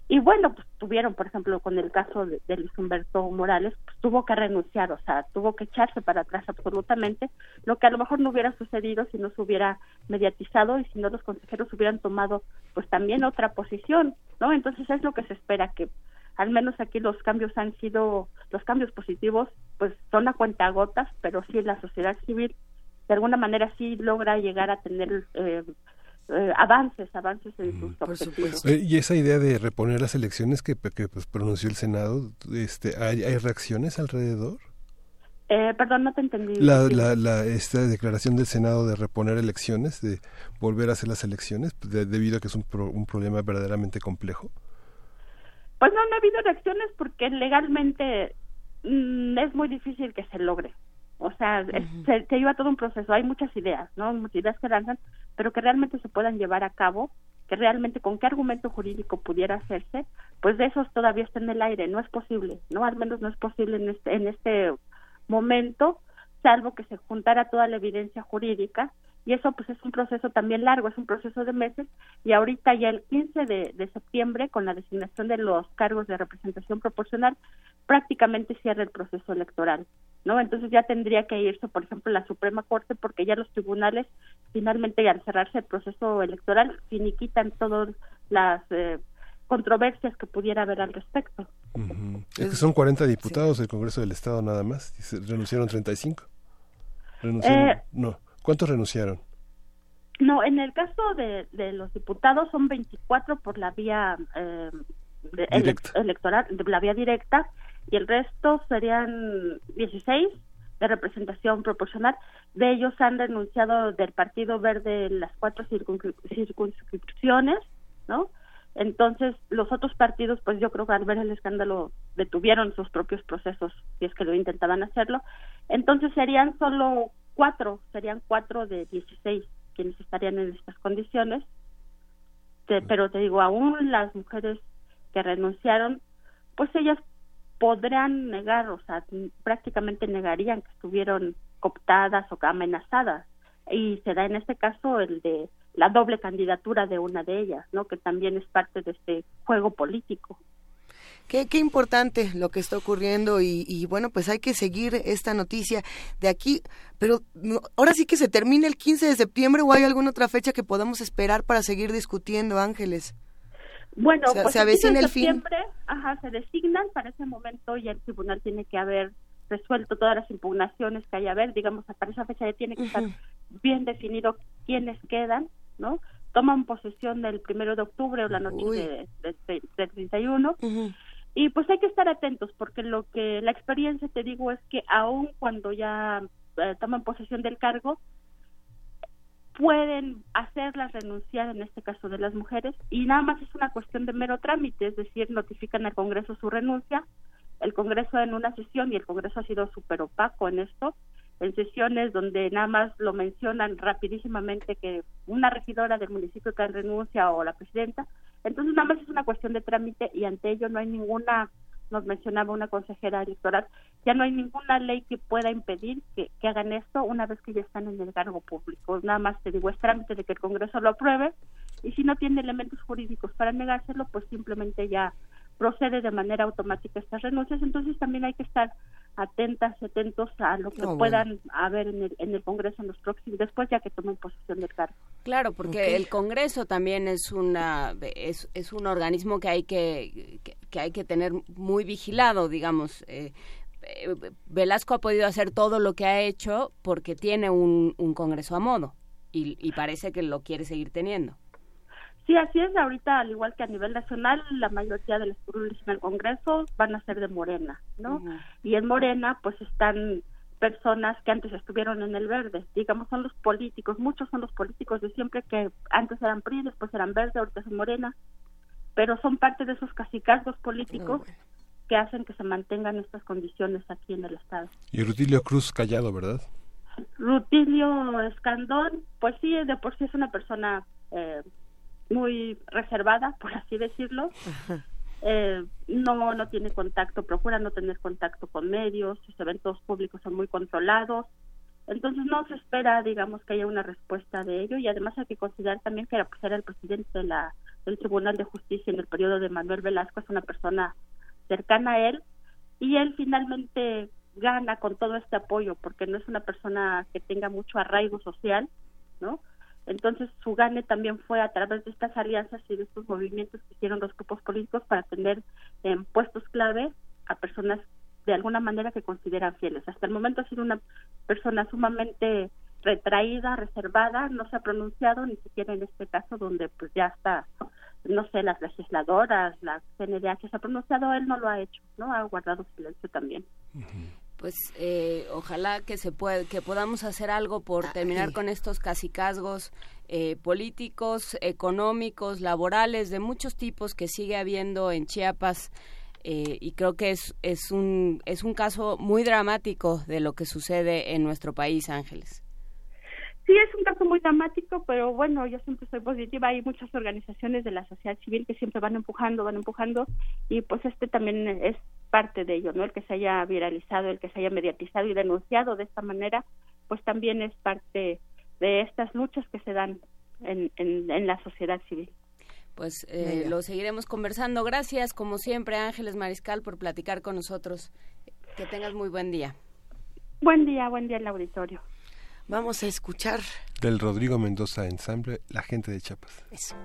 [SPEAKER 19] y bueno, pues tuvieron, por ejemplo, con el caso de, de Luis Humberto Morales, pues tuvo que renunciar, o sea, tuvo que echarse para atrás absolutamente, lo que a lo mejor no hubiera sucedido si no se hubiera mediatizado y si no los consejeros hubieran tomado pues también otra posición, ¿no? Entonces es lo que se espera que al menos aquí los cambios han sido, los cambios positivos, pues son a cuentagotas, pero sí la sociedad civil de alguna manera sí logra llegar a tener eh, eh, avances, avances en sus objetivos.
[SPEAKER 3] Eh, y esa idea de reponer las elecciones que, que pues, pronunció el Senado, este, ¿hay, hay reacciones alrededor?
[SPEAKER 19] Eh, perdón, no te entendí.
[SPEAKER 3] La, la, la, esta declaración del Senado de reponer elecciones, de volver a hacer las elecciones, de- debido a que es un, pro- un problema verdaderamente complejo.
[SPEAKER 19] Pues no, no ha habido reacciones porque legalmente mm, es muy difícil que se logre. O sea, se, se lleva todo un proceso. Hay muchas ideas, ¿no? Muchas ideas que lanzan, pero que realmente se puedan llevar a cabo, que realmente con qué argumento jurídico pudiera hacerse, pues de esos todavía está en el aire. No es posible, ¿no? Al menos no es posible en este, en este momento, salvo que se juntara toda la evidencia jurídica y eso pues es un proceso también largo, es un proceso de meses y ahorita ya el 15 de, de septiembre con la designación de los cargos de representación proporcional prácticamente cierra el proceso electoral, ¿no? Entonces ya tendría que irse, por ejemplo, la Suprema Corte porque ya los tribunales finalmente al cerrarse el proceso electoral finiquitan todas las eh, controversias que pudiera haber al respecto.
[SPEAKER 3] Es que son 40 diputados del Congreso del Estado nada más, y se renunciaron 35. Renunciaron,
[SPEAKER 19] Eh,
[SPEAKER 3] no, ¿cuántos renunciaron?
[SPEAKER 19] No, en el caso de, de los diputados son 24 por la vía eh, de- ele- electoral, de la vía directa, y el resto serían 16 de representación proporcional. De ellos han renunciado del Partido Verde las cuatro circunscri- circunscripciones, ¿no? Entonces, los otros partidos, pues yo creo que al ver el escándalo detuvieron sus propios procesos, si es que lo intentaban hacerlo. Entonces, serían solo cuatro, serían cuatro de 16 quienes estarían en estas condiciones. Te- pero te digo, aún las mujeres que renunciaron, pues ellas podrán negar, o sea, prácticamente negarían que estuvieron cooptadas o amenazadas. Y se da en este caso el de la doble candidatura de una de ellas, ¿no? Que también es parte de este juego político.
[SPEAKER 1] Qué, qué importante lo que está ocurriendo y, y, bueno, pues hay que seguir esta noticia de aquí, pero ahora sí que se termina el 15 de septiembre o hay alguna otra fecha que podamos esperar para seguir discutiendo, Ángeles.
[SPEAKER 19] Bueno,
[SPEAKER 1] se,
[SPEAKER 19] pues
[SPEAKER 1] se avecina el fin.
[SPEAKER 19] septiembre, ajá, se designan para ese momento y el tribunal tiene que haber resuelto todas las impugnaciones que haya haber, digamos, para esa fecha ya tiene que estar bien definido quiénes quedan, ¿no? Toman posesión del primero de octubre o la noche de, de, de, del 31 y pues hay que estar atentos porque lo que la experiencia te digo es que aun cuando ya eh, toman posesión del cargo pueden hacerlas renunciar en este caso de las mujeres y nada más es una cuestión de mero trámite, es decir, notifican al Congreso su renuncia, el Congreso en una sesión y el Congreso ha sido súper opaco en esto, en sesiones donde nada más lo mencionan rapidísimamente que una regidora del municipio que renuncia o la presidenta, entonces nada más es una cuestión de trámite y ante ello no hay ninguna nos mencionaba una consejera electoral, ya no hay ninguna ley que pueda impedir que, hagan esto una vez que ya están en el cargo público. Nada más te digo, es trámite de que el Congreso lo apruebe y si no tiene elementos jurídicos para negárselo, pues simplemente ya procede de manera automática estas renuncias. Entonces también hay que estar atentas atentos a lo que
[SPEAKER 2] No,
[SPEAKER 19] puedan
[SPEAKER 2] bueno.
[SPEAKER 19] haber en el, en el Congreso en los próximos, después ya que tomen posesión del cargo.
[SPEAKER 2] Claro, porque el Congreso también es una es, es un organismo que hay que, que, que hay que tener muy vigilado, digamos. Eh, eh, Velasco ha podido hacer todo lo que ha hecho porque tiene un, un Congreso a modo y, y parece que lo quiere seguir teniendo.
[SPEAKER 19] Sí, así es. Ahorita, al igual que a nivel nacional, la mayoría de los curules en el Congreso van a ser de Morena, ¿no? Y en Morena, pues están personas que antes estuvieron en el verde, digamos, son los políticos, muchos son los políticos de siempre que antes eran PRI, después eran verde, ahorita son Morena, pero son parte de esos casicazgos políticos que hacen que se mantengan estas condiciones aquí en el Estado.
[SPEAKER 3] Y Rutilio Cruz callado, ¿verdad?
[SPEAKER 19] Rutilio Escandón, pues sí, de por sí es una persona eh, muy reservada, por así decirlo. Eh, no, no tiene contacto, procura no tener contacto con medios, sus eventos públicos son muy controlados. Entonces no se espera, digamos, que haya una respuesta de ello y además hay que considerar también que era, pues, era el presidente de la, del Tribunal de Justicia en el periodo de Manuel Velasco, es una persona cercana a él y él finalmente gana con todo este apoyo porque no es una persona que tenga mucho arraigo social, ¿no? Entonces su gane también fue a través de estas alianzas y de estos movimientos que hicieron los grupos políticos para tener en puestos clave a personas de alguna manera que consideran fieles. Hasta el momento ha sido una persona sumamente retraída, reservada, no se ha pronunciado ni siquiera en este caso donde pues ya está, no sé, las legisladoras, la CNDH se ha pronunciado, él no lo ha hecho, ¿no? Ha guardado silencio también.
[SPEAKER 2] Pues eh, ojalá que se pueda, que podamos hacer algo por terminar con estos casicazgos eh, políticos, económicos, laborales, de muchos tipos que sigue habiendo en Chiapas. eh, y creo que es, es, un, es un caso muy dramático de lo que sucede en nuestro país, Ángeles.
[SPEAKER 19] Sí, es un caso muy dramático, pero bueno, yo siempre soy positiva. Hay muchas organizaciones de la sociedad civil que siempre van empujando, van empujando, y pues este también es parte de ello, ¿no? El que se haya viralizado, el que se haya mediatizado y denunciado de esta manera, pues también es parte de estas luchas que se dan en, en, en la sociedad civil.
[SPEAKER 2] Pues eh, lo seguiremos conversando. Gracias, como siempre, Ángeles Mariscal, por platicar con nosotros. Que tengas muy buen día.
[SPEAKER 19] Buen día, buen día en el auditorio.
[SPEAKER 1] Vamos a escuchar.
[SPEAKER 3] Del Rodrigo Mendoza Ensamble, La gente de Chiapas.
[SPEAKER 1] Eso.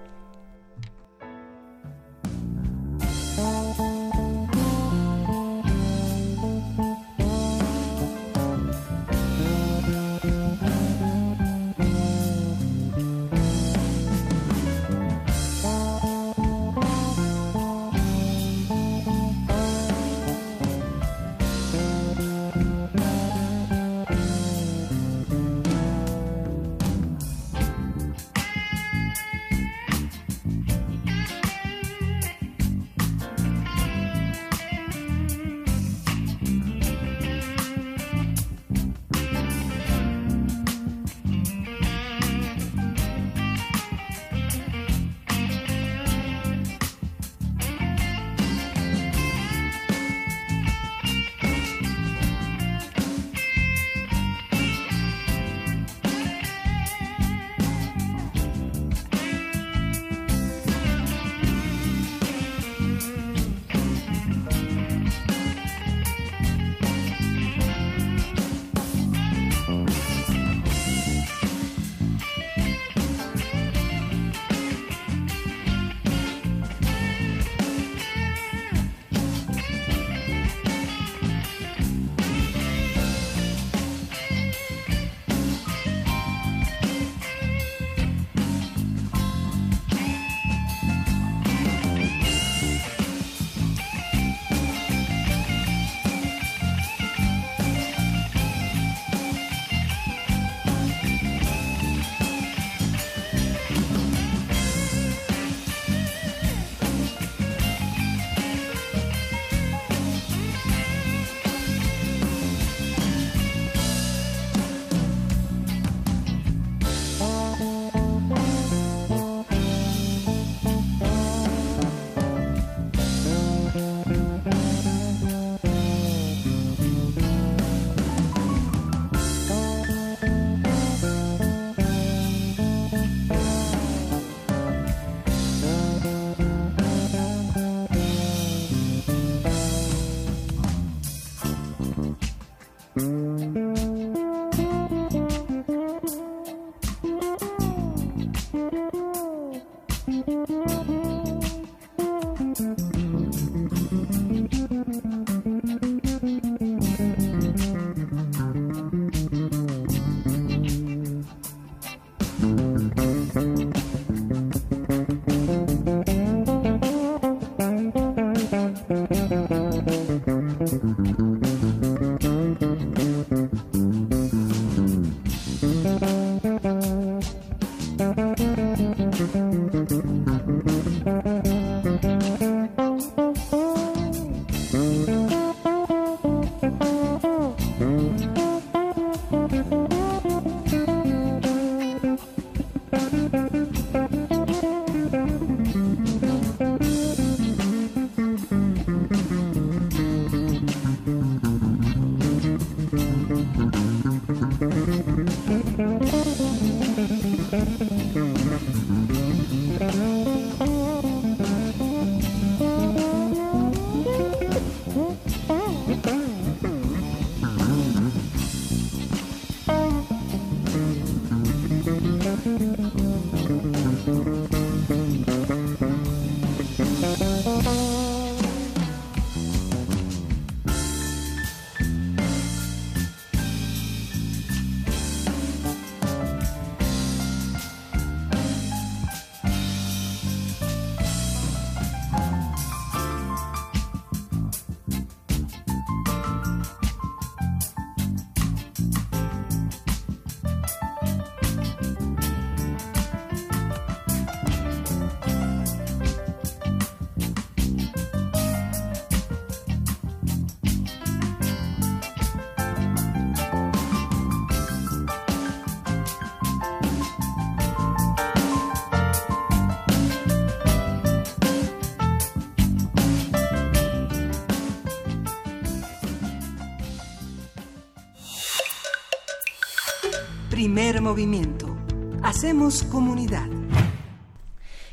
[SPEAKER 5] Primer movimiento. Hacemos comunidad.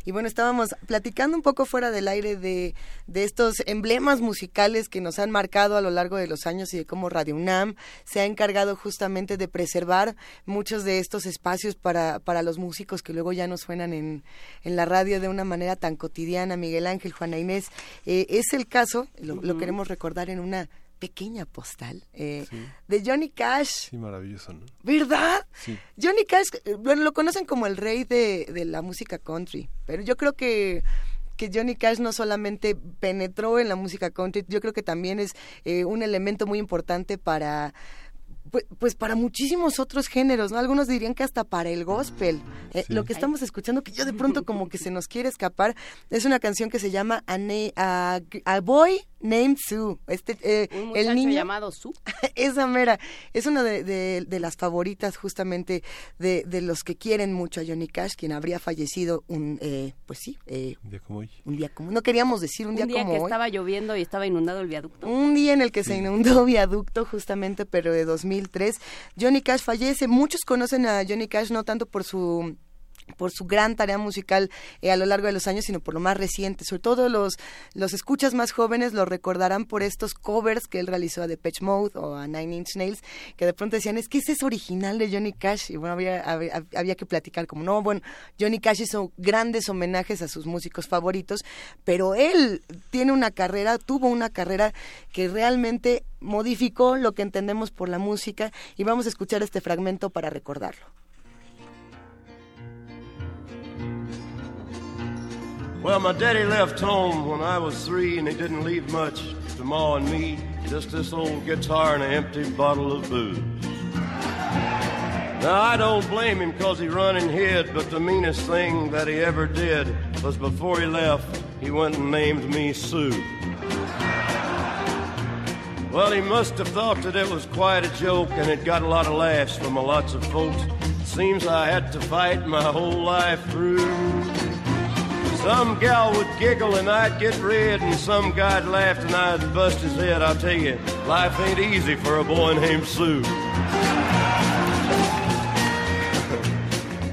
[SPEAKER 1] Y bueno, estábamos platicando un poco fuera del aire de, de, estos emblemas musicales que nos han marcado a lo largo de los años y de cómo Radio UNAM se ha encargado justamente de preservar muchos de estos espacios para, para los músicos que luego ya no suenan en, en la radio de una manera tan cotidiana. Miguel Ángel, Juana Inés, eh, es el caso, lo, lo queremos recordar en una pequeña postal eh, de Johnny Cash.
[SPEAKER 3] Sí, maravilloso, ¿no?
[SPEAKER 1] ¿Verdad?
[SPEAKER 3] Sí.
[SPEAKER 1] Johnny Cash, eh, bueno, lo conocen como el rey de, de la música country, pero yo creo que que Johnny Cash no solamente penetró en la música country, yo creo que también es eh, un elemento muy importante para pues, pues, para muchísimos otros géneros, ¿no? Algunos dirían que hasta para el gospel. Eh,
[SPEAKER 3] Sí.
[SPEAKER 1] Lo que estamos escuchando, que yo de pronto como que se nos quiere escapar, es una canción que se llama A, Na- a- a Boy Named Sue. Este, eh,
[SPEAKER 2] Un muchacho
[SPEAKER 1] el niño
[SPEAKER 2] llamado Sue.
[SPEAKER 1] esa mera. Es una de, de- de las favoritas justamente de, de los que quieren mucho a Johnny Cash, quien habría fallecido un, eh, pues sí, eh,
[SPEAKER 3] Un día como hoy.
[SPEAKER 1] un día como, no queríamos decir un,
[SPEAKER 2] Un
[SPEAKER 1] día,
[SPEAKER 2] día
[SPEAKER 1] como
[SPEAKER 2] que
[SPEAKER 1] hoy.
[SPEAKER 2] estaba lloviendo y estaba inundado el viaducto.
[SPEAKER 1] Un día en el que se inundó viaducto, justamente, pero de 2003. Johnny Cash fallece. Muchos conocen a Johnny Cash no tanto por su por su gran tarea musical eh, a lo largo de los años, sino por lo más reciente. Sobre todo los, los escuchas más jóvenes lo recordarán por estos covers que él realizó a Depeche Mode o a Nine Inch Nails, que de pronto decían, es que ese es original de Johnny Cash. Y bueno, había, había, había que platicar como, no, bueno, Johnny Cash hizo grandes homenajes a sus músicos favoritos, pero él tiene una carrera, tuvo una carrera que realmente modificó lo que entendemos por la música y vamos a escuchar este fragmento para recordarlo.
[SPEAKER 20] Well, my daddy left home when I was three, and he didn't leave much to Ma and me. Just this old guitar and an empty bottle of booze. Now, I don't blame him 'cause he run and hid, but the meanest thing that he ever did was before he left, he went and named me Sue. Well, he must have thought that it was quite a joke, and it got a lot of laughs from a lots of folks. Seems I had to fight my whole life through. Some gal would giggle and I'd get red, and some guy'd laugh and I'd bust his head. I'll tell you, life ain't easy for a boy named Sue.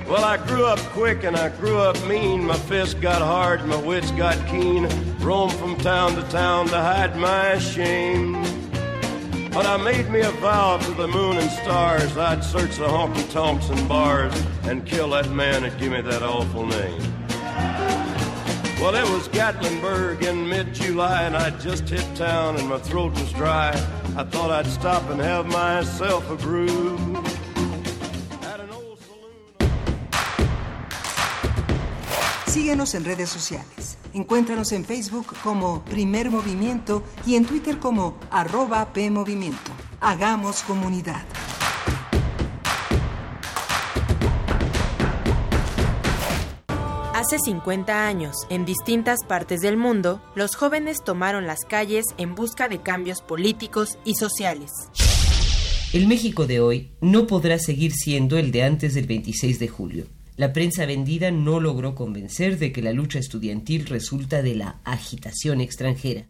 [SPEAKER 20] Well, I grew up quick and I grew up mean. My fists got hard, my wits got keen. Roamed from town to town to hide my shame. But I made me a vow to the moon and stars I'd search the honky tonks and bars and kill that man that give me that awful name. Well, it was Gatlinburg in mid July, and I'd just hit town and my throat was dry. I thought I'd stop and have myself a brew.
[SPEAKER 5] Síguenos en redes sociales. Encuéntranos en Facebook como Primer Movimiento y en Twitter como arroba PMovimiento. Hagamos comunidad.
[SPEAKER 21] Hace 50 años, en distintas partes del mundo, los jóvenes tomaron las calles en busca de cambios políticos y sociales.
[SPEAKER 22] El México de hoy no podrá seguir siendo el de antes del 26 de julio. La prensa vendida no logró convencer de que la lucha estudiantil resulta de la agitación extranjera.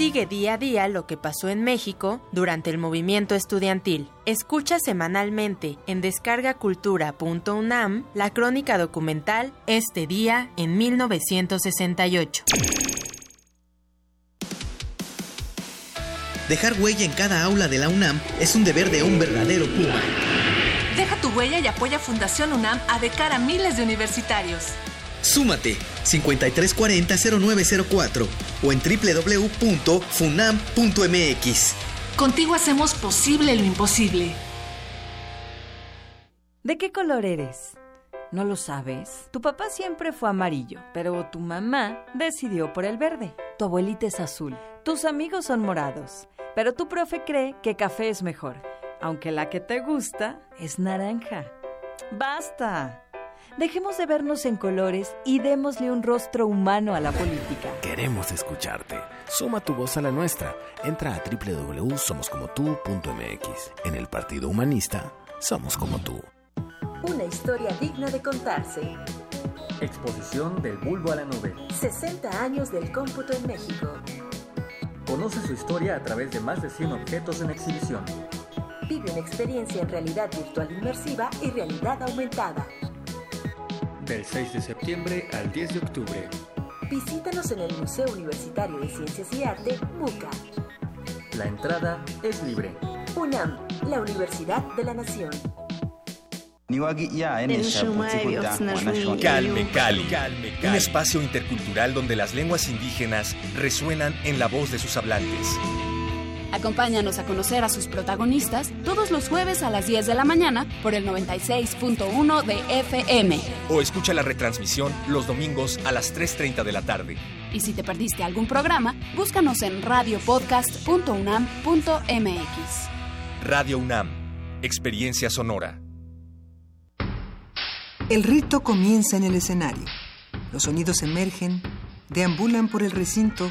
[SPEAKER 21] Sigue día a día lo que pasó en México durante el movimiento estudiantil. Escucha semanalmente en descargacultura.unam la crónica documental Este día en 1968.
[SPEAKER 23] Dejar huella en cada aula de la UNAM es un deber de un verdadero Puma.
[SPEAKER 14] Deja tu huella y apoya Fundación UNAM a becar a miles de universitarios.
[SPEAKER 23] Súmate 5340-0904 o en www.funam.mx.
[SPEAKER 14] Contigo hacemos posible lo imposible.
[SPEAKER 24] ¿De qué color eres? ¿No lo sabes? Tu papá siempre fue amarillo, pero tu mamá decidió por el verde. Tu abuelita es azul. Tus amigos son morados, pero tu profe cree que café es mejor, aunque la que te gusta es naranja. ¡Basta! Dejemos de vernos en colores y démosle un rostro humano a la política.
[SPEAKER 25] Queremos escucharte. Suma tu voz a la nuestra. Entra a www.somoscomotú.mx. En el Partido Humanista, somos como tú.
[SPEAKER 26] Una historia digna de contarse.
[SPEAKER 27] Exposición del bulbo a la nube.
[SPEAKER 26] 60 años del cómputo en México.
[SPEAKER 27] Conoce su historia a través de más de 100 objetos en exhibición.
[SPEAKER 26] Vive una experiencia en realidad virtual inmersiva y realidad aumentada.
[SPEAKER 27] Del 6 de septiembre al 10 de octubre.
[SPEAKER 26] Visítanos en el Museo Universitario de Ciencias y Arte, MUCA.
[SPEAKER 27] La entrada es libre.
[SPEAKER 26] UNAM, la Universidad de la Nación.
[SPEAKER 12] Calme Cali. Un espacio intercultural donde las lenguas indígenas resuenan en la voz de sus hablantes.
[SPEAKER 28] Acompáñanos a conocer a sus protagonistas todos los jueves a las 10 de la mañana por el 96.1 de FM.
[SPEAKER 12] O escucha la retransmisión los domingos a las 3.30 de la tarde.
[SPEAKER 28] Y si te perdiste algún programa, búscanos en radiopodcast.unam.mx.
[SPEAKER 12] Radio UNAM. Experiencia sonora.
[SPEAKER 5] El rito comienza en el escenario. Los sonidos emergen, deambulan por el recinto,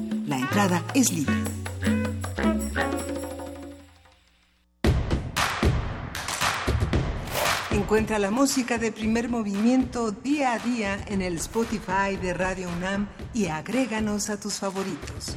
[SPEAKER 5] La entrada es libre. Encuentra la música de primer movimiento día a día en el Spotify de Radio UNAM y agréganos a tus favoritos.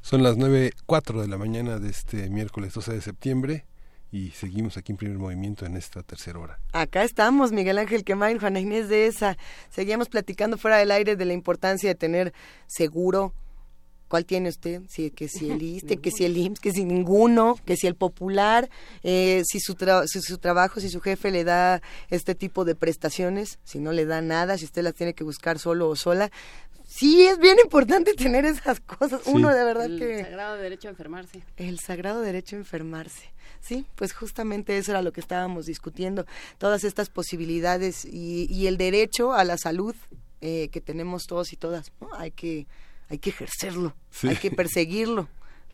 [SPEAKER 3] Son las 9.04 de la mañana de este miércoles 12 de septiembre y seguimos aquí en primer movimiento en esta tercera hora.
[SPEAKER 1] Acá estamos, Miguel Ángel Quemain, Juana Inés de esa. Seguíamos platicando fuera del aire de la importancia de tener seguro. ¿Cuál tiene usted? Si, que si el ISTE, que si el IMSS, que si ninguno, que si el popular, eh, si, su si su trabajo, si su jefe le da este tipo de prestaciones, si no le da nada, si usted las tiene que buscar solo o sola, sí es bien importante tener esas cosas. Uno de verdad que...
[SPEAKER 2] El sagrado derecho a enfermarse.
[SPEAKER 1] El sagrado derecho a enfermarse. Sí, pues justamente eso era lo que estábamos discutiendo. Todas estas posibilidades y, y el derecho a la salud eh, que tenemos todos y todas. ¿no? Hay que hay que ejercerlo, sí. hay que perseguirlo.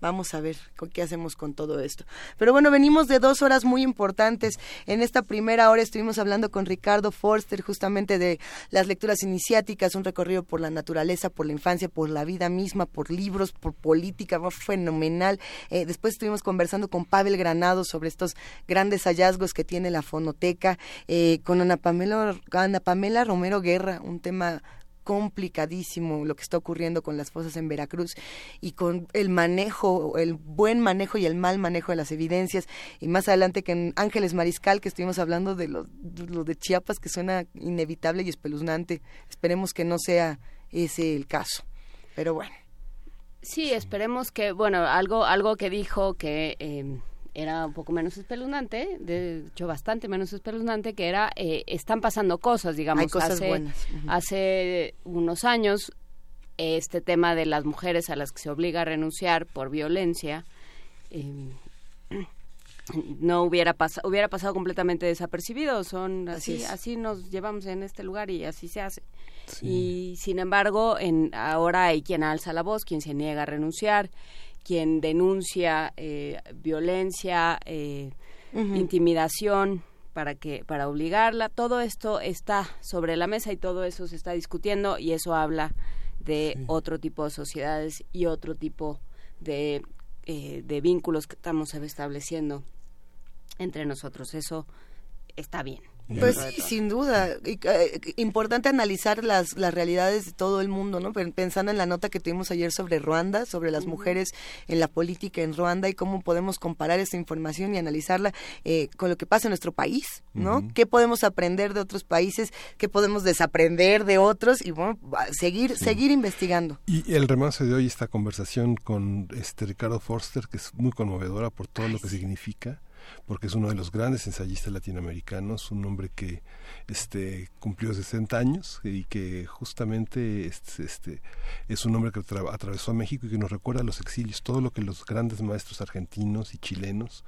[SPEAKER 1] Vamos a ver qué hacemos con todo esto. Pero bueno, venimos de dos horas muy importantes. En esta primera hora estuvimos hablando con Ricardo Forster justamente de las lecturas iniciáticas, un recorrido por la naturaleza, por la infancia, por la vida misma, por libros, por política, fue fenomenal. Eh, después estuvimos conversando con Pavel Granado sobre estos grandes hallazgos que tiene la fonoteca, eh, con Ana Pamela, Ana Pamela Romero Guerra, un tema complicadísimo lo que está ocurriendo con las fosas en Veracruz y con el manejo, el buen manejo y el mal manejo de las evidencias. Y más adelante que en Ángeles Mariscal, que estuvimos hablando de lo, de Chiapas, que suena inevitable y espeluznante. Esperemos que no sea ese el caso. Pero bueno.
[SPEAKER 2] Sí, esperemos que, bueno, algo, algo que dijo que... Eh, era un poco menos espeluznante, de hecho bastante menos espeluznante, que era, eh, están pasando cosas, digamos.
[SPEAKER 1] Hay cosas
[SPEAKER 2] hace,
[SPEAKER 1] buenas. Uh -huh.
[SPEAKER 2] hace unos años, este tema de las mujeres a las que se obliga a renunciar por violencia, eh, no hubiera pasado hubiera pasado completamente desapercibido son así así, así, nos llevamos en este lugar y así se hace sí. y sin embargo en ahora hay quien alza la voz quien se niega a renunciar quien denuncia eh, violencia eh, uh -huh. intimidación para que para obligarla todo esto está sobre la mesa y todo eso se está discutiendo y eso habla de sí. otro tipo de sociedades y otro tipo de eh, de vínculos que estamos estableciendo entre nosotros. Eso está bien.
[SPEAKER 1] Pues sí, sin duda. Eh, importante analizar las, las realidades de todo el mundo, ¿no? Pensando en la nota que tuvimos ayer sobre Ruanda, sobre las uh -huh. mujeres en la política en Ruanda y cómo podemos comparar esa información y analizarla eh, con lo que pasa en nuestro país, ¿no? Uh -huh. ¿Qué podemos aprender de otros países? ¿Qué podemos desaprender de otros? Y bueno, seguir, sí. seguir investigando.
[SPEAKER 3] Y el remate de hoy, esta conversación con este Ricardo Forster, que es muy conmovedora por todo Ay, lo que sí. significa porque es uno de los grandes ensayistas latinoamericanos, un hombre que este, cumplió 60 años y que justamente este, este es un hombre que atravesó a México y que nos recuerda a los exilios, todo lo que los grandes maestros argentinos y chilenos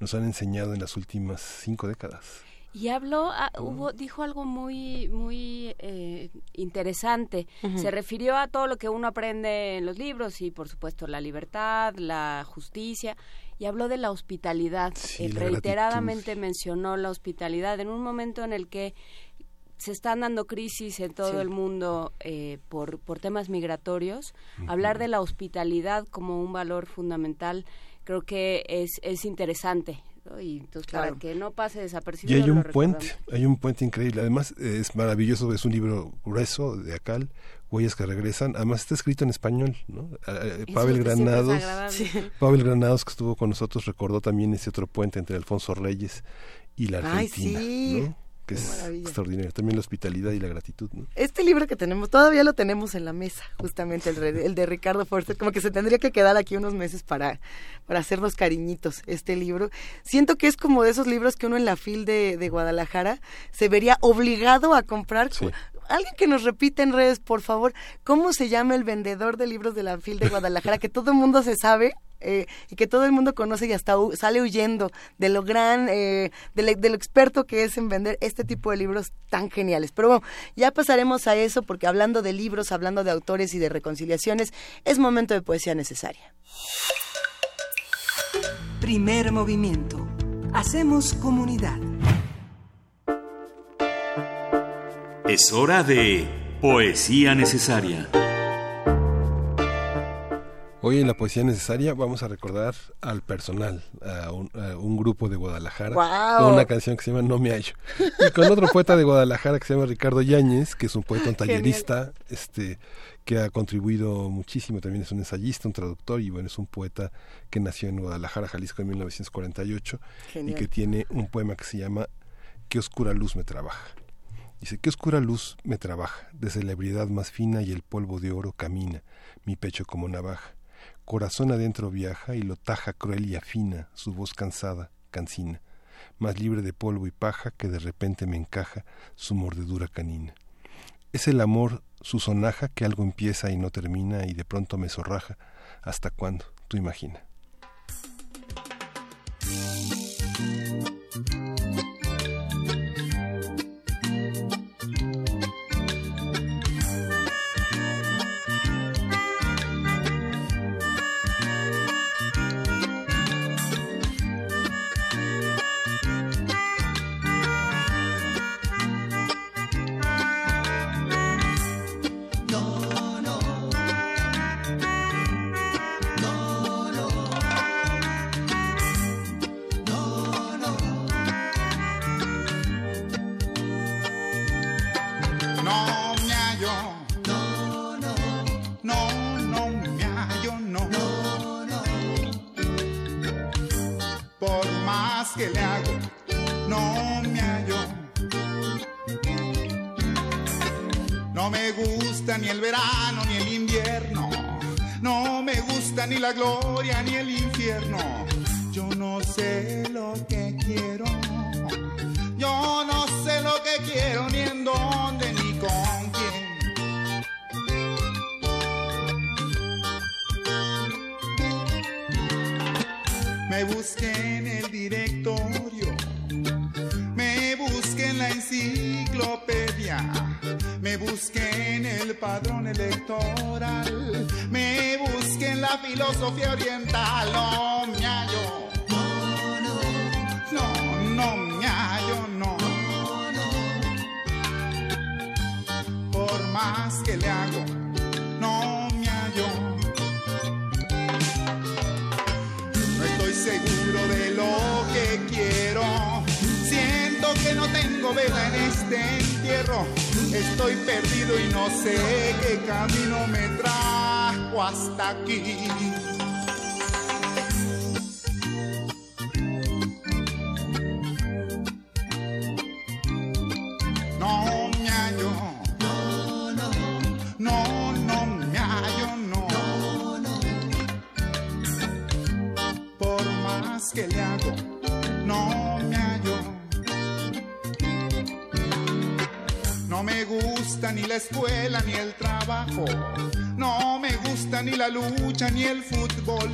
[SPEAKER 3] nos han enseñado en las últimas cinco décadas.
[SPEAKER 2] Y habló, ah, hubo, dijo algo muy, muy eh, interesante. Se refirió a todo lo que uno aprende en los libros y, por supuesto, la libertad, la justicia. Y habló de la hospitalidad.
[SPEAKER 3] Sí,
[SPEAKER 2] Eh,
[SPEAKER 3] la
[SPEAKER 2] reiteradamente mencionó la hospitalidad en un momento en el que se están dando crisis en todo
[SPEAKER 1] Sí.
[SPEAKER 2] el mundo eh, por, por temas migratorios. Hablar de la hospitalidad como un valor fundamental creo que es, es interesante. ¿No? Y entonces,
[SPEAKER 1] Claro.
[SPEAKER 2] para que no pase
[SPEAKER 3] Y
[SPEAKER 2] desapercibido.
[SPEAKER 3] hay
[SPEAKER 2] lo
[SPEAKER 3] un puente, hay un puente increíble. Además, es maravilloso, es un libro grueso de Acal, Huellas que regresan. Además, está escrito en español, ¿no? Eh, Pavel Granados.
[SPEAKER 2] Sí.
[SPEAKER 3] Pavel Granados, que estuvo con nosotros, recordó también ese otro puente entre Alfonso Reyes y la
[SPEAKER 1] Ay,
[SPEAKER 3] Argentina,
[SPEAKER 1] sí.
[SPEAKER 3] ¿no? Que
[SPEAKER 1] Qué
[SPEAKER 3] es
[SPEAKER 1] maravilla.
[SPEAKER 3] extraordinario. También la hospitalidad y la gratitud, ¿no?
[SPEAKER 1] Este libro que tenemos, todavía lo tenemos en la mesa, justamente el, re- el de Ricardo Forster, como que se tendría que quedar aquí unos meses para, para hacernos cariñitos este libro. Siento que es como de esos libros que uno en la fil de, de Guadalajara se vería obligado a comprar. Alguien que nos repite en redes, por favor, ¿cómo se llama el vendedor de libros de la fil de Guadalajara? que todo el mundo se sabe. Eh, y que todo el mundo conoce y hasta hu- sale huyendo de lo gran, eh, de, lo- de lo experto que es en vender este tipo de libros tan geniales. Pero bueno, ya pasaremos a eso porque hablando de libros, hablando de autores y de reconciliaciones, es momento de poesía necesaria.
[SPEAKER 5] Primer movimiento. Hacemos comunidad.
[SPEAKER 29] Es hora de Poesía Necesaria.
[SPEAKER 3] Hoy en la poesía necesaria vamos a recordar al personal, a un, a un grupo de Guadalajara,
[SPEAKER 1] ¡Guau!
[SPEAKER 3] con una canción que se llama No me hallo. Y con otro poeta de Guadalajara que se llama Ricardo Yáñez, que es un poeta, un
[SPEAKER 1] Genial.
[SPEAKER 3] tallerista, este, que ha contribuido muchísimo, también es un ensayista, un traductor y bueno, es un poeta que nació en Guadalajara, Jalisco en 1948 y
[SPEAKER 1] Genial.
[SPEAKER 3] que tiene un poema que se llama Qué oscura luz me trabaja. Dice, qué oscura luz me trabaja, desde la ebriedad más fina y el polvo de oro camina, mi pecho como navaja. Corazón adentro viaja y lo taja cruel y afina, su voz cansada, cansina, más libre de polvo y paja que de repente me encaja su mordedura canina. Es el amor su sonaja que algo empieza y no termina y de pronto me zorraja. ¿Hasta cuándo? Tú imagina.
[SPEAKER 30] Que le hago, no me hallo. No me gusta ni el verano ni el invierno. No me gusta ni la gloria ni el infierno. Yo no sé lo que quiero. Yo no sé lo que quiero ni en dónde Me busqué en el directorio, me busqué en la enciclopedia, me busqué en el padrón electoral, me busqué en la filosofía oriental, no me hallo. No, no me hallo, no. Por más que le hago, seguro de lo que quiero. Siento que no tengo vela en este entierro. Estoy perdido y no sé qué camino me trajo hasta aquí. Que le hago, no me hallo. No me gusta ni la escuela ni el trabajo. No me gusta ni la lucha ni el fútbol.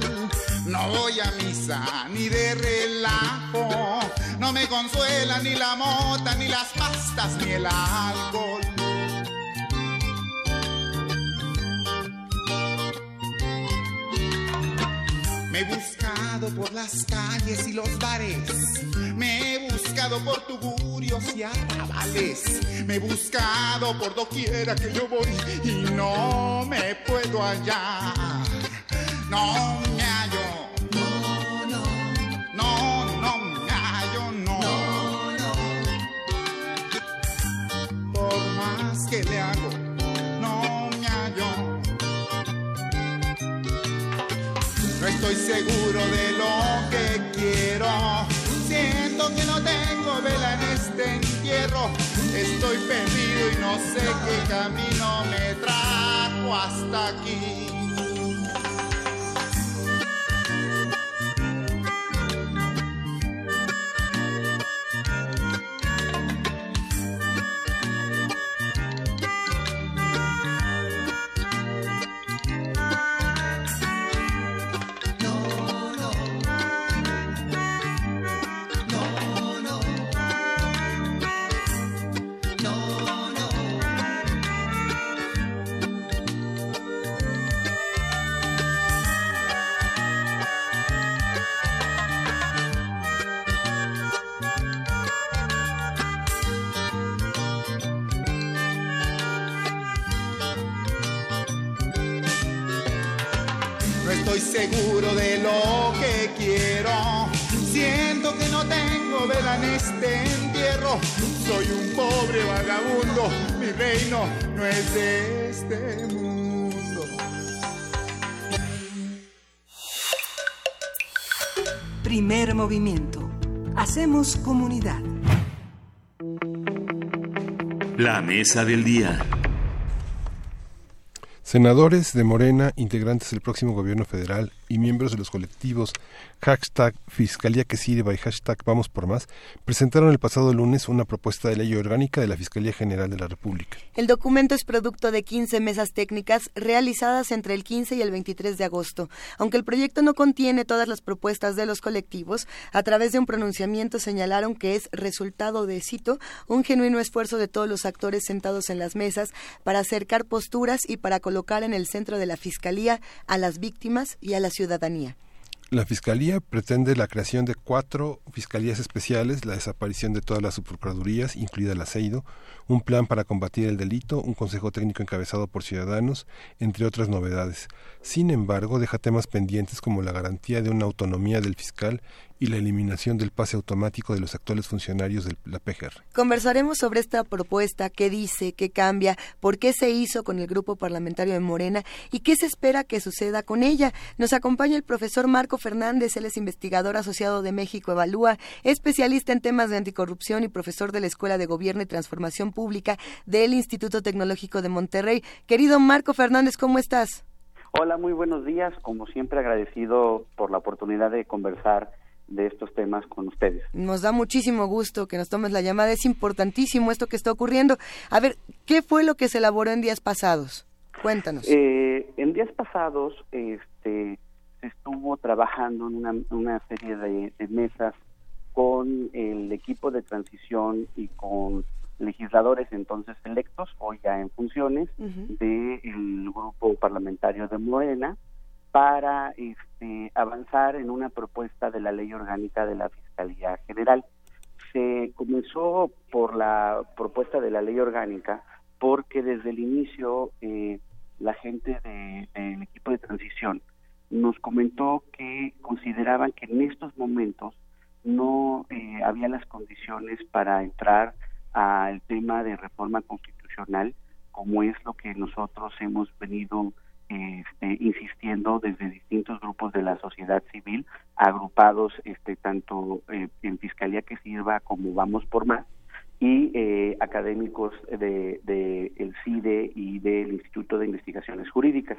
[SPEAKER 30] No voy a misa ni de relajo. No me consuela ni la mota, ni las pastas, ni el alcohol. Por las calles y los bares. Me he buscado por tugurios y arrabales. Me he buscado por doquiera que yo voy y no me puedo hallar. No me hallo. No, no. No, no me hallo, no. Por más que le hago, estoy seguro de lo que quiero. Siento que no tengo vela en este entierro. Estoy perdido y no sé qué camino me trajo hasta aquí.
[SPEAKER 29] Mesa del día.
[SPEAKER 3] Senadores de Morena, integrantes del próximo gobierno federal y miembros de los colectivos hashtag Fiscalía que sirva y hashtag Vamos por Más presentaron el pasado lunes una propuesta de ley orgánica de la Fiscalía General de la República.
[SPEAKER 1] El documento es producto de 15 mesas técnicas realizadas entre el 15 y el 23 de agosto. Aunque el proyecto no contiene todas las propuestas de los colectivos, a través de un pronunciamiento señalaron que es resultado de, cito, un genuino esfuerzo de todos los actores sentados en las mesas para acercar posturas y para colocar en el centro de la Fiscalía a las víctimas y a la ciudadanía.
[SPEAKER 3] La Fiscalía pretende la creación de cuatro fiscalías especiales, la desaparición de todas las subprocuradurías, incluida la CEIDO, un plan para combatir el delito, un consejo técnico encabezado por ciudadanos, entre otras novedades. Sin embargo, deja temas pendientes como la garantía de una autonomía del fiscal y la eliminación del pase automático de los actuales funcionarios de la PGR.
[SPEAKER 1] Conversaremos sobre esta propuesta, qué dice, qué cambia, por qué se hizo con el grupo parlamentario de Morena y qué se espera que suceda con ella. Nos acompaña el profesor Marco Fernández, él es investigador asociado de México Evalúa, especialista en temas de anticorrupción y profesor de la Escuela de Gobierno y Transformación Pública del Instituto Tecnológico de Monterrey. Querido Marco Fernández, ¿cómo estás?
[SPEAKER 31] Hola, muy buenos días. Como siempre, agradecido por la oportunidad de conversar de estos temas con ustedes.
[SPEAKER 1] Nos da muchísimo gusto que nos tomes la llamada. Es importantísimo esto que está ocurriendo. A ver, ¿qué fue lo que se elaboró en días pasados? Cuéntanos.
[SPEAKER 31] Eh, en días pasados este, se estuvo trabajando en una, una serie de, de mesas con el equipo de transición y con legisladores entonces electos, hoy ya en funciones, del grupo parlamentario de Morena, para este, avanzar en una propuesta de la ley orgánica de la Fiscalía General. Se comenzó por la propuesta de la ley orgánica porque desde el inicio eh, la gente del de, equipo de transición nos comentó que consideraban que en estos momentos no eh, había las condiciones para entrar al tema de reforma constitucional como es lo que nosotros hemos venido este, insistiendo desde distintos grupos de la sociedad civil agrupados este tanto eh, en fiscalía que sirva como vamos por más y eh, académicos de, de, el CIDE y del Instituto de Investigaciones Jurídicas.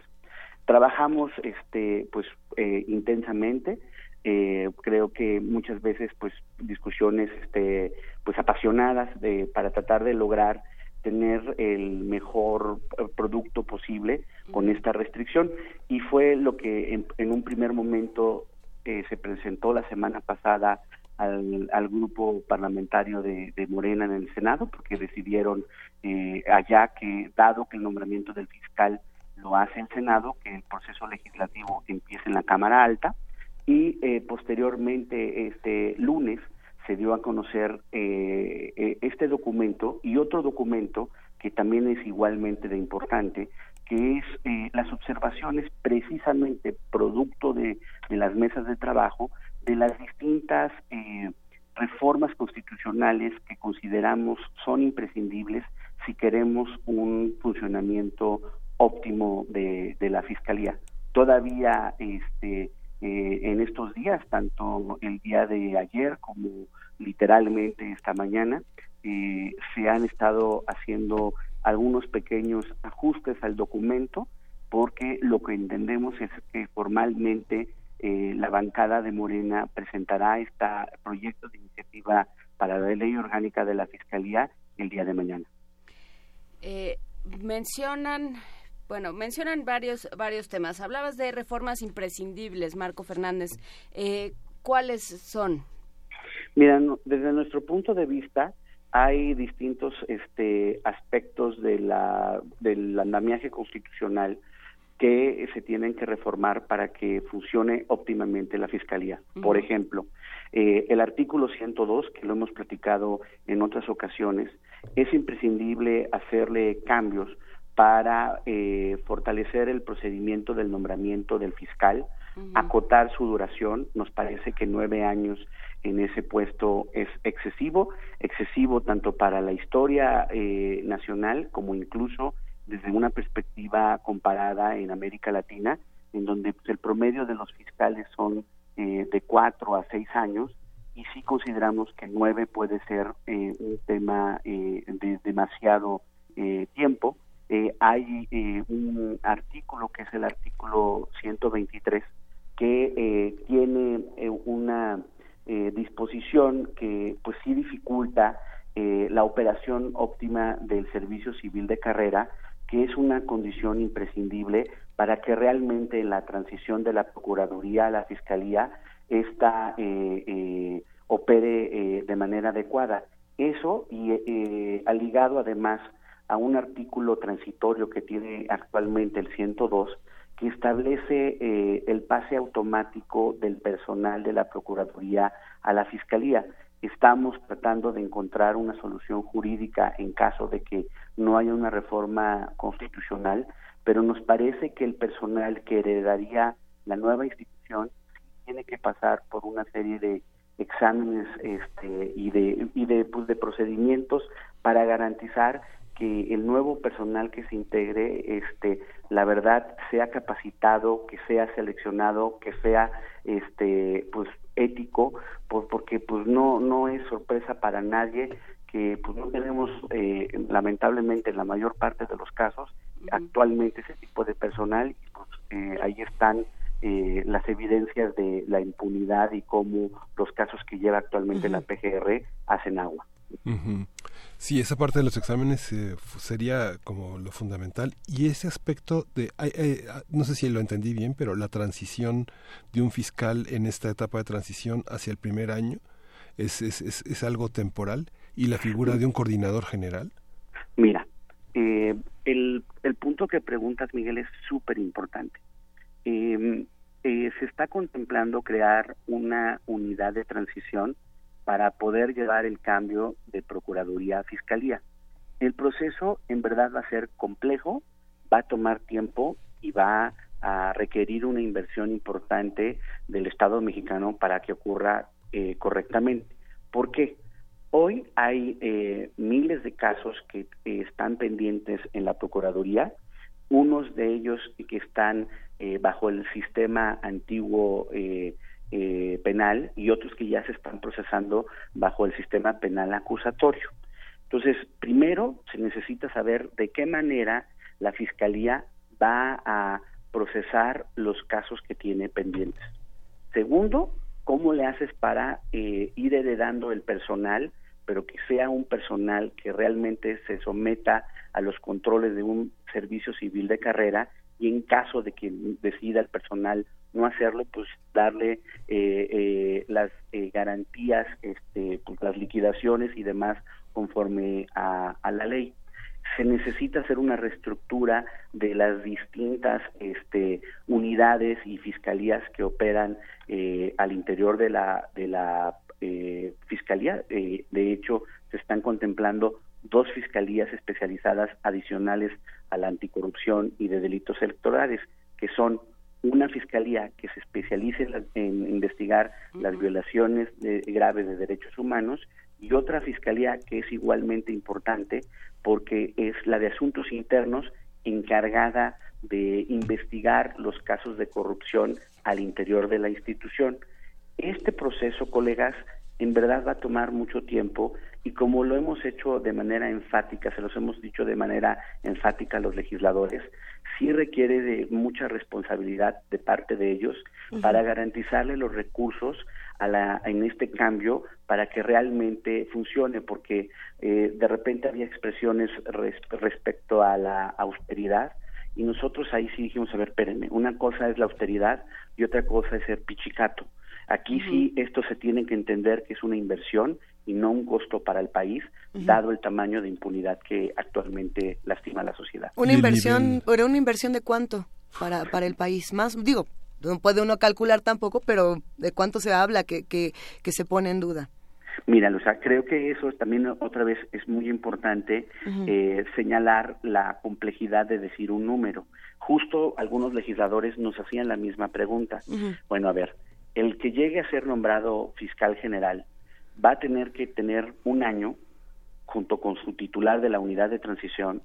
[SPEAKER 31] Trabajamos este pues eh, intensamente eh, creo que muchas veces pues discusiones este pues apasionadas de para tratar de lograr tener el mejor producto posible con esta restricción. Y fue lo que en, en un primer momento eh, se presentó la semana pasada al, al grupo parlamentario de, de, Morena en el Senado, porque decidieron eh, allá que, dado que el nombramiento del fiscal lo hace el Senado, que el proceso legislativo empiece en la Cámara Alta. Y eh, posteriormente este lunes se dio a conocer eh, eh, este documento y otro documento que también es igualmente de importante, que es eh, las observaciones precisamente producto de, de, las mesas de trabajo de las distintas reformas constitucionales que consideramos son imprescindibles si queremos un funcionamiento óptimo de, de la fiscalía. Todavía este, eh, en estos días, tanto el día de ayer como literalmente esta mañana, eh, se han estado haciendo algunos pequeños ajustes al documento porque lo que entendemos es que formalmente eh, la bancada de Morena presentará este proyecto de iniciativa para la ley orgánica de la Fiscalía el día de mañana.
[SPEAKER 2] Mencionan bueno, mencionan varios varios temas. Hablabas de reformas imprescindibles, Marco Fernández. Eh, ¿Cuáles son?
[SPEAKER 31] Mira, no, desde nuestro punto de vista, hay distintos este, aspectos de la, del andamiaje constitucional que se tienen que reformar para que funcione óptimamente la Fiscalía. Uh -huh. Por ejemplo, eh, el artículo 102, que lo hemos platicado en otras ocasiones, es imprescindible hacerle cambios para eh, fortalecer el procedimiento del nombramiento del fiscal, uh -huh. acotar su duración, nos parece que nueve años en ese puesto es excesivo, excesivo tanto para la historia eh, nacional como incluso desde una perspectiva comparada en América Latina, en donde pues, el promedio de los fiscales son eh, de cuatro a seis años y sí consideramos que nueve puede ser eh, un tema eh, de demasiado eh, hay un artículo que es el artículo 123 que tiene una disposición que pues sí dificulta la operación óptima del servicio civil de carrera que es una condición imprescindible para que realmente la transición de la Procuraduría a la Fiscalía esta eh, eh, opere eh, de manera adecuada. Eso y eh, ligado además a un artículo transitorio que tiene actualmente el 102 que establece eh, el pase automático del personal de la Procuraduría a la Fiscalía. Estamos tratando de encontrar una solución jurídica en caso de que no haya una reforma constitucional, pero nos parece que el personal que heredaría la nueva institución tiene que pasar por una serie de exámenes este, y de y de, pues, de procedimientos para garantizar que el nuevo personal que se integre este la verdad sea capacitado que sea seleccionado que sea este pues ético por, porque pues no no es sorpresa para nadie que pues no tenemos eh, lamentablemente en la mayor parte de los casos uh -huh. actualmente ese tipo de personal y pues eh, ahí están eh, las evidencias de la impunidad y cómo los casos que lleva actualmente uh -huh. la PGR hacen agua.
[SPEAKER 3] Uh -huh. Sí, esa parte de los exámenes eh, sería como lo fundamental y ese aspecto de, eh, eh, no sé si lo entendí bien, pero la transición de un fiscal en esta etapa de transición hacia el primer año es, es, es, algo temporal y la figura de un coordinador general.
[SPEAKER 31] Mira, eh, el, el punto que preguntas, Miguel, es súper importante. Eh, se está contemplando crear una unidad de transición para poder llevar el cambio de Procuraduría a Fiscalía. El proceso en verdad va a ser complejo, va a tomar tiempo y va a requerir una inversión importante del Estado mexicano para que ocurra eh, correctamente. ¿Por qué? Hoy hay eh, miles de casos que eh, están pendientes en la Procuraduría, unos de ellos que están bajo el sistema antiguo eh, penal y otros que ya se están procesando bajo el sistema penal acusatorio. Entonces, primero se necesita saber de qué manera la Fiscalía va a procesar los casos que tiene pendientes. Segundo, cómo le haces para eh, ir heredando el personal, pero que sea un personal que realmente se someta a los controles de un servicio civil de carrera y en caso de que decida el personal no hacerlo, pues darle eh, eh, las eh, garantías, este, pues, las liquidaciones y demás conforme a, a la ley se necesita hacer una reestructura de las distintas este, unidades y fiscalías que operan eh, al interior de la de la eh, fiscalía. Eh, de hecho, se están contemplando dos fiscalías especializadas adicionales a la anticorrupción y de delitos electorales, que son una fiscalía que se especialice en, investigar las violaciones de- graves de derechos humanos y otra fiscalía que es igualmente importante porque es la de asuntos internos encargada de investigar los casos de corrupción al interior de la institución. Este proceso, colegas, en verdad va a tomar mucho tiempo y como lo hemos hecho de manera enfática, se los hemos dicho de manera enfática a los legisladores, sí requiere de mucha responsabilidad de parte de ellos para garantizarle los recursos a la, en este cambio para que realmente funcione, porque eh, de repente había expresiones res- respecto a la austeridad y nosotros ahí sí dijimos, a ver, espérenme, una cosa es la austeridad y otra cosa es ser pichicato. Aquí sí esto se tiene que entender que es una inversión y no un costo para el país, dado el tamaño de impunidad que actualmente lastima a la sociedad.
[SPEAKER 1] Una inversión, ¿era una inversión de cuánto para, para el país? Más, digo, no puede uno calcular tampoco, pero ¿de cuánto se habla que, que, que se pone en duda?
[SPEAKER 31] Mira, o sea, creo que eso también otra vez es muy importante eh, señalar la complejidad de decir un número. Justo algunos legisladores nos hacían la misma pregunta. Bueno, a ver, el que llegue a ser nombrado fiscal general va a tener que tener un año junto con su titular de la unidad de transición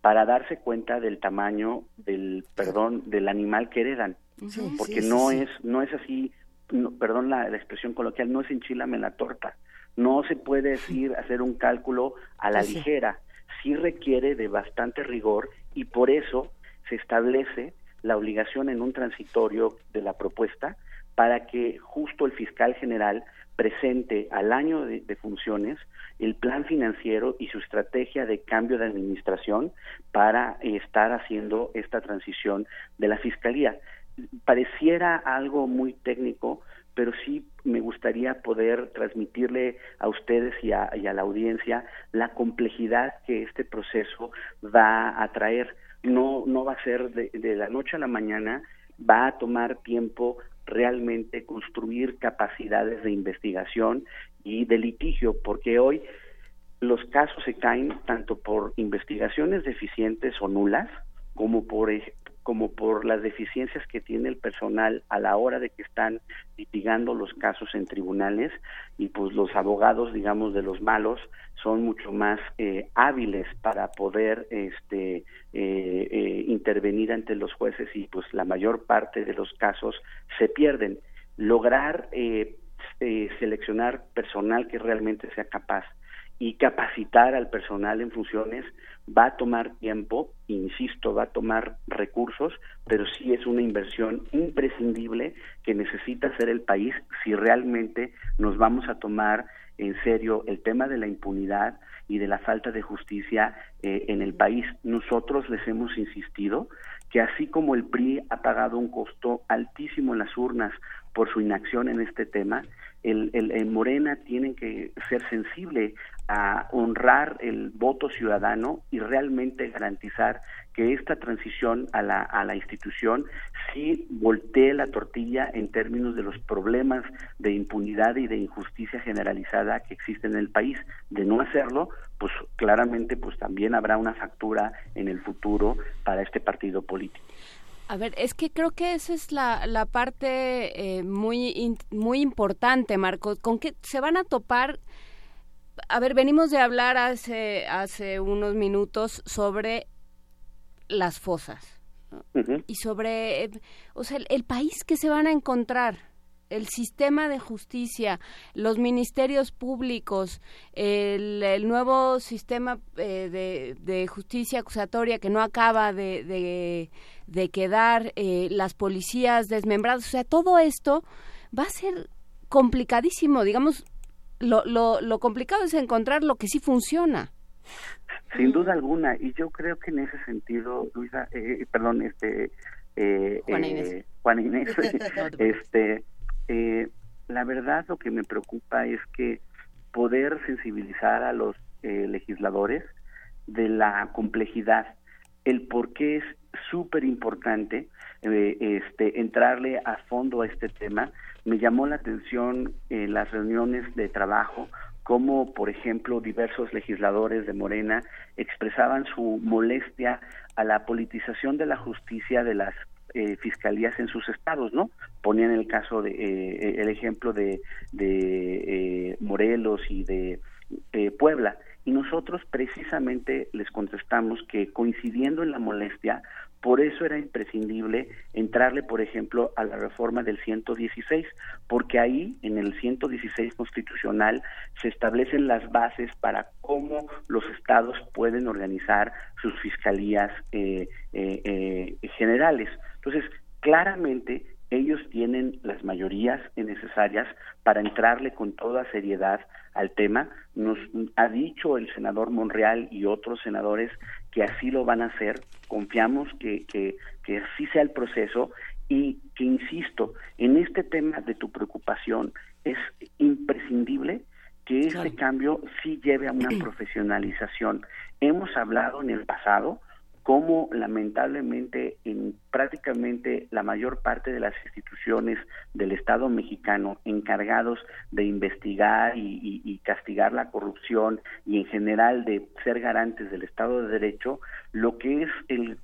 [SPEAKER 31] para darse cuenta del tamaño del perdón del animal que heredan.
[SPEAKER 1] Sí,
[SPEAKER 31] porque
[SPEAKER 1] sí,
[SPEAKER 31] no
[SPEAKER 1] sí,
[SPEAKER 31] es no es así no- perdón la, la expresión coloquial no es enchilame la torta. No se puede decir hacer un cálculo a la ligera. Sí requiere de bastante rigor y por eso se establece la obligación en un transitorio de la propuesta para que justo el fiscal general presente al año de, funciones el plan financiero y su estrategia de cambio de administración para eh, estar haciendo esta transición de la fiscalía. Pareciera algo muy técnico, pero sí me gustaría poder transmitirle a ustedes y a, y a la audiencia la complejidad que este proceso va a traer. No, no va a ser de la noche a la mañana, va a tomar tiempo realmente construir capacidades de investigación y de litigio, porque hoy los casos se caen tanto por investigaciones deficientes o nulas, como por como por las deficiencias que tiene el personal a la hora de que están litigando los casos en tribunales y pues los abogados digamos de los malos son mucho más eh, hábiles para poder este eh, eh, intervenir ante los jueces y pues la mayor parte de los casos se pierden. Lograr eh, eh, seleccionar personal que realmente sea capaz y capacitar al personal en funciones va a tomar tiempo, insisto, va a tomar recursos, pero sí es una inversión imprescindible que necesita hacer el país si realmente nos vamos a tomar en serio el tema de la impunidad y de la falta de justicia eh, en el país. Nosotros les hemos insistido que así como el PRI ha pagado un costo altísimo en las urnas por su inacción en este tema, el, el, el Morena tiene que ser sensible a honrar el voto ciudadano y realmente garantizar que esta transición a la, a la institución sí voltee la tortilla en términos de los problemas de impunidad y de injusticia generalizada que existen en el país. De no hacerlo, pues claramente pues también habrá una factura en el futuro para este partido político.
[SPEAKER 2] A ver, es que creo que esa es la, la parte eh, muy, muy importante, Marco. ¿Con qué se van a topar? A ver, venimos de hablar hace, hace unos minutos sobre las fosas ¿no? y sobre, eh, o sea, el, el país que se van a encontrar, el sistema de justicia, los ministerios públicos, el, el nuevo sistema eh, de, de justicia acusatoria que no acaba de, de, de quedar, eh, las policías desmembradas, o sea, todo esto va a ser complicadísimo, digamos, lo, lo, lo complicado es encontrar lo que sí funciona.
[SPEAKER 31] Sin duda alguna, y yo creo que en ese sentido, Luisa, eh, perdón, este, eh,
[SPEAKER 2] Juana
[SPEAKER 31] eh,
[SPEAKER 2] Inés.
[SPEAKER 31] Juana Inés, este, eh, la verdad lo que me preocupa es que poder sensibilizar a los eh, legisladores de la complejidad, el por qué es súper importante eh, este, entrarle a fondo a este tema. Me llamó la atención en las reuniones de trabajo cómo, por ejemplo, diversos legisladores de Morena expresaban su molestia a la politización de la justicia de las eh, fiscalías en sus estados, ¿no? Ponían el caso de eh, el ejemplo de, de eh, Morelos y de eh, Puebla y nosotros precisamente les contestamos que coincidiendo en la molestia, por eso era imprescindible entrarle, por ejemplo, a la reforma del 116, porque ahí, en el 116 constitucional, se establecen las bases para cómo los estados pueden organizar sus fiscalías eh, eh, eh, generales. Entonces, claramente ellos tienen las mayorías necesarias para entrarle con toda seriedad al tema. Nos ha dicho el senador Monreal y otros senadores que así lo van a hacer. Confiamos que, que, que así sea el proceso y que, insisto, en este tema de tu preocupación es imprescindible que este cambio sí lleve a una profesionalización. Hemos hablado en el pasado cómo lamentablemente en prácticamente la mayor parte de las instituciones del Estado mexicano encargados de investigar y, castigar la corrupción y en general de ser garantes del Estado de Derecho, lo que es el-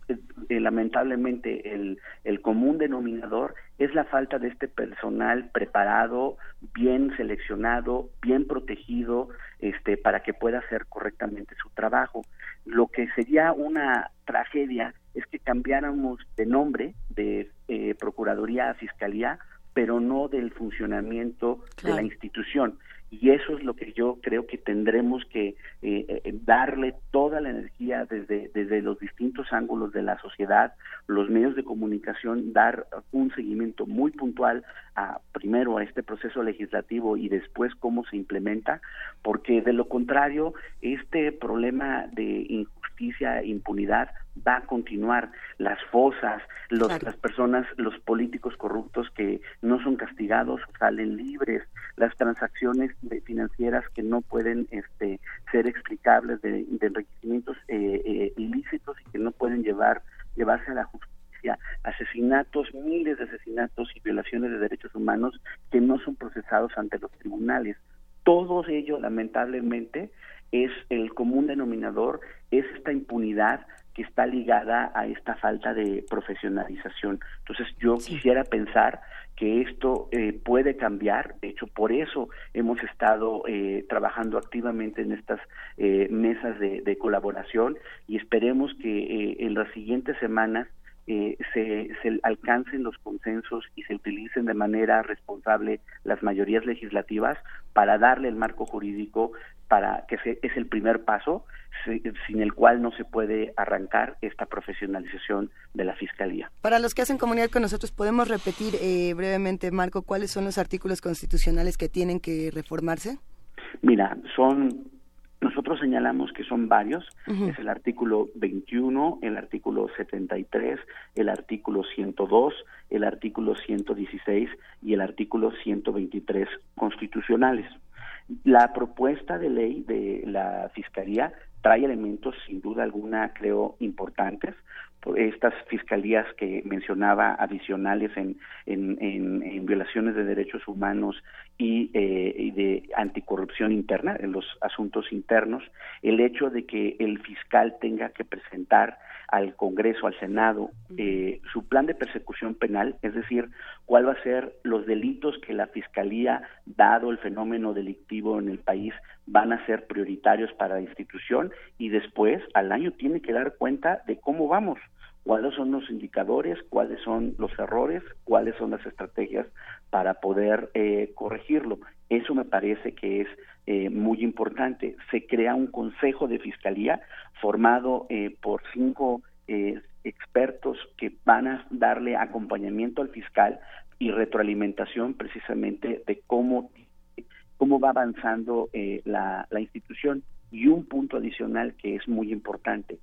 [SPEAKER 31] lamentablemente el, el común denominador es la falta de este personal preparado, bien seleccionado, bien protegido, este, para que pueda hacer correctamente su trabajo. Lo que sería una tragedia es que cambiáramos de nombre de eh, Procuraduría a Fiscalía, pero no del funcionamiento de la institución. Y eso es lo que yo creo que tendremos que eh, eh, darle toda la energía desde, desde los distintos ángulos de la sociedad, los medios de comunicación, dar un seguimiento muy puntual a primero a este proceso legislativo y después cómo se implementa, porque de lo contrario, este problema de injusticia impunidad va a continuar. Las fosas, los, las personas, los políticos corruptos que no son castigados salen libres, las transacciones de- financieras que no pueden este, ser explicables de, de enriquecimientos eh, eh, ilícitos y que no pueden llevar llevarse a la justicia, asesinatos, miles de asesinatos y violaciones de derechos humanos que no son procesados ante los tribunales. Todo ello, lamentablemente, es el común denominador, es esta impunidad que está ligada a esta falta de profesionalización. Entonces yo quisiera pensar que esto eh, puede cambiar, de hecho por eso hemos estado eh, trabajando activamente en estas eh, mesas de, de colaboración y esperemos que eh, en las siguientes semanas eh, se, se alcancen los consensos y se utilicen de manera responsable las mayorías legislativas para darle el marco jurídico para que se- es el primer paso se- sin el cual no se puede arrancar esta profesionalización de la fiscalía.
[SPEAKER 1] Para los que hacen comunidad con nosotros, ¿podemos repetir eh, brevemente, Marco, cuáles son los artículos constitucionales que tienen que reformarse?
[SPEAKER 31] Mira, son nosotros señalamos que son varios, es el artículo 21, el artículo 73, el artículo 102, el artículo 116 y el artículo 123 constitucionales. La propuesta de ley de la Fiscalía trae elementos sin duda alguna, creo, importantes. Estas fiscalías que mencionaba adicionales en, en, en- en violaciones de derechos humanos y, eh, y de anticorrupción interna, en los asuntos internos, el hecho de que el fiscal tenga que presentar al Congreso, al Senado, eh, su plan de persecución penal, es decir, cuál va a ser los delitos que la Fiscalía, dado el fenómeno delictivo en el país, van a ser prioritarios para la institución y después al año tiene que dar cuenta de cómo vamos, cuáles son los indicadores, cuáles son los errores, cuáles son las estrategias para poder eh, corregirlo. Eso me parece que es eh, muy importante. Se crea un consejo de fiscalía formado eh, por cinco eh, expertos que van a darle acompañamiento al fiscal y retroalimentación precisamente de cómo cómo va avanzando eh, la, la institución. Y un punto adicional que es muy importante,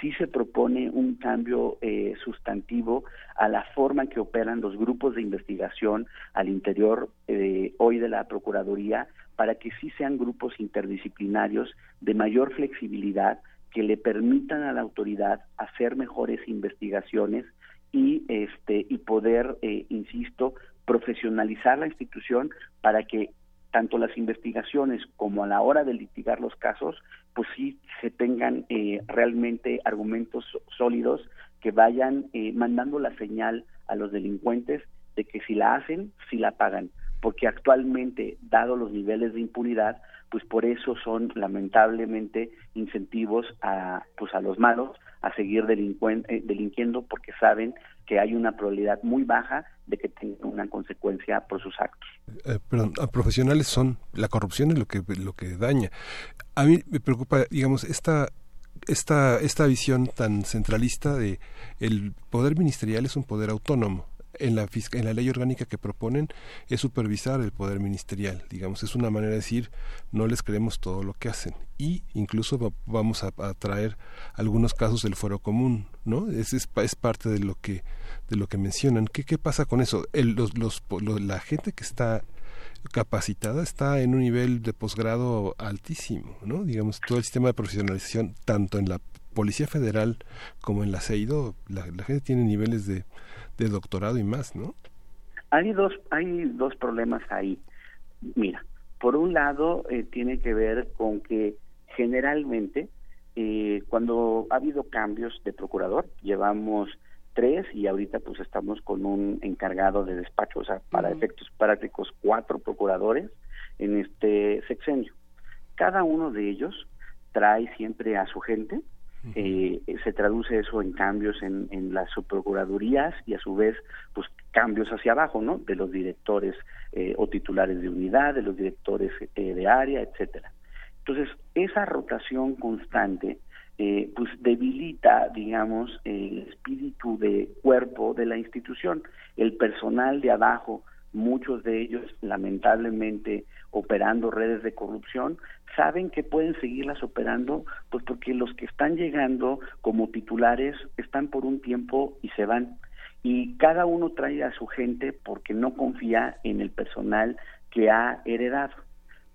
[SPEAKER 31] sí se propone un cambio eh, sustantivo a la forma en que operan los grupos de investigación al interior eh, hoy de la Procuraduría para que sí sean grupos interdisciplinarios de mayor flexibilidad que le permitan a la autoridad hacer mejores investigaciones y este y poder eh, insisto profesionalizar la institución para que tanto las investigaciones como a la hora de litigar los casos, pues sí se tengan eh, realmente argumentos sólidos que vayan eh, mandando la señal a los delincuentes de que si la hacen, si la pagan, porque actualmente, dado los niveles de impunidad, pues por eso son lamentablemente incentivos a pues a los malos a seguir eh, delinquiendo porque saben que hay una probabilidad muy baja de que tengan una consecuencia por sus actos.
[SPEAKER 3] Eh, perdón, a profesionales son la corrupción es lo que lo que daña. A mí me preocupa, digamos, esta esta esta visión tan centralista de el poder ministerial es un poder autónomo en la, en la ley orgánica que proponen es supervisar el poder ministerial. Digamos, es una manera de decir, no les creemos todo lo que hacen. Y incluso vamos a, traer algunos casos del fuero común, ¿no? Es, es, parte de lo que de lo que mencionan. ¿Qué, qué pasa con eso? El, los, los, la gente que está capacitada está en un nivel de posgrado altísimo, ¿no? Digamos, todo el sistema de profesionalización, tanto en la Policía Federal como en la CEIDO, la gente tiene niveles de, de doctorado y más, ¿no?
[SPEAKER 31] Hay dos, hay dos problemas ahí. Mira, por un lado eh, tiene que ver con que generalmente eh, cuando ha habido cambios de procurador, llevamos tres y ahorita pues estamos con un encargado de despacho, o sea, para efectos prácticos cuatro procuradores en este sexenio. Cada uno de ellos trae siempre a su gente, eh, se traduce eso en cambios en, las subprocuradurías y a su vez pues cambios hacia abajo no de los directores eh, o titulares de unidad de los directores eh, de área etcétera. Entonces esa rotación constante eh, pues debilita digamos el espíritu de cuerpo de la institución. El personal de abajo muchos de ellos lamentablemente operando redes de corrupción, saben que pueden seguirlas operando, pues porque los que están llegando como titulares están por un tiempo y se van. Y cada uno trae a su gente porque no confía en el personal que ha heredado.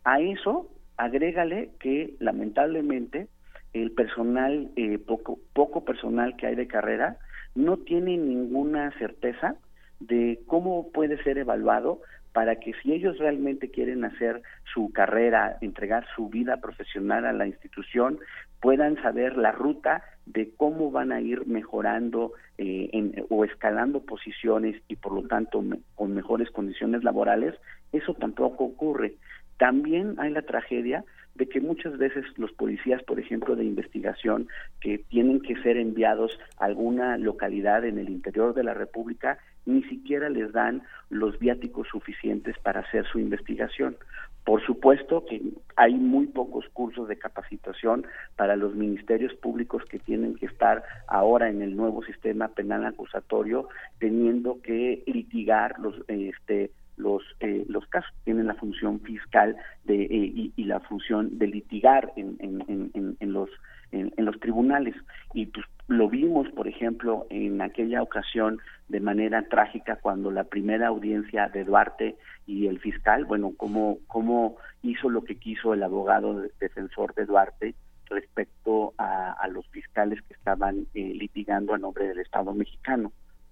[SPEAKER 31] A eso agrégale que lamentablemente el personal, eh, poco, poco personal que hay de carrera, no tiene ninguna certeza de cómo puede ser evaluado para que si ellos realmente quieren hacer su carrera, entregar su vida profesional a la institución, puedan saber la ruta de cómo van a ir mejorando eh, o escalando posiciones y por lo tanto con mejores condiciones laborales, eso tampoco ocurre. También hay la tragedia de que muchas veces los policías, por ejemplo, de investigación, que tienen que ser enviados a alguna localidad en el interior de la República, ni siquiera les dan los viáticos suficientes para hacer su investigación. Por supuesto que hay muy pocos cursos de capacitación para los ministerios públicos que tienen que estar ahora en el nuevo sistema penal acusatorio, teniendo que litigar los este los eh, los casos tienen la función fiscal de eh, y, la función de litigar en, en, en, los en, los tribunales. Y pues lo vimos por ejemplo en aquella ocasión de manera trágica cuando la primera audiencia de Duarte y el fiscal bueno cómo cómo hizo lo que quiso el abogado defensor de Duarte respecto a, a los fiscales que estaban eh, litigando a nombre del Estado mexicano.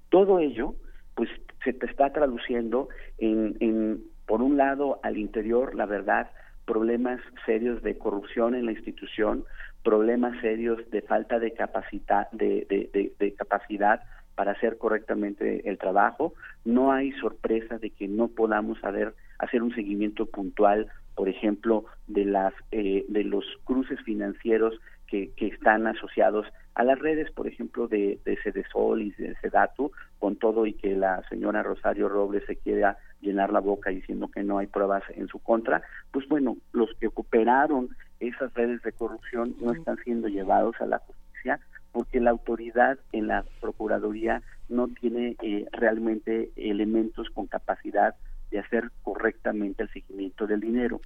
[SPEAKER 31] Todo ello pues se te está traduciendo en, en, por un lado, al interior, la verdad, problemas serios de corrupción en la institución, problemas serios de falta de capacidad, de, de, de, capacidad para hacer correctamente el trabajo. No hay sorpresa de que no podamos hacer, hacer un seguimiento puntual, por ejemplo, de las eh, de los cruces financieros que, que están asociados a las redes, por ejemplo, de, de Cedesol y de Sedatu, con todo y que la señora Rosario Robles se quiera llenar la boca diciendo que no hay pruebas en su contra, pues bueno, los que cooperaron esas redes de corrupción no están siendo llevados a la justicia porque la autoridad en la Procuraduría no tiene eh, realmente elementos con capacidad de hacer correctamente el seguimiento del dinero.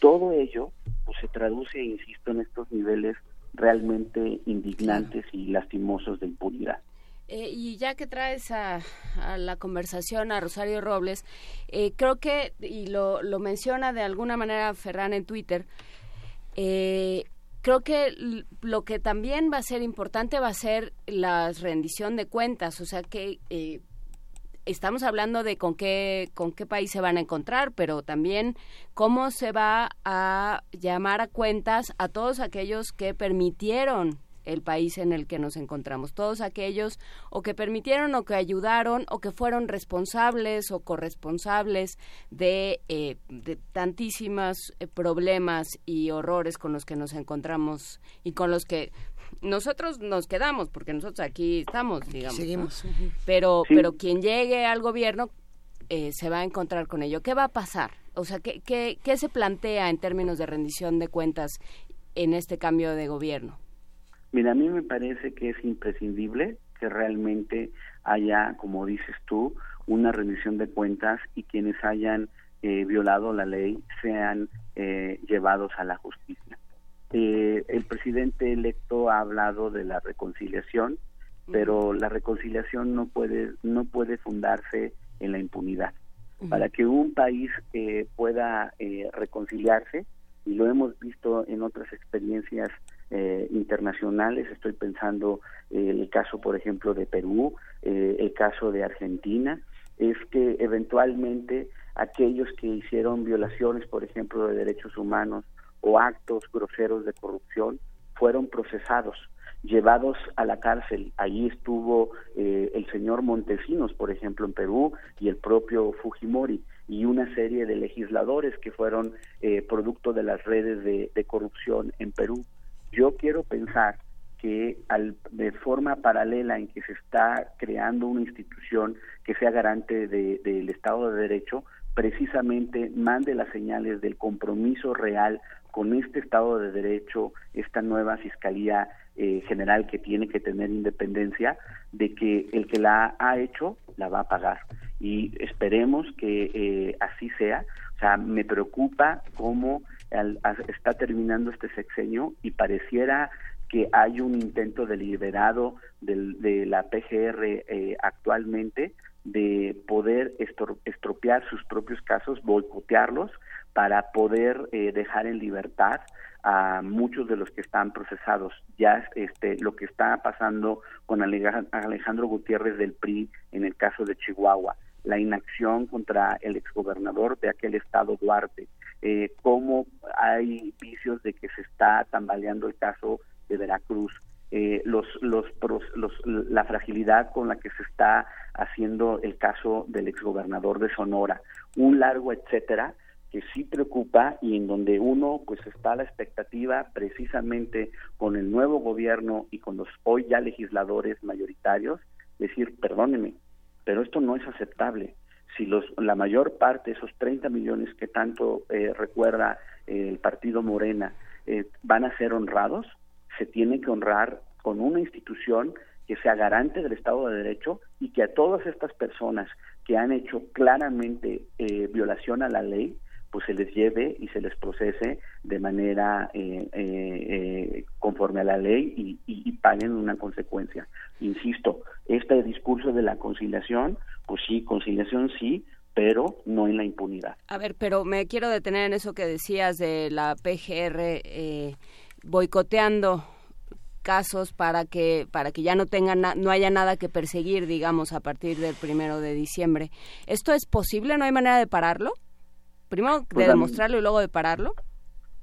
[SPEAKER 31] Todo ello pues, se traduce, insisto, en estos niveles realmente indignantes y lastimosos de impunidad.
[SPEAKER 2] Eh, y ya que traes a, la conversación a Rosario Robles, eh, creo que, y lo, lo, menciona de alguna manera Ferran en Twitter, eh, creo que lo que también va a ser importante va a ser la rendición de cuentas, o sea que estamos hablando de con qué con qué país se van a encontrar, pero también cómo se va a llamar a cuentas a todos aquellos que permitieron el país en el que nos encontramos. Todos aquellos o que permitieron o que ayudaron o que fueron responsables o corresponsables de, eh, tantísimos eh, problemas y horrores con los que nos encontramos y con los que nosotros nos quedamos, porque nosotros aquí estamos, digamos.
[SPEAKER 1] Seguimos.
[SPEAKER 2] Pero, pero quien llegue al gobierno eh, se va a encontrar con ello. ¿Qué va a pasar? O sea, ¿qué, qué, ¿qué se plantea en términos de rendición de cuentas en este cambio de gobierno?
[SPEAKER 31] Mira, a mí me parece que es imprescindible que realmente haya, como dices tú, una rendición de cuentas y quienes hayan eh, violado la ley sean eh, llevados a la justicia. Eh, el presidente electo ha hablado de la reconciliación, pero la reconciliación no puede no puede fundarse en la impunidad. Para que un país pueda reconciliarse, y lo hemos visto en otras experiencias eh, internacionales. Estoy pensando eh, el caso, por ejemplo, de Perú, eh, el caso de Argentina, es que eventualmente aquellos que hicieron violaciones, por ejemplo, de derechos humanos o actos groseros de corrupción, fueron procesados, llevados a la cárcel. Allí estuvo el señor Montesinos, por ejemplo, en Perú, y el propio Fujimori, y una serie de legisladores que fueron producto de las redes de corrupción en Perú. Yo quiero pensar que al, de forma paralela en que se está creando una institución que sea garante del Estado de Derecho, precisamente mande las señales del compromiso real con este Estado de Derecho, esta nueva Fiscalía eh, General que tiene que tener independencia, de que el que la ha hecho la va a pagar. Y esperemos que eh, así sea. O sea, me preocupa cómo está terminando este sexenio y pareciera que hay un intento deliberado de la PGR eh, actualmente de poder estropear sus propios casos, boicotearlos para poder eh, dejar en libertad a muchos de los que están procesados. Ya este lo que está pasando con Alejandro Gutiérrez del PRI en el caso de Chihuahua, la inacción contra el exgobernador de aquel estado Duarte, eh, cómo hay vicios de que se está tambaleando el caso de Veracruz, eh, los, los, la fragilidad con la que se está haciendo el caso del exgobernador de Sonora, un largo etcétera que sí preocupa y en donde uno pues está a la expectativa precisamente con el nuevo gobierno y con los hoy ya legisladores mayoritarios decir perdóneme pero esto no es aceptable. Si los, la mayor parte, esos 30 millones que tanto eh, recuerda eh, el partido Morena, eh, van a ser honrados, se tiene que honrar con una institución que sea garante del Estado de Derecho y que a todas estas personas que han hecho claramente violación a la ley, pues se les lleve y se les procese de manera conforme a la ley y, y, paguen una consecuencia. Insisto, este discurso de la conciliación pues sí, conciliación sí, pero no en la impunidad.
[SPEAKER 2] A ver, pero me quiero detener en eso que decías de la PGR eh, boicoteando casos para que para que ya no tengan no haya nada que perseguir digamos a partir del primero de diciembre. Esto es posible no hay manera de pararlo primero pues de demostrarlo y luego de pararlo.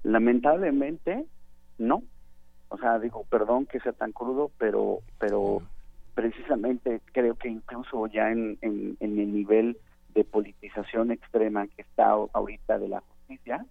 [SPEAKER 31] Lamentablemente no. O sea digo perdón que sea tan crudo pero pero precisamente creo que incluso ya en, en, el nivel de politización extrema que está ahorita de la justicia,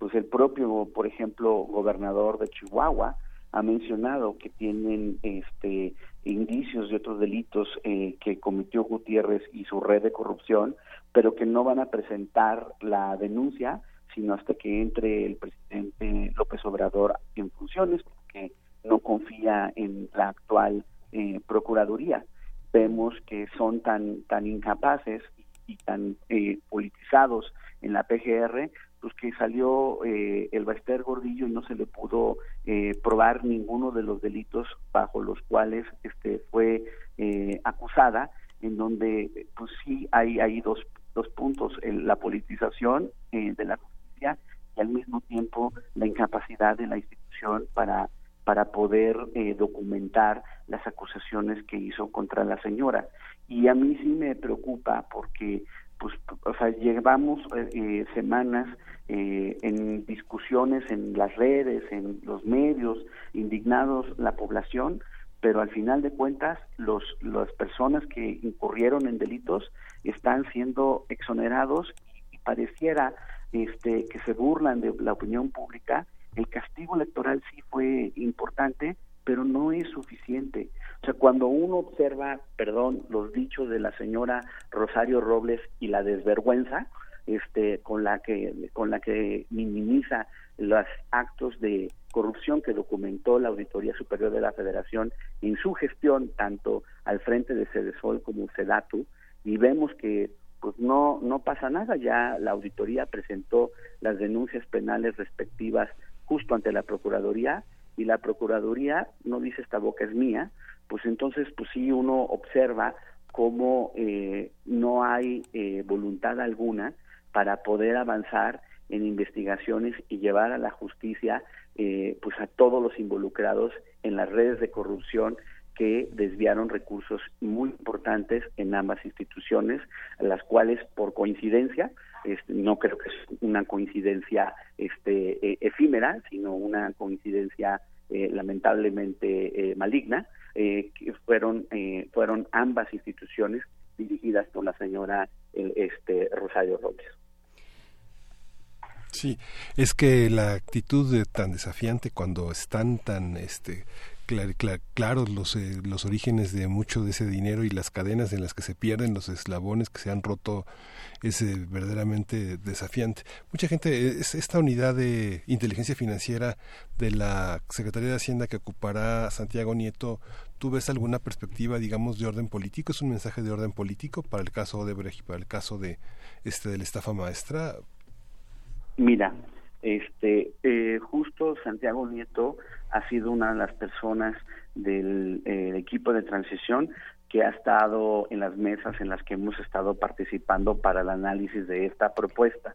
[SPEAKER 31] pues el propio, por ejemplo, gobernador de Chihuahua ha mencionado que tienen este indicios de otros delitos eh, que cometió Gutiérrez y su red de corrupción, pero que no van a presentar la denuncia sino hasta que entre el presidente López Obrador en funciones, porque no confía en la actual eh, Procuraduría. Vemos que son tan, tan incapaces y, tan eh, politizados en la PGR pues que salió eh, el Baester Gordillo y no se le pudo eh, probar ninguno de los delitos bajo los cuales este fue eh, acusada, en donde pues sí hay, hay dos, dos puntos, la politización de la justicia y al mismo tiempo la incapacidad de la institución para para poder documentar las acusaciones que hizo contra la señora. Y a mí sí me preocupa porque pues, o sea, llevamos eh, semanas eh, en discusiones en las redes, en los medios, indignados la población, pero al final de cuentas los las personas que incurrieron en delitos están siendo exonerados y, pareciera este que se burlan de la opinión pública. El castigo electoral sí fue importante, pero no es suficiente. O sea, cuando uno observa, perdón, los dichos de la señora Rosario Robles y la desvergüenza, este, con la que con la que minimiza los actos de corrupción que documentó la Auditoría Superior de la Federación en su gestión tanto al frente de Cedesol como Sedatu y vemos que pues no no pasa nada ya la auditoría presentó las denuncias penales respectivas justo ante la procuraduría y la procuraduría no dice esta boca es mía pues entonces pues sí uno observa cómo eh, no hay eh, voluntad alguna para poder avanzar en investigaciones y llevar a la justicia eh, pues a todos los involucrados en las redes de corrupción que desviaron recursos muy importantes en ambas instituciones, las cuales por coincidencia, este, no creo que es una coincidencia este, e, efímera, sino una coincidencia lamentablemente maligna, eh, que fueron eh, fueron ambas instituciones dirigidas por la señora este Rosario Robles.
[SPEAKER 3] Sí, es que la actitud de, tan desafiante cuando están tan este claros los, eh, los orígenes de mucho de ese dinero y las cadenas en las que se pierden los eslabones que se han roto es eh, verdaderamente desafiante. Mucha gente, es esta unidad de inteligencia financiera de la Secretaría de Hacienda que ocupará Santiago Nieto, ¿tú ves alguna perspectiva, digamos, de orden político? ¿Es un mensaje de orden político para el caso de y para el caso de este de la estafa maestra?
[SPEAKER 31] Mira, este eh, justo Santiago Nieto ha sido una de las personas del eh, equipo de transición que ha estado en las mesas en las que hemos estado participando para el análisis de esta propuesta.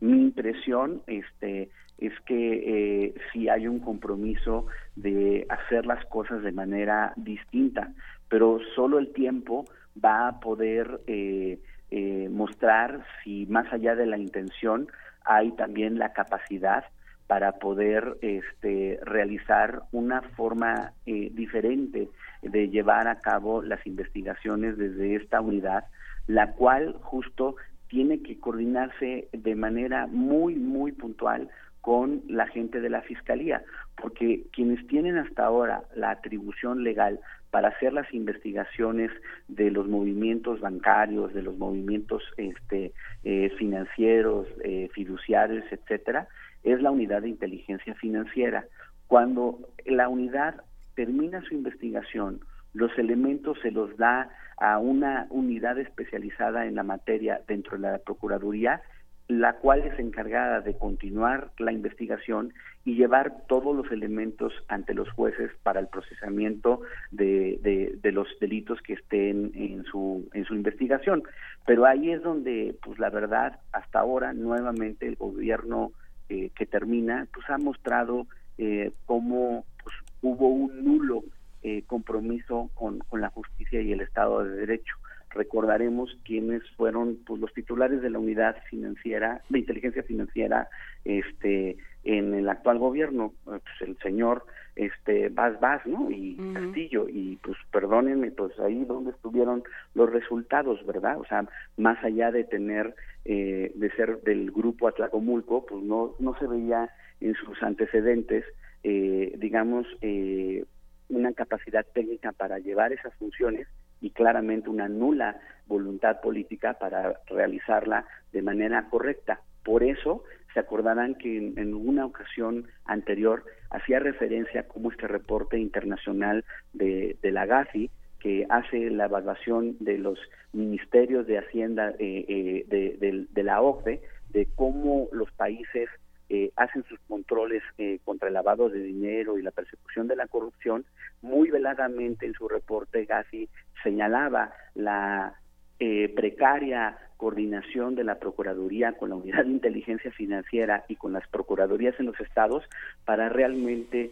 [SPEAKER 31] Mi impresión este, es que eh, sí hay un compromiso de hacer las cosas de manera distinta, pero solo el tiempo va a poder eh, eh, mostrar si más allá de la intención hay también la capacidad para poder este, realizar una forma eh, diferente de llevar a cabo las investigaciones desde esta unidad, la cual justo tiene que coordinarse de manera muy, muy puntual con la gente de la Fiscalía, porque quienes tienen hasta ahora la atribución legal para hacer las investigaciones de los movimientos bancarios, de los movimientos este, eh, financieros, eh, fiduciarios, etcétera, es la unidad de inteligencia financiera. Cuando la unidad termina su investigación, los elementos se los da a una unidad especializada en la materia dentro de la Procuraduría, la cual es encargada de continuar la investigación y llevar todos los elementos ante los jueces para el procesamiento de, de, los delitos que estén en su, en su investigación. Pero ahí es donde, pues la verdad, hasta ahora nuevamente el gobierno eh, que termina, pues ha mostrado eh, cómo pues, hubo un nulo eh, compromiso con, la justicia y el Estado de Derecho. Recordaremos quiénes fueron pues, los titulares de la unidad financiera, de inteligencia financiera, este, en el actual gobierno, pues el señor este Vaz Vaz, ¿no? Y Castillo, y pues perdónenme, pues ahí donde estuvieron los resultados, ¿verdad? O sea, más allá de tener, eh, de ser del grupo Atlacomulco, pues no, no se veía en sus antecedentes, eh, digamos, eh, una capacidad técnica para llevar esas funciones y claramente una nula voluntad política para realizarla de manera correcta. Por eso se acordarán que en, una ocasión anterior hacía referencia a cómo este reporte internacional de, de la GAFI, que hace la evaluación de los ministerios de Hacienda eh, eh, de, la OCDE, de cómo los países eh, hacen sus controles eh, contra el lavado de dinero y la persecución de la corrupción, muy veladamente en su reporte Gassi señalaba la eh, precaria coordinación de la Procuraduría con la Unidad de Inteligencia Financiera y con las Procuradurías en los estados para realmente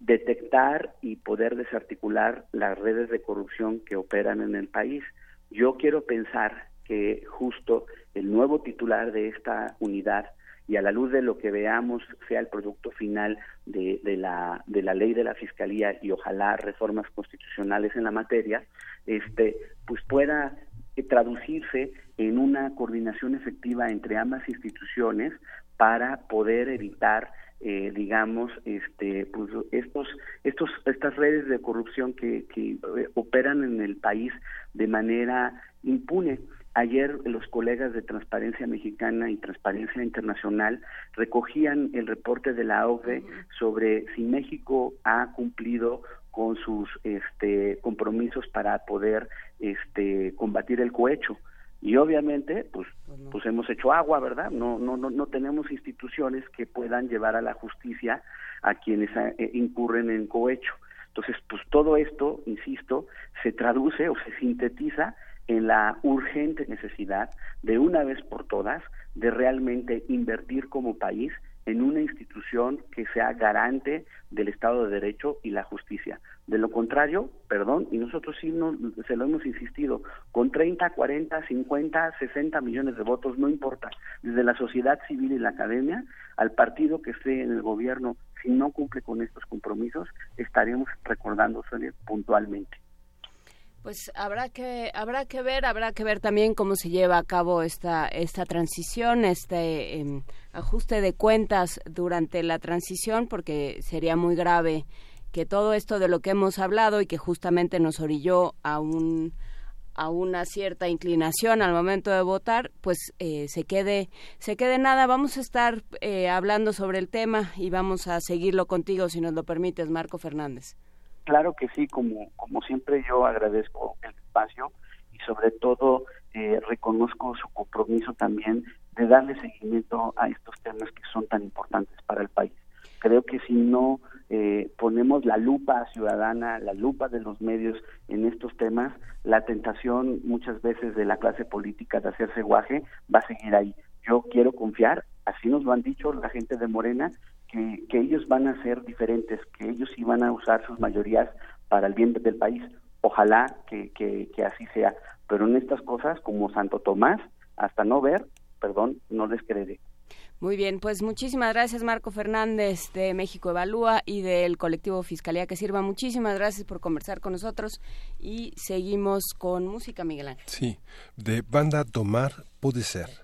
[SPEAKER 31] detectar y poder desarticular las redes de corrupción que operan en el país. Yo quiero pensar que justo el nuevo titular de esta unidad y a la luz de lo que veamos sea el producto final de, de, la, de la ley de la fiscalía y ojalá reformas constitucionales en la materia, este, pues pueda traducirse en una coordinación efectiva entre ambas instituciones para poder evitar eh, digamos este pues estos estos estas redes de corrupción que, que eh, operan en el país de manera impune. Ayer los colegas de Transparencia Mexicana y Transparencia Internacional recogían el reporte de la OCDE sobre si México ha cumplido con sus este, compromisos para poder este, combatir el cohecho. Y obviamente pues pues hemos hecho agua verdad no no no no tenemos instituciones que puedan llevar a la justicia a quienes eh, incurren en cohecho. Entonces pues todo esto insisto se traduce o se sintetiza en la urgente necesidad de una vez por todas de realmente invertir como país en una institución que sea garante del Estado de Derecho y la justicia. De lo contrario, perdón, y nosotros sí no, se lo hemos insistido, con 30, 40, 50, 60 millones de votos, no importa, desde la sociedad civil y la academia, al partido que esté en el gobierno, si no cumple con estos compromisos, estaremos recordándose puntualmente.
[SPEAKER 2] Pues habrá que habrá que ver, habrá que ver también cómo se lleva a cabo esta esta transición, este em, ajuste de cuentas durante la transición, porque sería muy grave que todo esto de lo que hemos hablado y que justamente nos orilló a un a una cierta inclinación al momento de votar, pues eh, se quede se quede nada. Vamos a estar eh, hablando sobre el tema y vamos a seguirlo contigo, si nos lo permites, Marco Fernández.
[SPEAKER 31] Claro que sí, como, como siempre yo agradezco el espacio y sobre todo eh, reconozco su compromiso también de darle seguimiento a estos temas que son tan importantes para el país. Creo que si no eh, ponemos la lupa ciudadana, la lupa de los medios en estos temas, la tentación muchas veces de la clase política de hacerse guaje va a seguir ahí. Yo quiero confiar, así nos lo han dicho la gente de Morena, que, ellos van a ser diferentes, que ellos sí van a usar sus mayorías para el bien del país. Ojalá que, que, así sea. Pero en estas cosas, como Santo Tomás, hasta no ver, perdón, no les creeré.
[SPEAKER 2] Muy bien, pues muchísimas gracias Marco Fernández de México Evalúa y del colectivo Fiscalía que sirva. Muchísimas gracias por conversar con nosotros y seguimos con música, Miguel Ángel.
[SPEAKER 32] Sí, de banda Tomar puede ser.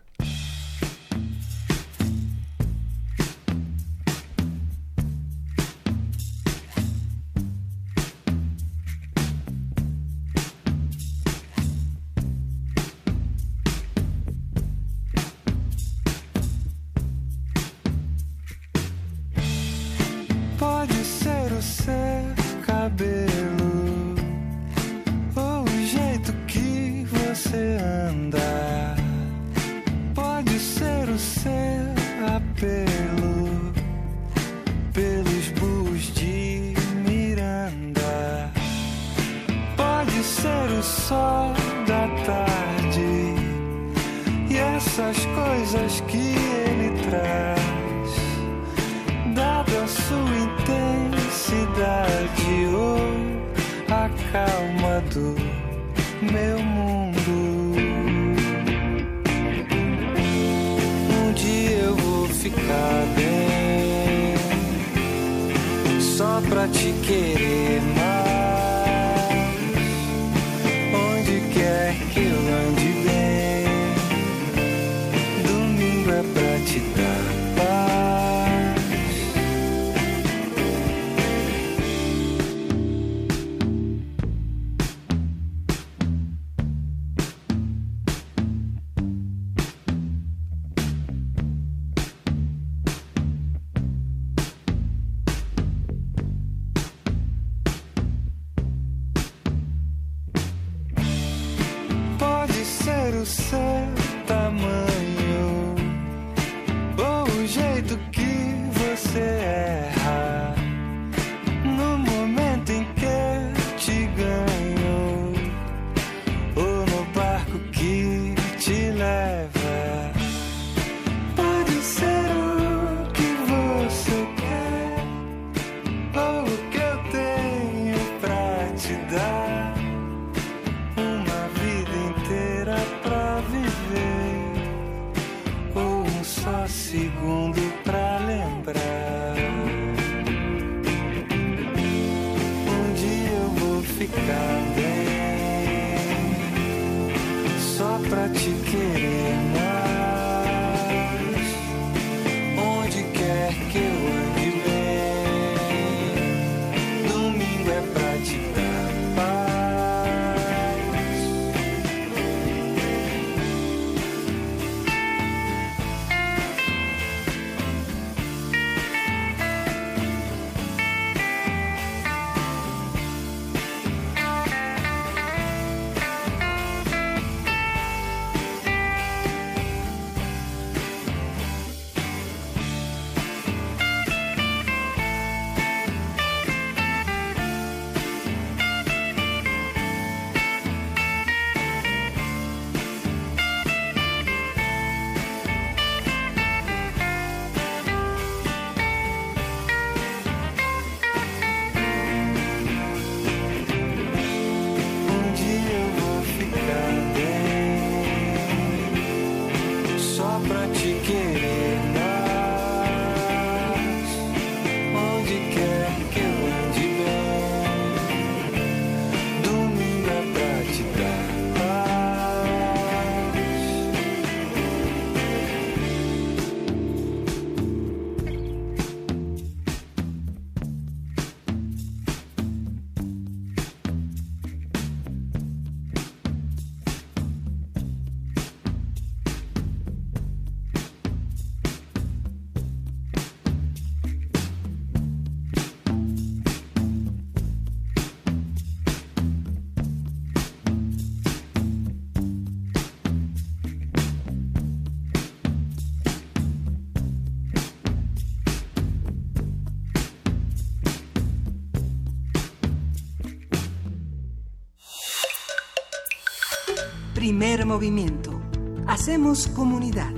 [SPEAKER 5] Primer movimiento. Hacemos comunidad.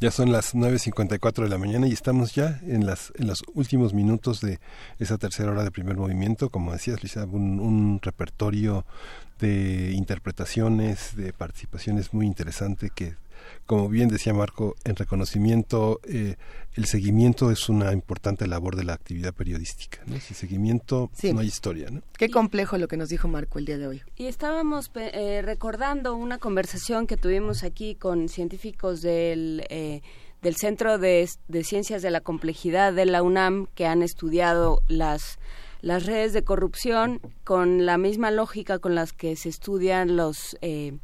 [SPEAKER 3] Ya son las 9.54 de la mañana y estamos ya en, las, en los últimos minutos de esa tercera hora de primer movimiento. Como decías, Lisa, un, un repertorio de interpretaciones, de participaciones muy interesante que, como bien decía Marco, en reconocimiento, eh, el seguimiento es una importante labor de la actividad periodística. ¿no? Sin seguimiento
[SPEAKER 1] Sí.
[SPEAKER 3] no hay historia. ¿no?
[SPEAKER 1] Qué complejo lo que nos dijo Marco el día de hoy.
[SPEAKER 2] Y estábamos eh, recordando una conversación que tuvimos aquí con científicos del, eh, del Centro de, de Ciencias de la Complejidad de la UNAM que han estudiado las, las redes de corrupción con la misma lógica con las que se estudian los eh,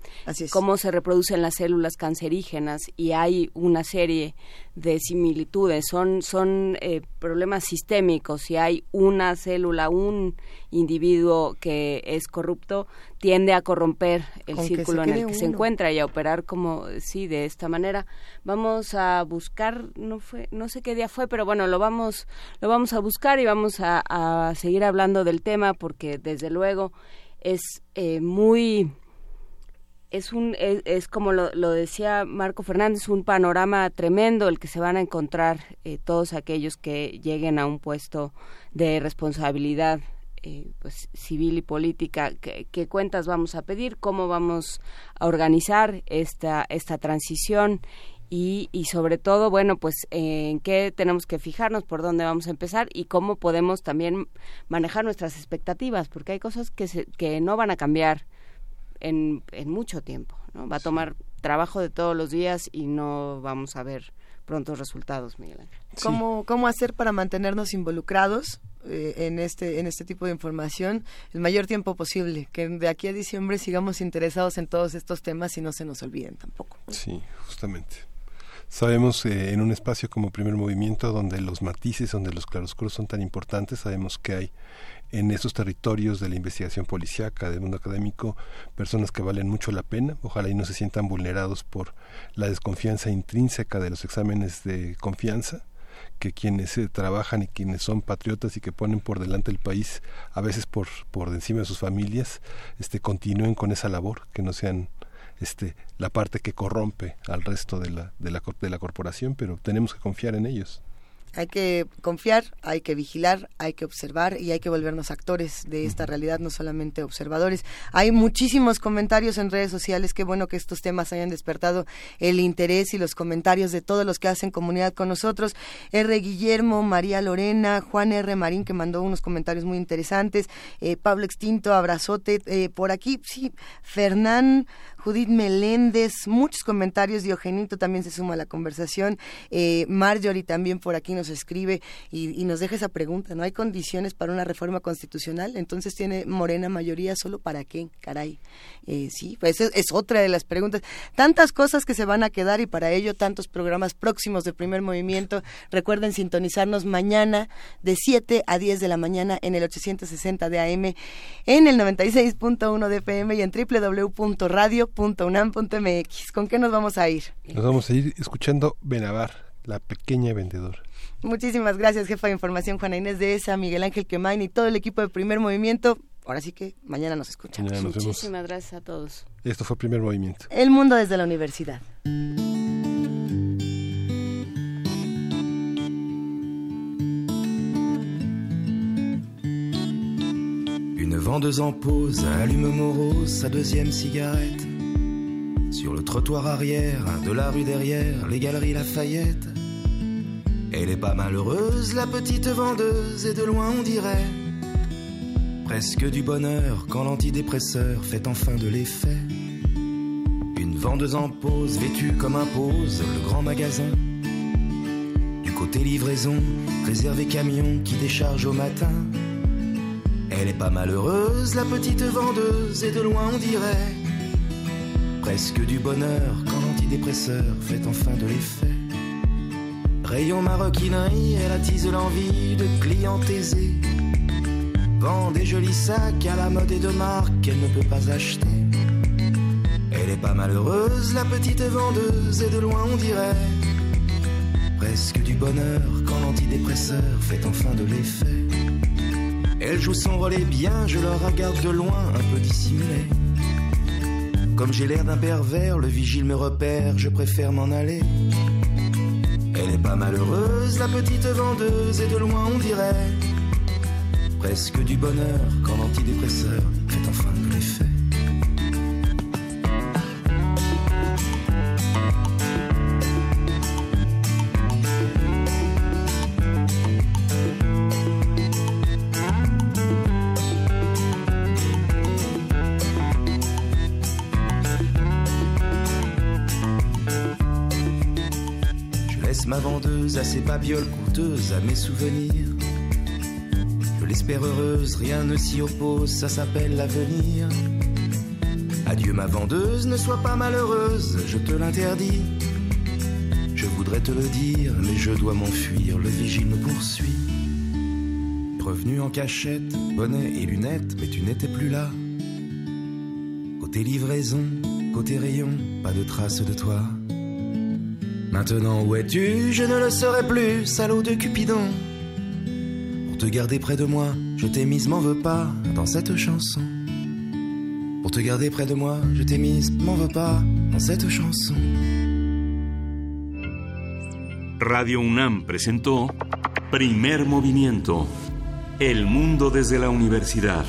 [SPEAKER 2] cómo se reproducen las células cancerígenas y hay una serie de similitudes. Son son eh, problemas sistémicos si hay una célula un individuo que es corrupto tiende a corromper el
[SPEAKER 1] Con que se
[SPEAKER 2] círculo en el que se encuentra y a operar como sí de esta manera. Vamos a buscar no fue no sé qué día fue pero bueno lo vamos lo vamos a buscar y vamos a, a seguir hablando del tema porque desde luego es eh, muy es un es, es como lo, lo decía Marco Fernández un panorama tremendo el que se van a encontrar eh, todos aquellos que lleguen a un puesto de responsabilidad eh, pues, civil y política ¿qué, qué cuentas vamos a pedir cómo vamos a organizar esta esta transición y, y sobre todo, bueno, pues eh, en qué tenemos que fijarnos, por dónde vamos a empezar y cómo podemos también manejar nuestras expectativas, porque hay cosas que, se, que no van a cambiar en, en mucho tiempo, ¿no? Va a tomar trabajo de todos los días y no vamos a ver prontos resultados, Miguel Ángel.
[SPEAKER 1] ¿Cómo, ¿Cómo hacer para mantenernos involucrados eh, en, este, en este tipo de información el mayor tiempo posible? Que de aquí a diciembre sigamos interesados en todos estos temas y no se nos olviden tampoco.
[SPEAKER 3] Sí, justamente. Sabemos eh, en un espacio como primer movimiento donde los matices, donde los claroscuros son tan importantes, sabemos que hay en esos territorios de la investigación policíaca, del mundo académico, personas que valen mucho la pena, ojalá y no se sientan vulnerados por la desconfianza intrínseca de los exámenes de confianza, que quienes eh, trabajan y quienes son patriotas y que ponen por delante el país, a veces por, por encima de sus familias, este, continúen con esa labor, que no sean este, la parte que corrompe al resto de la, de la, de la corporación, pero tenemos que confiar en ellos.
[SPEAKER 1] Hay que confiar, hay que vigilar, hay que observar y hay que volvernos actores de esta realidad, no solamente observadores. Hay muchísimos comentarios en redes sociales. Qué bueno que estos temas hayan despertado el interés y los comentarios de todos los que hacen comunidad con nosotros. R. Guillermo, María Lorena, Juan R. Marín, que mandó unos comentarios muy interesantes. Eh, Pablo Extinto, abrazote. Eh, por aquí, sí, Fernán Judith Meléndez, muchos comentarios, Diogenito también se suma a la conversación, eh, Marjorie también por aquí nos escribe y, nos deja esa pregunta, ¿no hay condiciones para una reforma constitucional? Entonces tiene Morena mayoría, ¿solo para qué? Caray. Eh, sí, pues es, es, otra de las preguntas. Tantas cosas que se van a quedar y para ello tantos programas próximos de primer movimiento. Recuerden sintonizarnos mañana de 7 a 10 de la mañana en el 860 de AM, en el 96.1 de FM y en www.radio .unam.mx. ¿Con qué nos vamos a ir?
[SPEAKER 3] Nos vamos a ir escuchando Benavar, la pequeña vendedora.
[SPEAKER 1] Muchísimas gracias, jefa de información Juana Inés de esa, Miguel Ángel Quemain y todo el equipo de Primer Movimiento. Ahora sí que mañana nos escuchamos.
[SPEAKER 2] Muchísimas gracias a todos.
[SPEAKER 3] Esto fue Primer Movimiento.
[SPEAKER 1] El mundo desde la universidad.
[SPEAKER 33] Une vendeuse en pause allume morose sa deuxième cigarette. Sur le trottoir arrière de la rue derrière, les galeries Lafayette. Elle est pas malheureuse, la petite vendeuse, et de loin on dirait presque du bonheur quand l'antidépresseur fait enfin de l'effet. Une vendeuse en pause, vêtue comme impose le grand magasin. Du côté livraison, réservé camion qui décharge au matin. Elle est pas malheureuse, la petite vendeuse, et de loin on dirait presque du bonheur quand l'antidépresseur fait enfin de l'effet. Rayon maroquinerie, elle attise l'envie de clients aisés. Vend des jolis sacs à la mode et de marque qu'elle ne peut pas acheter. Elle est pas malheureuse, la petite vendeuse, et de loin on dirait presque du bonheur quand l'antidépresseur fait enfin de l'effet. Elle joue son rôle et bien, je la regarde de loin, un peu dissimulée. Comme j'ai l'air d'un pervers, le vigile me repère, je préfère m'en aller. Elle est pas malheureuse, la petite vendeuse, et de loin on dirait presque du bonheur quand l'antidépresseur fait enfin de l'effet. À ses babioles coûteuses, à mes souvenirs. Je l'espère heureuse, rien ne s'y oppose, ça s'appelle l'avenir. Adieu ma vendeuse, ne sois pas malheureuse, je te l'interdis. Je voudrais te le dire, mais je dois m'enfuir, le vigile me poursuit. Revenu en cachette, bonnet et lunettes, mais tu n'étais plus là. Côté livraison, côté rayon, pas de trace de toi. Maintenant où es-tu? Je ne le serai plus, salaud de Cupidon. Pour te garder près de moi, je t'ai mise, m'en veux pas, dans cette chanson. Pour te garder près de moi, je t'ai mise, m'en veux pas, dans cette chanson.
[SPEAKER 29] Radio UNAM presentó Primer Movimiento. El mundo desde la universidad.